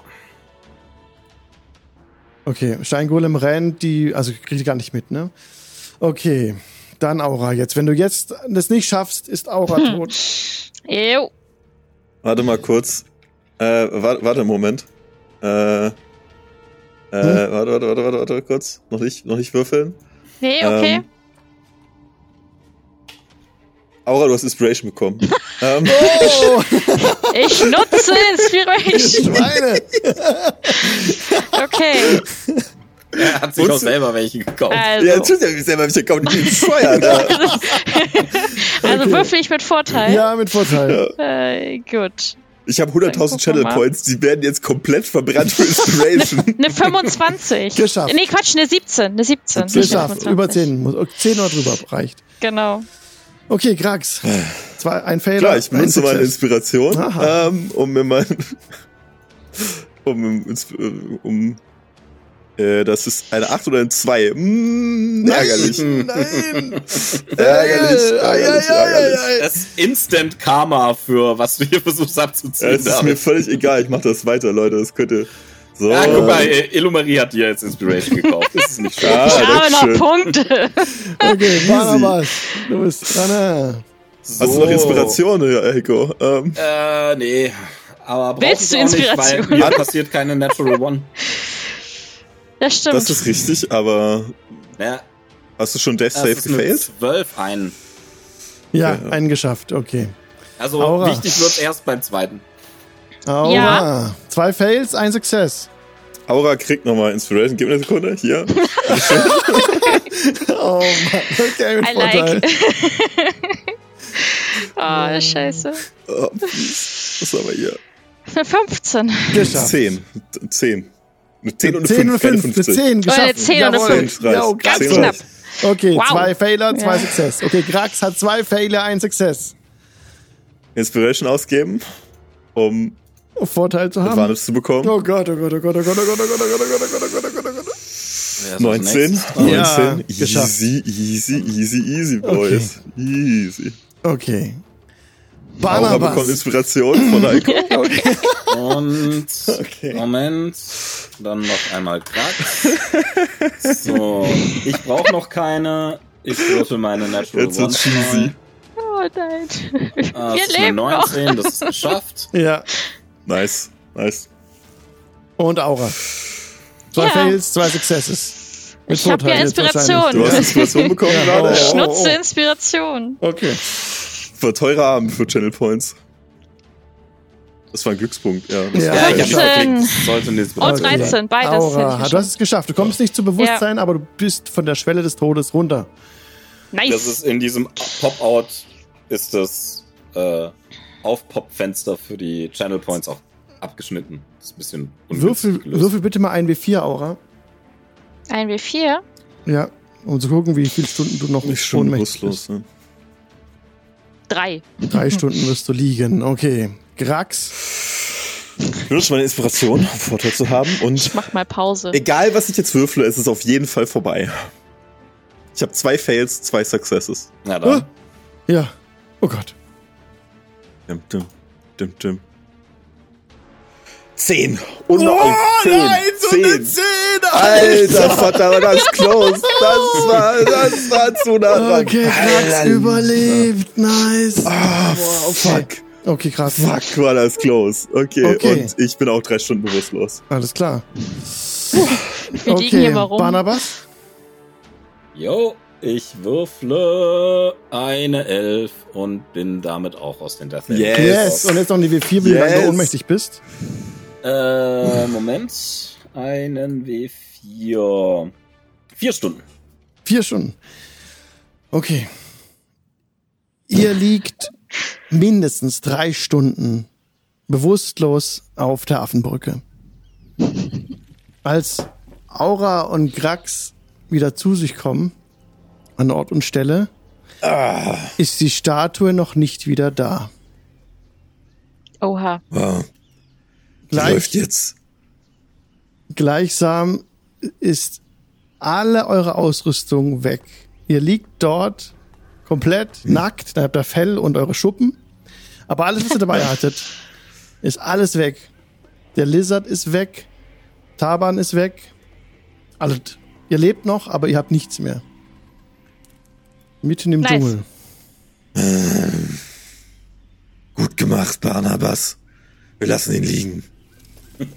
Okay. Steingolem rennt, die, also kriegt die gar nicht mit, ne? Okay. Dann Aura jetzt. Wenn du jetzt das nicht schaffst, ist Aura Hm. tot. Jo. Warte mal kurz. Äh, warte, warte einen Moment. Äh, äh, warte, warte, warte, warte, warte, kurz. Noch nicht, noch nicht würfeln. Nee, okay. Ähm, Aura, du hast Inspiration bekommen. <laughs> ähm, Oh, Ich nutze Inspiration. Schweine. Okay. Er hat sich Und auch selber welche gekauft. Also, ja, tut ja selber mich kommt nicht bescheuert. Ja. also würfel ich mit Vorteil. Ja, mit Vorteil. Äh, gut. Ich habe Dann 100.000 gucken wir Channel. Points, die werden jetzt komplett verbrannt für Inspiration. <laughs> Eine 25. Geschafft. Nee, Quatsch, eine 17. Eine 17. nicht eine Geschafft. 25. Über 10. Muss- okay, 10 oder drüber reicht. Genau. Okay, Grax. Zwei, ein Fehler. Klar, ich benutze ein meine. Inspiration, ähm, um mir mein. <laughs> um, um, äh, das ist eine 8 oder eine 2. Mm, ärgerlich. Nein. <laughs> Ärgerlich, ärgerlich, ärgerlich. Das ist Instant Karma für was du hier <laughs> versuchst Ja, abzuziehen. es ist mir völlig egal, ich mach das weiter, Leute. Das könnte. So. ja, guck mal, äh, Illumarie hat dir jetzt Inspiration gekauft. Das ist nicht schön. Ah, Ich habe noch. Punkte. <laughs> Okay, Barnabas. Du bist dran. äh. Hast du noch Inspiration, ja, Heiko? Ähm, Äh, nee. Aber Willst ich du auch nicht, Inspiration? weil mir passiert keine Natural One. Das stimmt. das ist richtig, aber Ja, hast du schon Death das Save gefailt? 12 ein. Ja, Okay, ja. einen geschafft. Okay. Also Aura. wichtig wird erst beim zweiten. Aura. Ja. Zwei Fails, ein Success. Aura kriegt nochmal Inspiration. Gib mir eine Sekunde. Hier. <laughs> Oh Mann. Okay, mit I Vorteil. <laughs> like. oh, scheiße. Oh. Was haben wir hier? Eine 15. Geschafft. 10. 10. Eine 10 und eine 10 und 5. 5. Eine 10 geschafft. eine 10 und eine Jawohl. 5. Reicht. Ja, oh, Ganz Zehn knapp. reicht. Okay, Wow. zwei Fehler, zwei Ja. Success. Okay, Grax hat zwei Fehler, ein Success. Inspiration ausgeben, Um Vorteil zu haben. Advantage zu bekommen. Oh Gott, oh Gott, oh Gott, oh Gott, oh Gott, oh Gott, oh Gott, oh Gott, oh Gott, oh Gott, oh Gott, oh Gott. Wer ist als 19. nächstes dran? 19. Ja, geschafft. easy, easy, easy, easy, boys. Easy. Okay. Aura bekommt Barnabas. Inspiration von Heiko. Und Okay. Moment. Dann noch einmal Krax. So, ich brauche noch keine. Ich würfel meine Natural Jetzt wird's cheesy. Oh nein. Äh, Wir leben noch. 19, das ist geschafft. Ja. Nice, nice. Und Aura. Zwei Ja. Fails, zwei Successes. Mit Ich hab ja Inspiration. Du hast Inspiration <laughs> bekommen Ja, gerade? oh, Ich Ja. nutze Inspiration. Okay. War teurer Abend für Channel Points. Das war ein Glückspunkt, ja. Das Ja, war Ja, ich geil. hab's 13. geklickt. Sollte nichts Und Okay. 13, beides. Aura, du geschafft. hast es geschafft. Du kommst nicht zu Bewusstsein, aber du bist von der Schwelle des Todes runter. Nice. Das ist in diesem Pop-Out ist das äh, Auf-Pop-Fenster für die Channel Points auch abgeschnitten. Das ist ein bisschen Würfel, gelöst. würfel bitte mal ein W4, Aura. Ein W4. Ja. Um zu gucken, wie viele Stunden du noch Nicht schon bewusstlos. Ne? Drei. bist. Drei Stunden wirst du liegen. Okay. Grax. Ich benutze meine Inspiration, um Vorteil zu haben. Und Ich mach mal Pause. egal, was ich jetzt würfle, es ist auf jeden Fall vorbei. Ich habe zwei Fails, zwei Successes. Na dann. Ja. Oh Gott. Dim, dim, dim, dim. Zehn. Und Oh, noch zehn. Zehn. Alter Vater, war das close. Das war, das war zu nah dran. Okay, Alter. überlebt. Nice. Ah, fuck. Okay, krass. Fuck, war das close. Okay, Okay. und ich bin auch drei Stunden bewusstlos. Alles klar. Wir liegen hier mal rum. Barnabas. Jo, Ich würfle eine Elf und bin damit auch aus den Death Yes. yes. Und jetzt noch die W4, wie yes. lange du ohnmächtig bist. Äh, Moment. Einen W4. Vier Stunden. Vier Stunden. Okay. Ihr liegt mindestens drei Stunden bewusstlos auf der Affenbrücke. Als Aura und Grax wieder zu sich kommen, an Ort und Stelle, ah. ist die Statue noch nicht wieder da. Oha. Wow. Gleich, läuft jetzt. Gleichsam ist alle eure Ausrüstung weg. Ihr liegt dort komplett hm. nackt, da habt ihr Fell und eure Schuppen. Aber alles, was ihr dabei <laughs> hattet, ist alles weg. Der Lizard ist weg. Taban ist weg. Alles. Ihr lebt noch, aber ihr habt nichts mehr. Mitten im nice. Dschungel. Ähm, gut gemacht, Barnabas. Wir lassen ihn liegen. <laughs>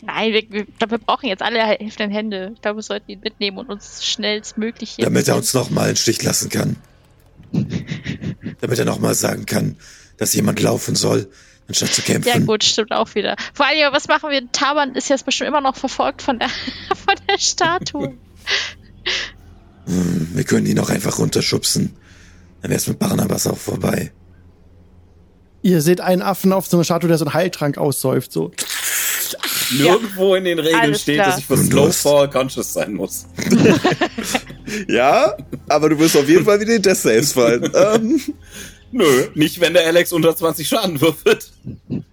Nein, wir, wir, wir brauchen jetzt alle helfenden Hände. Ich glaube, wir sollten ihn mitnehmen und uns schnellstmöglich hier. Damit er uns nochmal einen Stich lassen kann. <laughs> Damit er nochmal sagen kann, dass jemand laufen soll, anstatt zu kämpfen. Ja, gut, stimmt auch wieder. Vor allem, was machen wir? Taban ist jetzt bestimmt immer noch verfolgt von der, <laughs> von der Statue. Hm, wir können ihn auch einfach runterschubsen. Dann wäre es mit Barnabas auch vorbei. Ihr seht einen Affen auf so einer Statue, der so einen Heiltrank aussäuft, so. Nirgendwo ja. in den Regeln Alles steht, klar. dass ich für Slowfall conscious sein muss. <laughs> ja, aber du wirst auf jeden Fall wieder in Death Saves fallen. ähm. Nö, nicht wenn der Alex unter 20 Schaden würfelt.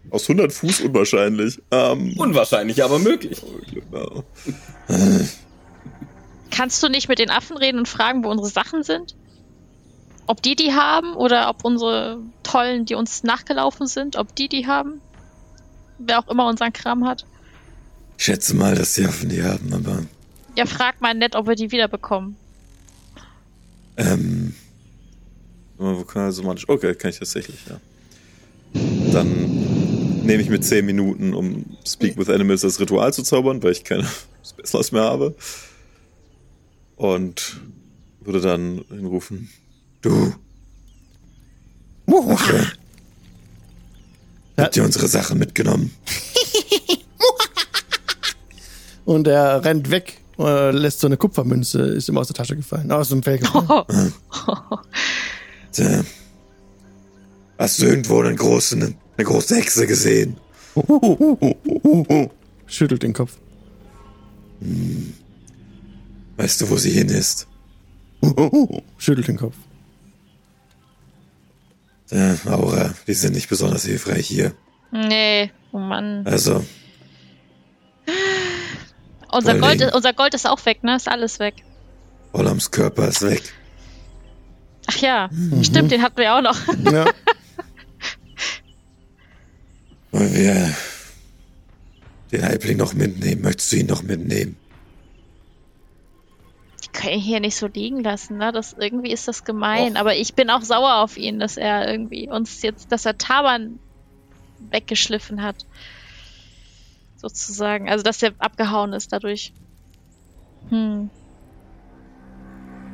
Aus 100 Fuß unwahrscheinlich. Ähm. Unwahrscheinlich, aber möglich. Genau. <laughs> Kannst du nicht mit den Affen reden und fragen, wo unsere Sachen sind? Ob die die haben oder ob unsere Tollen, die uns nachgelaufen sind, ob die die haben? Wer auch immer unseren Kram hat. Ich schätze mal, dass die Affen die haben, aber. Ja, frag mal nett, ob wir die wiederbekommen. Ähm. Vokal-somatisch. Okay, kann ich tatsächlich, ja. Dann nehme ich mir 10 Minuten, um Speak with Animals als Ritual zu zaubern, weil ich keine <laughs> Spells mehr habe. Und würde dann hinrufen: Du. Okay. Habt ihr unsere Sachen mitgenommen? <laughs> Und er rennt weg, äh, lässt so eine Kupfermünze, ist ihm aus der Tasche gefallen, aus dem Fell gefallen. Tja. Hast du irgendwo einen großen, eine große Hexe gesehen? <laughs> Schüttelt den Kopf. Hm. Weißt du, wo sie hin ist? Schüttelt den Kopf. Äh, Aura, wir sind nicht besonders hilfreich hier. Nee, oh Mann. Also. Unser Gold, ist, unser Gold ist auch weg, ne? Ist alles weg. Ollams Körper ist weg. Ach ja, mhm. stimmt, den hatten wir auch noch. Ja. <laughs> Wollen wir den Halbling noch mitnehmen? Möchtest du ihn noch mitnehmen? Können ihn hier nicht so liegen lassen, ne? Das, irgendwie ist das gemein. Och. Aber ich bin auch sauer auf ihn, dass er irgendwie uns jetzt, dass er Taban weggeschliffen hat. Sozusagen. Also, dass er abgehauen ist dadurch. Hm.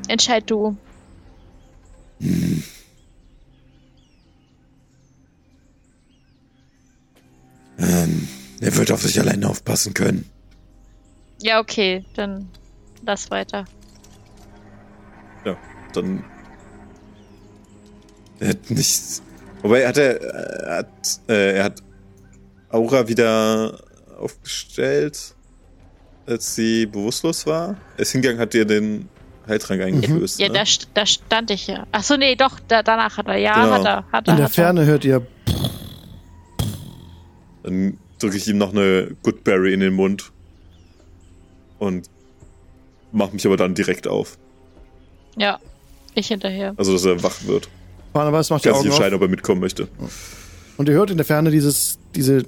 Entscheid du. Hm. Ähm, er wird auf sich alleine aufpassen können. Ja, okay, dann lass weiter. Ja, dann. Er hat nichts. Wobei er hat er, er hat äh, er hat Aura wieder aufgestellt, als sie bewusstlos war. Er ist hingegangen, hat ihr den Heiltrank eingeflößt. Ja, ne? da, da, stand ich ja. Achso, nee, doch, da, danach hat er. Ja, genau. hat er. Hat er In der Ferne hört ihr. Dann drücke ich ihm noch eine Goodberry in den Mund. Und mach mich aber dann direkt auf. Ja, ich hinterher. Also, dass er wach wird. Barnabas macht die Augen sich entscheiden, auf. ob er mitkommen möchte. Und ihr hört in der Ferne dieses, diese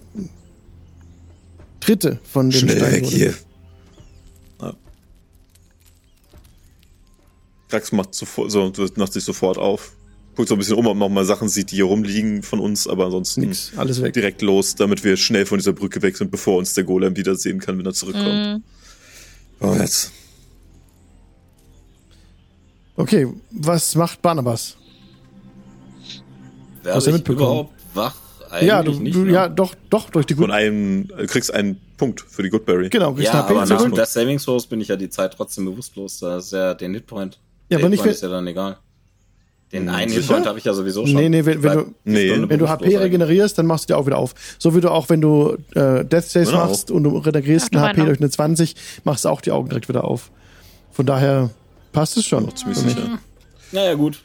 Tritte von dem Schnell weg hier. Krax macht, sofort, so, macht sich sofort auf. Guckt so ein bisschen um, ob man mal Sachen sieht, die hier rumliegen von uns, aber ansonsten Nix, alles weg. direkt los, damit wir schnell von dieser Brücke weg sind, bevor uns der Golem wiedersehen kann, wenn er zurückkommt. Mm. Oh, jetzt. Okay, was macht Barnabas? Werde Hast du ich mitbekommen? überhaupt wach? Eigentlich ja, du, nicht, du ja, doch, doch, durch die Von gute. einem, du kriegst einen Punkt für die Goodberry. Genau, kriegst Ja, HP aber nach zurück. dem Death Saving Throws bin ich ja die Zeit trotzdem bewusstlos. Da ist ja den Hitpoint. Ja, aber Der nicht, Hitpoint wenn- ist ja dann egal. Den Hm, einen? Hitpoint habe ich ja sowieso schon. Nee, nee, wenn- wenn du- Nee. Stunde Wenn du HP eigentlich. regenerierst, dann machst du dir auch wieder auf. So wie du auch, wenn du äh, Death Saves Genau. machst und du regenerierst ein HP durch eine 20, machst du auch die Augen direkt wieder auf. Von daher passt es schon. Noch ziemlich für mich. sicher. Naja, gut.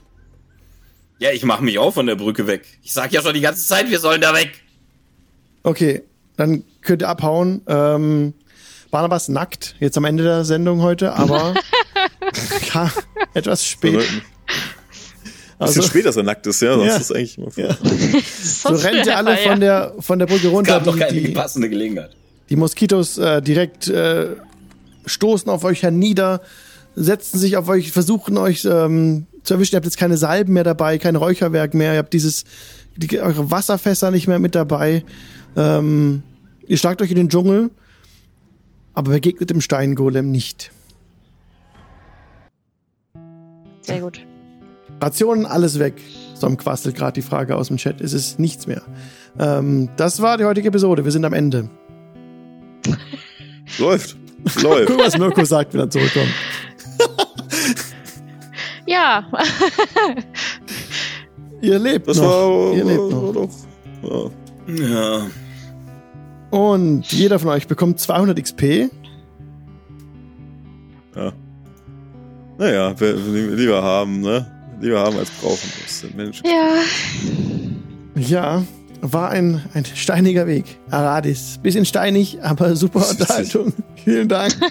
Ja, ich mache mich auch von der Brücke weg. Ich sag ja schon die ganze Zeit, wir sollen da weg. Okay, dann könnt ihr abhauen. Ähm, Barnabas nackt, jetzt am Ende der Sendung heute, aber <laughs> ka- etwas spät. Also, ein bisschen spät, dass er nackt ist, ja. Sonst Ja. ist eigentlich immer Ja. So rennt ihr alle von der, von der Brücke runter. Gab doch Die, keine die, passende Gelegenheit. die Moskitos äh, direkt äh, stoßen auf euch hernieder, setzen sich auf euch, versuchen euch ähm, zu erwischen. Ihr habt jetzt keine Salben mehr dabei, kein Räucherwerk mehr. Ihr habt dieses, die, eure Wasserfässer nicht mehr mit dabei. Ähm, ihr schlagt euch in den Dschungel, aber begegnet dem Steingolem nicht. Sehr gut. Rationen, alles weg. Storm quastelt gerade die Frage aus dem Chat. Es ist nichts mehr. Ähm, das war die heutige Episode. Wir sind am Ende. Läuft. Läuft. <laughs> Guck, was Mirko sagt, wenn er zurückkommt. Ja, <laughs> Ihr lebt Das noch. war, Ihr lebt war noch. doch. Ja. Ja. Und jeder von euch bekommt 200 XP. ja. Naja, lieber haben, ne? Lieber haben als brauchen. Das sind Menschen. ja. Ja, war ein, ein steiniger Weg. Aradis. Bisschen steinig, aber super <laughs> Unterhaltung. Vielen Dank. <laughs>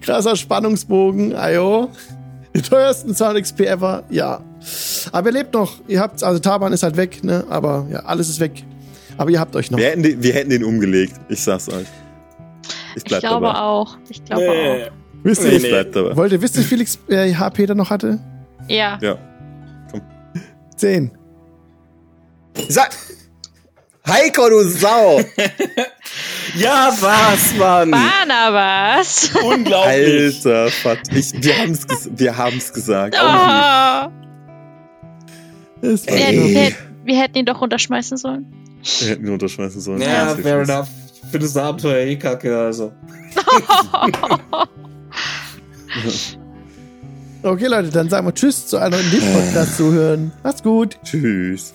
Krasser Spannungsbogen. Ayo. Die teuersten 200 XP ever. Ja. Aber ihr lebt noch. Ihr habt, also Taban ist halt weg, ne? Aber ja, alles ist weg. Aber ihr habt euch noch. Wir hätten, den, wir hätten den umgelegt. Ich sag's euch. Ich Ich glaube dabei. auch. Ich glaube Nee. Wisst Nee, ihr, Ich bleib dabei. wollt ihr wissen, wie viel äh, HP der noch hatte? auch. Ja. Ja. 10. Sag! Heiko, du Sau! <laughs> Ja, was, Mann? Barnabas. Unglaublich. Alter, Vater. Ich, wir haben's, ges wir haben's gesagt. Oh. Das war Wir, wir, hätten- wir hätten ihn doch runterschmeißen sollen. Wir hätten ihn unterschmeißen sollen. Ja, fair enough. Für das Abenteuer eh kacke, also. <laughs> Okay, Leute, dann sagen wir Tschüss zu einem neuen Live-Podcast zuhören. Macht's gut. Tschüss.